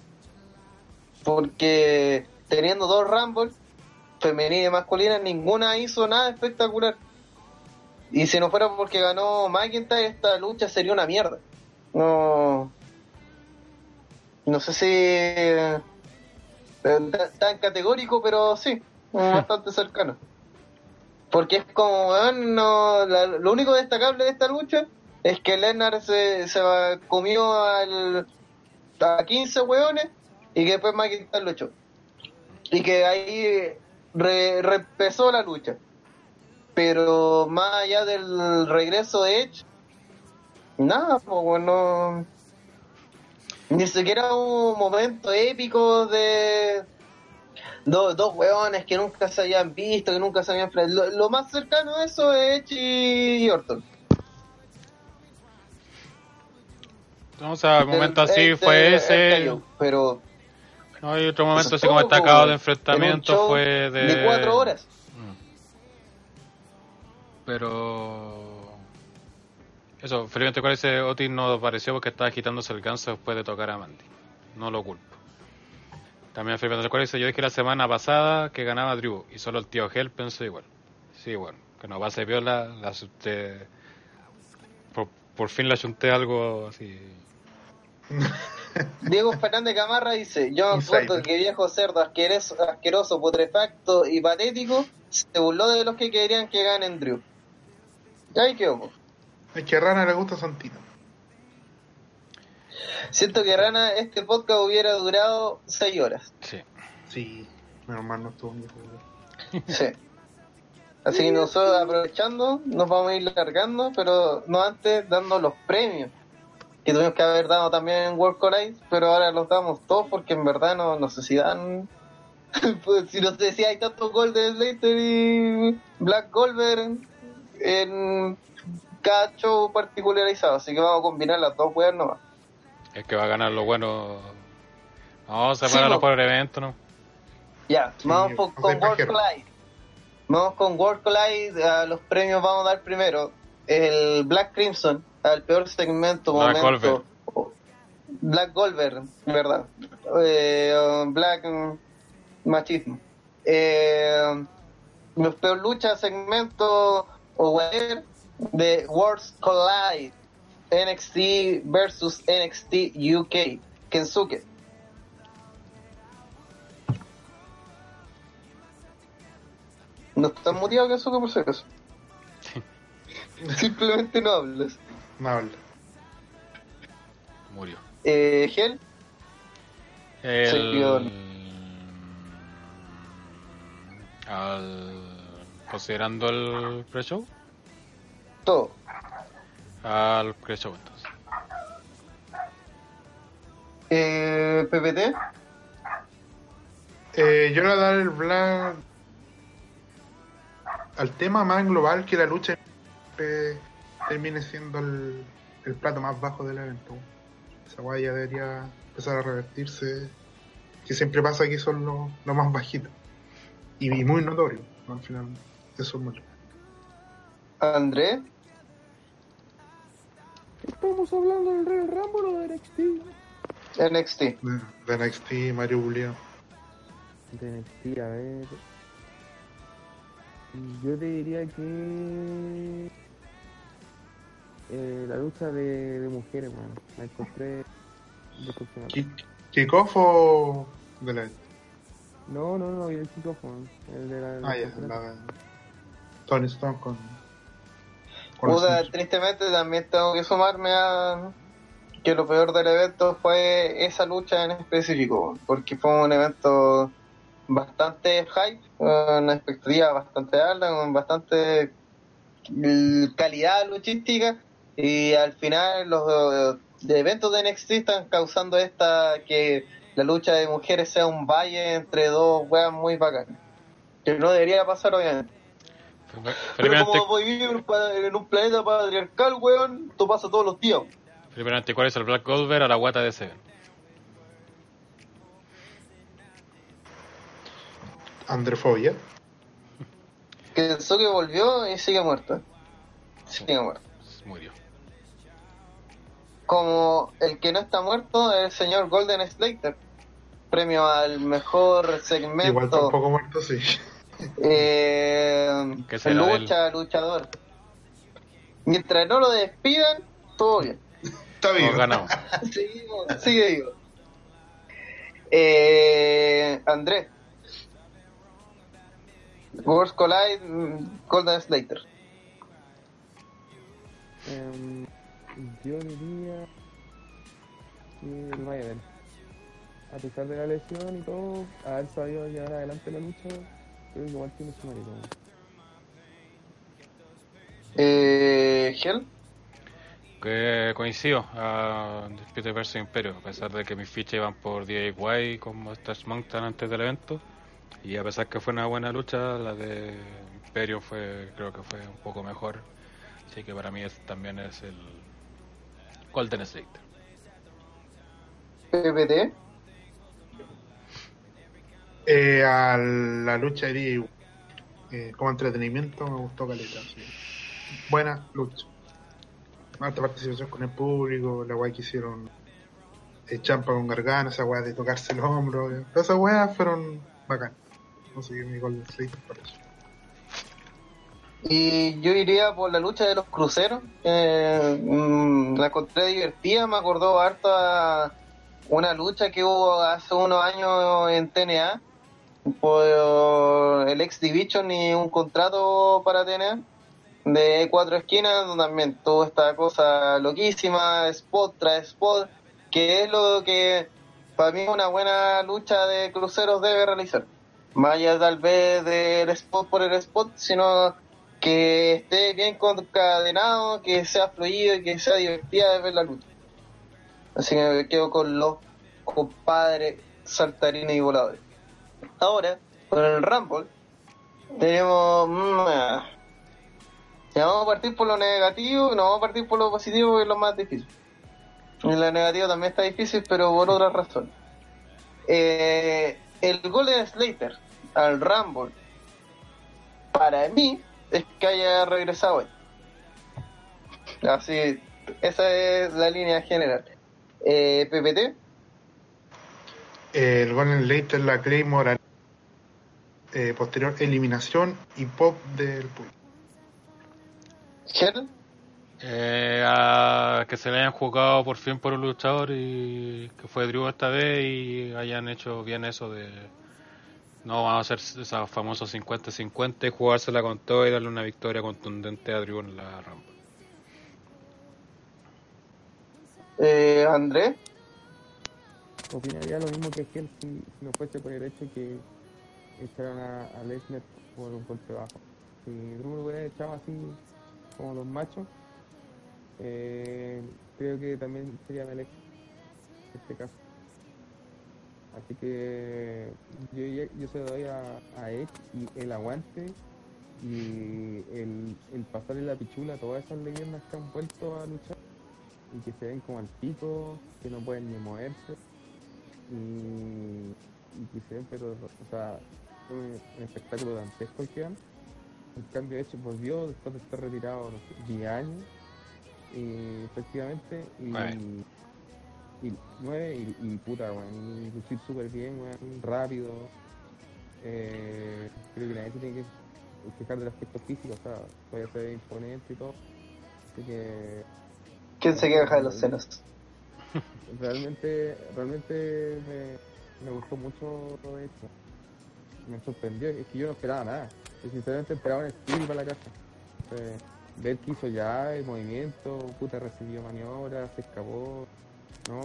Porque teniendo dos Rumble, femenina y masculina, ninguna hizo nada espectacular. Y si no fuera porque ganó McIntyre, esta lucha sería una mierda. No. No sé si. eh, tan, tan categórico, pero sí, bastante cercano. Porque es como, no, la- lo único destacable de esta lucha es que Lennart se, se comió al, a 15 weones y que después McIntyre lo echó. Y que ahí re, la lucha. Pero más allá del regreso de Edge, nada, pues bueno. Ni siquiera un momento épico de dos, dos hueones que nunca se habían visto, que nunca se habían enfrentado. Lo, lo más cercano a eso es Edge y Orton. Sea, el momento así El- fue ese. cayó, pero No, y otro momento así como destacado de enfrentamiento fue de... de cuatro horas. Mm. Pero... Eso, felizmente con ese Otis no apareció porque estaba quitándose el ganso después de tocar a Mandy. No lo culpo. También Felipe no dice, yo dije la semana pasada que ganaba Drew y solo el tío Hell pensó igual. Sí, bueno, que no pase viola, la asusté... Por, por fin le achunté algo así... Diego Fernández Camarra dice, yo me acuerdo que viejo cerdo asqueroso, asqueroso, putrefacto y patético se burló de los que querían que ganen Drew. Y ahí quedó. Es que a Rana le gusta Santino. Siento que Rana, este podcast hubiera durado 6 horas. Sí. Sí, menos mal no estuvo mi juego. Sí. Así que nosotros aprovechando, nos vamos a ir largando, pero no antes dando los premios. Que tuvimos que haber dado también en World Collide, pero ahora los damos todos porque en verdad no, no sé si dan. pues, si no sé si hay tantos Golden Slater y Black Goldberg en cada show particularizado. Así que vamos a combinar las dos weas nomás. Es que va a ganar lo bueno... Vamos a Sí, separarlo po. por evento, ¿no? Ya, Sí, vamos no con soy World. Collide. Vamos con World Collide. a los premios vamos a dar primero el Black Crimson al peor segmento Black momento. Black Goldberg, verdad. Eh, Black mm, Machismo. Eh, los peor lucha segmento o whatever de Worlds Collide NXT versus NXT UK Kensuke. No estás muteado Kensuke por si acaso. Simplemente no hablas. No habla. Murió. Eh, Gel. El... Al... Considerando el pre-show, todo. Al pre-show entonces. Eh, PPT, Eh, yo le voy a dar el black al tema más global que la lucha eh, termine siendo el, el plato más bajo del evento. Esa guay ya debería empezar a revertirse. Que siempre pasa que son los los más bajitos. Y, y muy notorio, ¿no? al final. Eso es mucho. André, Estamos hablando del Real Rumble o de NXT. NXT. De, de NXT, Mario Julián. De NXT, a ver. Yo te diría que. Eh, la lucha de, de mujeres, bueno, la encontré ¿Kickoff o de la No, no, no, el micrófono. El de la. Ah, ya, la de Tony Stone con. Smith. tristemente también tengo que sumarme a que lo peor del evento fue esa lucha en específico, porque fue un evento bastante hype, una expectativa bastante alta, con bastante calidad luchística, y al final los eventos de NXT están causando esta que la lucha de mujeres sea un valle entre dos weas muy bacanas. Que no debería pasar obviamente. Pero como voy a vivir en un planeta patriarcal, weón, esto pasa todos los días. primeramente, ¿cuál es el Black Goldberg a la guata de Seven? Andrefobia. Que Kensuke volvió y sigue muerto. Sigue muerto. Murió. Como el que no está muerto es el señor Golden Slater. Premio al mejor Igual segmento. tampoco muerto, sí. Eh, ¿Qué será de lucha, luchador. Mientras no lo despidan, todo bien. Está bien. Ganado. Seguimos, sigue vivo. Eh, Andrés. Worlds Collide, mm, Golden Slater. Em, yo diría que el. A pesar de la lesión y todo, haber sabido llevar adelante la lucha, creo que igual tiene su mérito. Eh, Hell. Que coincido a Dispute vs Imperio, a pesar de que mis fichas iban por DIY como Stash Mountain antes del evento. Y a pesar que fue una buena lucha, la de Imperio fue, creo que fue un poco mejor. Así que para mí es- también es el Golden Slater. PPT. Eh, a la lucha de eh, como entretenimiento me gustó caleta. sí. Buena lucha. Alta participación con el público, la weá que hicieron eh, Champa con Gargano, esa weá de tocarse el hombro. eh. Todas esas weas fueron bacán. Qué mi Golden Slater por eso. Y yo iría por la lucha de los cruceros. Eh, mm, la encontré divertida, me acordó harto a una lucha que hubo hace unos años en TNA por el X Division y un contrato para TNA de cuatro esquinas, donde también tuvo esta cosa loquísima, spot tras spot, que es lo que para mí una buena lucha de cruceros debe realizar. Más allá tal vez del spot por el spot, sino que esté bien concadenado, que sea fluido y que sea divertida de ver la lucha. Así que me quedo con los compadres saltarines y voladores. Ahora, con el Rumble, tenemos... mm, ah. Ya vamos a partir por lo negativo no vamos a partir por lo positivo que es lo más difícil. Y lo negativo también está difícil, pero por otras razones. Eh, el Golden Slater al Rumble, para mí, es que haya regresado hoy. Así, esa es la línea general. Eh, PPT, el Golden Slater, la Claymore, eh, posterior eliminación y pop del público. Gel, Eh, a que se le hayan jugado por fin por un luchador y que fue Drew esta vez y hayan hecho bien eso de no vamos a hacer esa famosa 50-50 y jugársela con todo y darle una victoria contundente a Drew en la rampa. Eh, Andrés, Opinaría lo mismo que Gel si, si no fuese por el hecho que echaron a, a Lesnar por un golpe bajo. Si Drew lo hubiera echado así como los machos, eh, creo que también sería Melech en este caso. Así que yo, yo se doy a, a Edge y el aguante y el, el pasarle la pichula a todas esas leyendas que han vuelto a luchar y que se ven como al pico, que no pueden ni moverse y, y que se ven pero o sea un, un espectáculo dantesco el que dan. En cambio Edge volvió después de estar retirado no sé, 10 años y efectivamente y, y nueve y, y puta weón, y lucir súper bien, weón, rápido. Eh, creo que nadie tiene que fijar del aspecto físico, o sea, puede ser imponente y todo. Así que ¿quién se queja de los senos? realmente, realmente me, me gustó mucho todo esto. Me sorprendió, es que yo no esperaba nada. Yo sinceramente esperaba un estilo para la casa. Eh, ver que hizo ya el movimiento, puta recibió maniobras, se escapó, ¿no?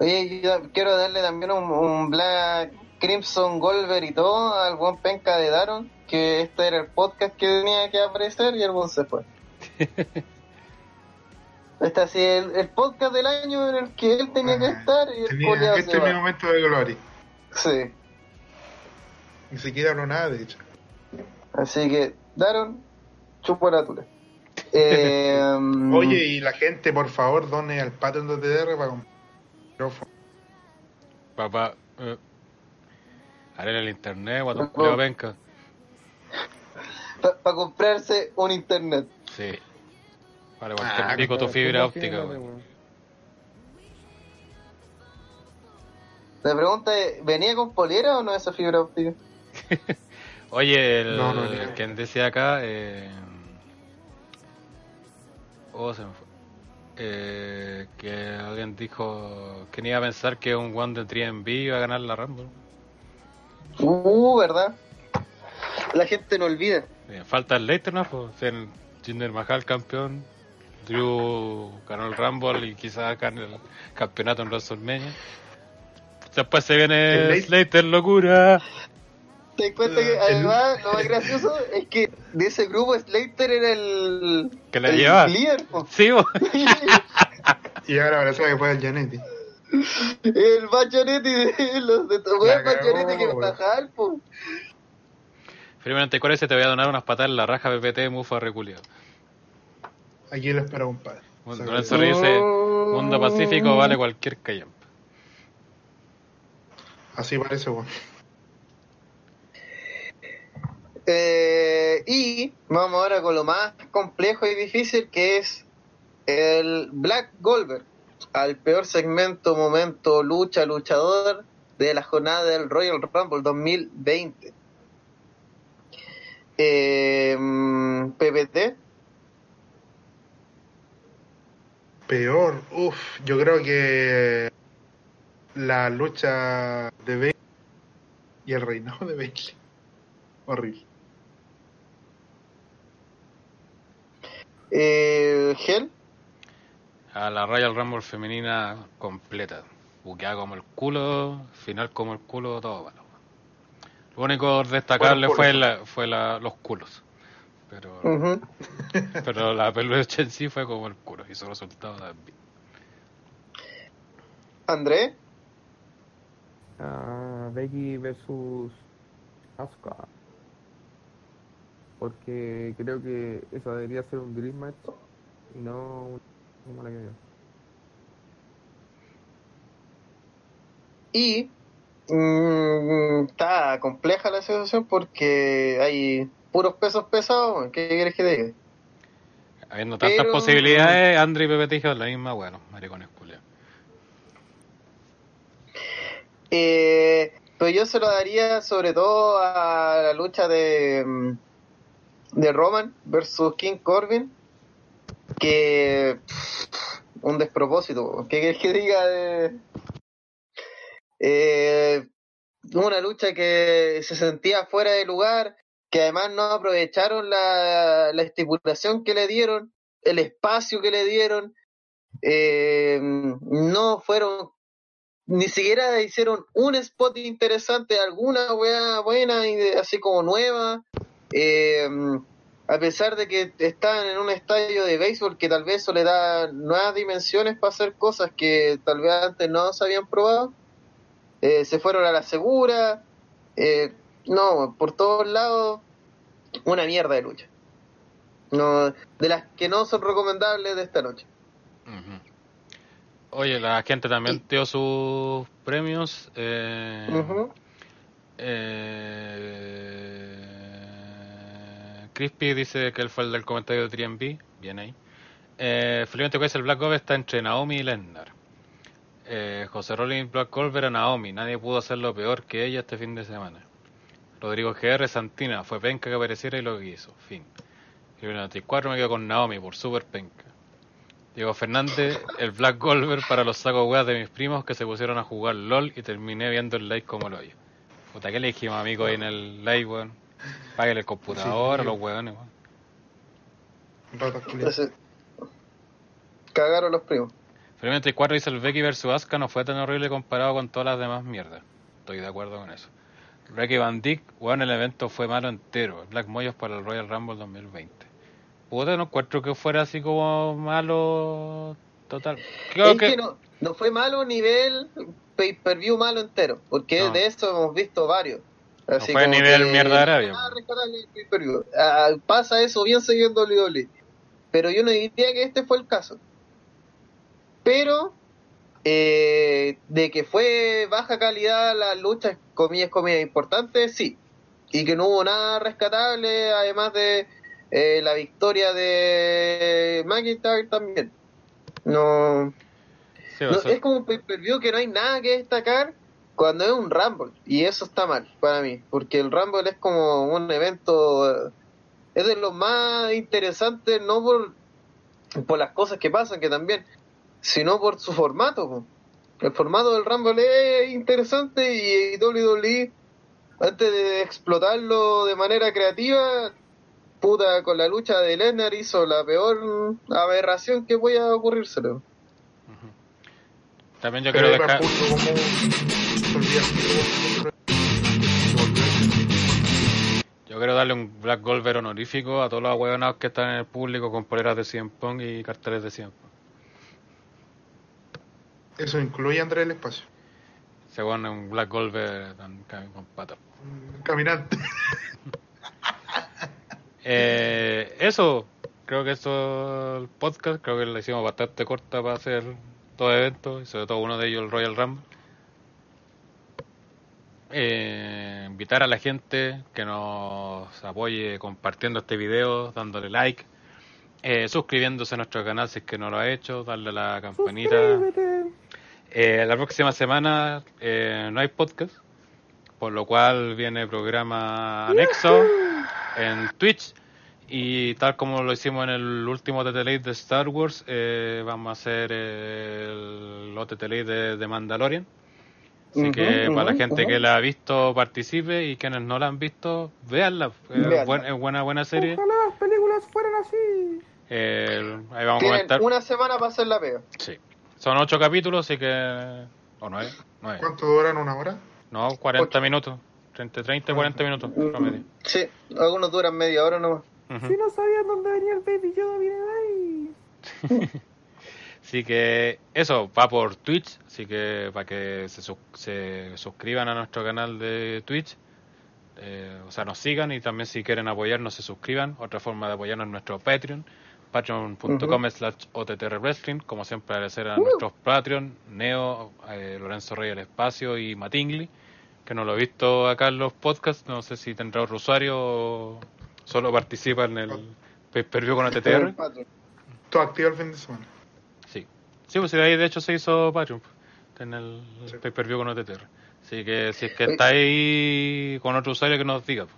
Oye, yo quiero darle también un, un Black Crimson Golver y todo al buen penca de Daron, que este era el podcast que tenía que aparecer y el buen se fue. Este así el, el podcast del año en el que él tenía que Ah, estar y el Tenía- este se es mi va. momento de gloria. Sí. Ni siquiera hablo nada, de hecho. Así que, Daron, chupo la tula. Eh, Oye, y la gente, por favor, done al Patreon de TDR para comprar micrófono. Papá, eh, haré el internet, No. guatón penca. para comprarse un internet. Sí. Vale, cualquier Ah, pico tu fibra ¿cómo óptica, La pregunta es, ¿venía con polera o no esa fibra óptica? Oye, el, No, el quien decía acá, eh, oh, se me fue. Eh, que alguien dijo que ni iba a pensar que un one de 3MB iba a ganar la Rumble. Uh, ¿verdad? La gente no olvida. Eh, falta el Leicester, ¿no? Pues, ser Jinder Mahal campeón, Drew ganó el Rumble y quizás gane el campeonato en WrestleMania. Después se El viene Slater, locura. Te cuenta que El- además lo más gracioso es que de ese grupo Slater era el, Que la el lleva. líder, po. Sí. Y ahora parece que fue el Janetti. el bachonetti de los de tu La weón bachonetti que bajar, po. Primero en ese te voy a donar unas patadas en la raja PPT Mufa reculiado. Aquí lo espera un padre. Bueno, O sea, Lorenzo dice, Mundo Pacífico vale cualquier callampa. Así parece, weón. Eh, y vamos ahora con lo más complejo y difícil que es el Black Goldberg, al peor segmento, momento, lucha, luchador de la jornada del Royal Rumble 2020. Eh, PPT, Peor, uff, yo creo que la lucha de Bailey y el reinado de Bailey. Horrible. eh, Hell, A la Royal Rumble femenina completa. Buqueada como el culo, final como el culo, todo bueno. Lo único destacable fue, la, fue la, los culos. Pero, pero la peluche en sí fue como el culo y su resultado también. André, Ah, Becky versus Asuka. Porque creo que esa debería ser un Dream Match y no un- una mala que y mm, está compleja la situación porque hay puros pesos pesados, ¿qué quieres que te diga? Habiendo tantas Pero- posibilidades, Andre y Pepe dijeron la misma, bueno, maricones culiados. Eh, pero yo se lo daría sobre todo a la lucha de, mm, de Roman versus King Corbin, que un despropósito. ¿Qué quieres que diga de eh, una lucha que se sentía fuera de lugar, que además no aprovecharon la, la estipulación que le dieron, el espacio que le dieron, eh, no fueron, ni siquiera hicieron un spot interesante, alguna weá buena, y de- así como nueva. Eh, a pesar de que están en un estadio de béisbol que tal vez eso le da nuevas dimensiones para hacer cosas que tal vez antes no se habían probado, eh, se fueron a la segura, eh, no, por todos lados, una mierda de lucha. No, de las que no son recomendables de esta noche. Oye, la gente también dio sus premios. Eh, eh, Crispy dice que él fue el del comentario de 3B. Bien ahí. Eh, dice el Black Gold está entre Naomi y Lennar. Eh, José Rollins Black Gold era Naomi. Nadie pudo hacerlo peor que ella este fin de semana. Rodrigo GR Santina fue penca que apareciera y lo que hizo. Fin. Y el 94 me quedo con Naomi por super penca. Diego Fernández, el Black Golver para los sacos weas de mis primos que se pusieron a jugar LOL y terminé viendo el live como lo oye. Puta, ¿qué le dijimos, amigo, ahí en el live, weón? Páguele el computador Sí. a los weones, weón. Cagaron los primos. Felizmente 34 dice el Becky vs Asuka no fue tan horrible comparado con todas las demás mierdas. Estoy de acuerdo con eso. Ricky Van Dyck, weón, el evento fue malo entero. Black Moyos para el Royal Rumble 2020. Puta, no encuentro que fuera así como malo total. Creo es que... que no, no fue malo nivel pay-per-view malo entero, porque No. de eso hemos visto varios. Así fue como nivel que mierda de Arabia. Ah, pasa eso bien seguido en WWE. Pero yo no diría que este fue el caso. Pero eh, de que fue baja calidad las luchas, comillas, comillas, importantes, sí. Y que no hubo nada rescatable, además de eh, la victoria de McIntyre también. No, Sí, es como un pay-per-view que no hay nada que destacar cuando es un Rumble. Y eso está mal para mí. Porque el Rumble es como un evento. eh, Es de los más interesantes, no por, por las cosas que pasan, que también, sino por su formato. El formato del Rumble es interesante y WWE, antes de explotarlo de manera creativa, puta, con la lucha de Lesnar hizo la peor aberración que pueda ocurrírselo. ujú. También yo Pero olvidó. Yo quiero darle un Black Golver honorífico a todos los huevonados que están en el público con poleras de 100 Pong y carteles de 100 Pong. Eso incluye a Andrés el Espacio. Se pone un Black Golver con patas. Un Caminante. Eh, eso, creo que eso el podcast, creo que lo hicimos bastante corta para hacer todo evento, y sobre todo uno de ellos el Royal Rumble. Eh, invitar a la gente que nos apoye compartiendo este video, dándole like, eh, suscribiéndose a nuestro canal si es que no lo ha hecho, darle a la campanita. Eh, la próxima semana eh, no hay podcast, por lo cual viene programa anexo en Twitch. Y tal como lo hicimos en el último TT Late de Star Wars, eh, vamos a hacer el OTT Late de, de Mandalorian. Así que para la gente que la ha visto participe y quienes no la han visto, véanla. Es Véanla. buen- es buena, buena serie. Ojalá las películas fueran así. Eh, ahí vamos a comentar. una semana para hacer la pega. Sí. Son ocho capítulos, así que... O nueve. nueve. ¿Cuánto duran? ¿Una hora? No, 40 Ocho. minutos. Entre 30 y 40 minutos promedio. Sí, algunos duran media hora nomás. Ujú. Si no sabían dónde venía el Baby Yoda, viene ahí. Así que eso va por Twitch, así que para que se, se suscriban a nuestro canal de Twitch, eh, o sea, nos sigan y también si quieren apoyarnos se suscriban. Otra forma de apoyarnos es nuestro Patreon, patreon.com slash OTTR Wrestling, como siempre agradecer a nuestros Patreon, Neo, eh, Lorenzo Rey del Espacio y Matingly, que no lo he visto acá en los podcasts, no sé si tendrá otro usuario o solo participa en el pay-per-view con OTTR. Todo activo el fin de semana. Sí, sí, pues de ahí de hecho se hizo Patreon pues, en el Sí. pay-per-view con OTTR. Así que si es que Oye. está ahí con otro usuario que nos diga. pues.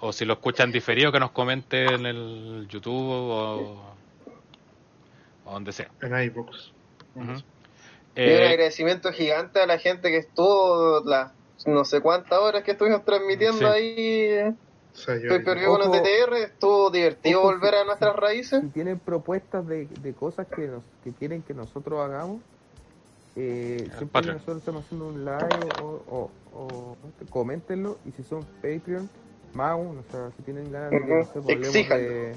O si lo escuchan diferido que nos comente en el YouTube o, o donde sea. En iVoox. Ujú. Y un Eh, agradecimiento gigante a la gente que estuvo las no sé cuántas horas que estuvimos transmitiendo Sí. ahí O sea, yo- Pay per view con los. TTR, estuvo divertido Ojo, volver a nuestras raíces. Si tienen propuestas de, de cosas que, nos, que quieren que nosotros hagamos, eh, siempre Patreon. nosotros estamos haciendo un live o, o, o- coméntenlo y si son Patreon, más aún, o sea, si tienen ganas de que no sé, de,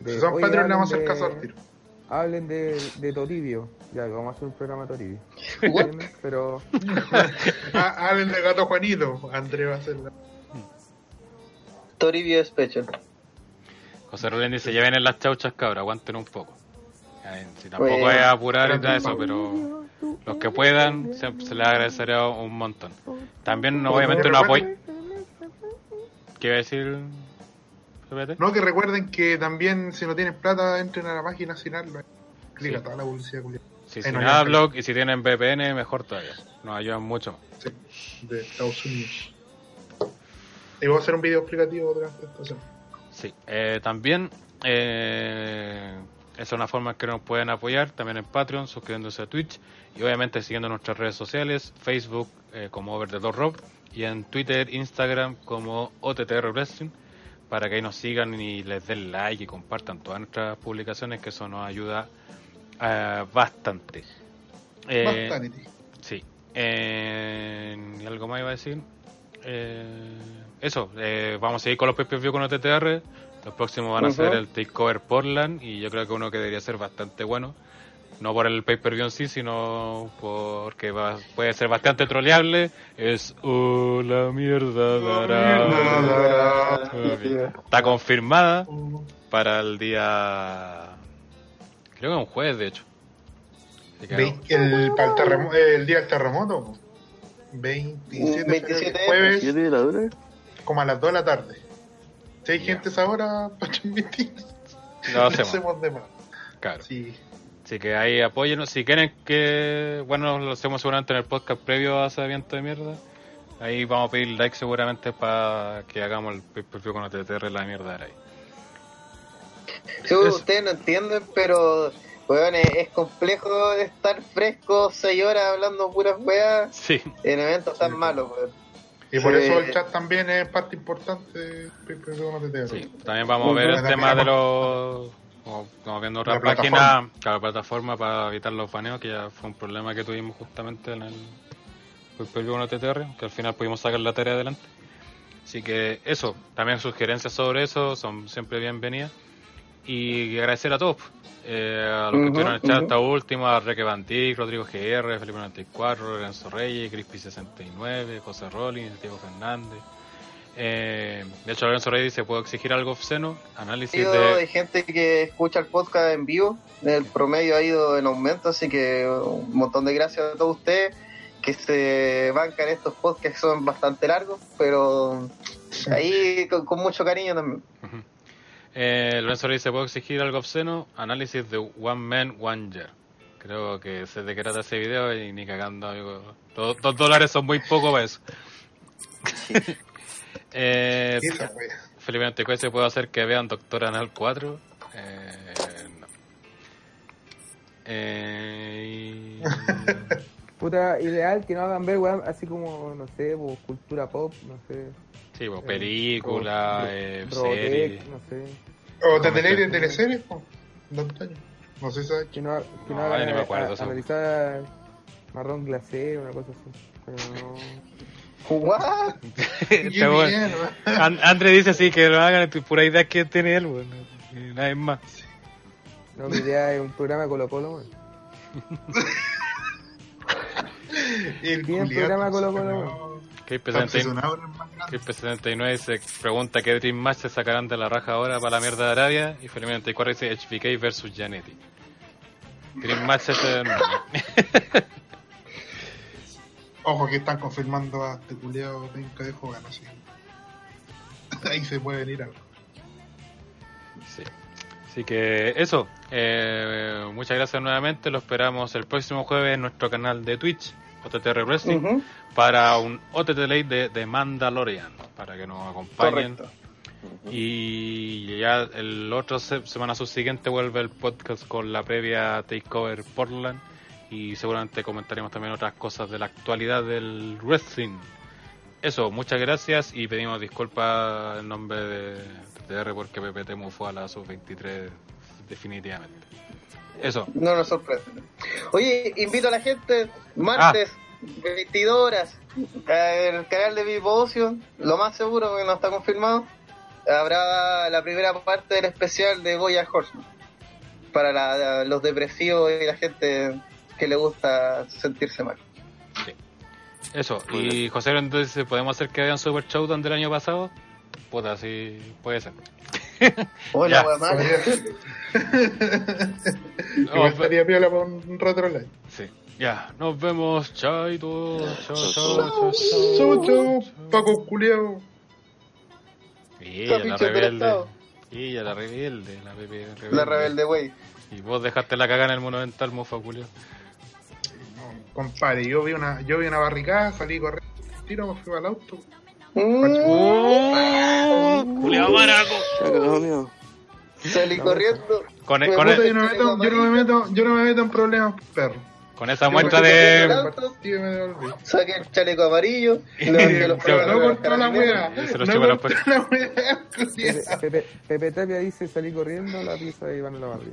de- Si son Patreon, le vamos a hacer caso al tiro. Hablen de, de Toribio, ya vamos a hacer un programa Toribio. Pero Ah, hablen de Gato Juanito. André va a hacer la. Toribio Special. José Rolén dice, ya vienen las chauchas cabras, aguanten un poco. Si tampoco Bueno, es apurar y nada eso, pero los que puedan, se, se les agradecería un montón. También, obviamente, no apoyo. ¿Qué iba a decir? No, que recuerden que también si no tienen plata, entren a la página sin hablar. Clica Sí. toda la publicidad. Si Ahí sin Adblock y si tienen VPN, mejor todavía. Nos ayudan mucho. Sí, de Estados Unidos. Y voy a hacer un video explicativo de la estación. Sí, eh, también eh, esa es una forma que nos pueden apoyar, también en Patreon, suscribiéndose a Twitch y obviamente siguiendo nuestras redes sociales, Facebook eh, como Over the Door Rob y en Twitter, Instagram como OTTR Wrestling, para que ahí nos sigan y les den like y compartan todas nuestras publicaciones, que eso nos ayuda eh, bastante. Eh, Bastante. Sí. Eh, ¿y algo más iba a decir? Eh, eso, eh, vamos a seguir con los pay-per-view con OTTR. Los próximos van a ser el Takeover Portland y yo creo que uno que debería ser bastante bueno. No por el pay-per-view en sí, sino porque va- puede ser bastante troleable. Es Oh, la mierda dará. mierda Ok. Está confirmada para el día. Creo que un jueves, de hecho. El, para el, terremo- el día del terremoto. 27, 27 jueves, ¿Siete de la dura? como a las 2 de la tarde. Si hay Ya. gente a esa hora, para transmitir, lo hacemos. hacemos de más. Claro. Sí. Así que ahí apóyenos. Si quieren que, bueno, lo hacemos seguramente en el podcast previo a ese evento de mierda. Ahí vamos a pedir like seguramente para que hagamos el pay-per-view con OTTR la mierda de ahí. Sí, ustedes no entienden, pero weón, es, es complejo estar fresco 6 horas hablando puras weas Sí, en eventos tan Sí. malos, weón. Y por Sí. eso el chat también es parte importante sí. También vamos a ver el tema de los... como Estamos viendo otra página, plataforma. cada plataforma para evitar los baneos, que ya fue un problema que tuvimos justamente en el pay-per-view con OTTR, que al final pudimos sacar la tarea adelante. Así que eso, también sugerencias sobre eso son siempre bienvenidas. Y agradecer a todos, eh, a los que estuvieron en el chat ujú. hasta último, a Reque Dijk, Rodrigo GR, Felipe 94, Lorenzo Reyes, Crispy69, José Rollins, Diego Fernández. Eh, de hecho, Lorenzo Reyes dice, ¿puedo exigir algo obsceno? Análisis de... de gente que escucha el podcast en vivo, el promedio ha ido en aumento, así que un montón de gracias a todos ustedes que se bancan estos podcasts que son bastante largos, pero ahí con, con mucho cariño también. Eh, Lorenzo Reyes dice, ¿puedo exigir algo obsceno? Análisis de One Man, One Year. Creo que sé de qué trata ese video y ni cagando, amigo. Dos, dos dólares son muy poco para eso. eh. Felipe Antecuese puedo hacer que vean Doctor Anal 4. Eh, no. Eh, y- puta, ideal que no hagan ver, weón, así como, no sé, cultura pop, no sé. sí, pues, eh, película, eh, Robotech, serie. no sé. O de tele- de teleseries, po, antaño. No sé si sabes. Que no, que no, No, hagan ya ni me acuerdo a- eso. analizar marrón glacé, una cosa así. Pero no. ¿What? Bien, André dice así que lo hagan, tu pura idea que tiene él, bueno, y nada más. No, mi idea es un programa de Colo Colo, weón. El Bien, culiao, programa Colo Colo, no. Que Está 79 obsesionado con el más grande. 79 se pregunta qué Dream Match se sacarán de la raja ahora para la mierda de Arabia. Y Felipe 94 dice HBK versus Janetti. Dream Match es el Ojo que están confirmando a este culiao penca de Hogan, así. Ahí se puede venir algo. Sí. Así que eso. eh, muchas gracias nuevamente. Lo esperamos el próximo jueves en nuestro canal de Twitch, OTTR Wrestling, para un OTT Late de, de Mandalorian. Para que nos acompañen. Correcto. Y ya el otro se- semana subsiguiente vuelve el podcast con la previa Takeover Portland y seguramente comentaremos también otras cosas de la actualidad del wrestling. Eso, muchas gracias y pedimos disculpas en nombre de TTR porque Temu fue a la sub-23 definitivamente. Eso, No nos sorprende. Oye, invito a la gente, martes, 22 horas, el canal de Vivo Ocio, lo más seguro que no está confirmado, habrá la primera parte del especial de Goya Horseman. Para la- los depresivos y la gente que le gusta sentirse mal. eso. Y José, entonces, ¿podemos hacer que vean Super Showdown del año pasado? Puta, sí, puede ser. Hola, mal. No, pe- estaría piola para un retro live. sí. Ya, nos vemos, chaito. Chao, chao, chao, Chau, chau, Paco Culeado. Y ella la rebelde. Y ella la rebelde, la rebelde. La rebelde, wey. Y vos dejaste la cagada en el monumental, mofa Julio. Compadre, yo vi una, yo vi una barricada, salí corriendo, tiro, me fui al auto. Julio Maraco. Ya cagado, mío. Salí corriendo. Con, Fue con, puta, Yo no, me meto, yo no me meto, yo no me meto en problemas, perro. con esa Yo muestra de. me devolví. Saqué el chaleco amarillo. No cortó la wea, Se lo no cortó la wea. Pepe, Pepe Tapia dice salí corriendo la pieza de Iván Lavarría.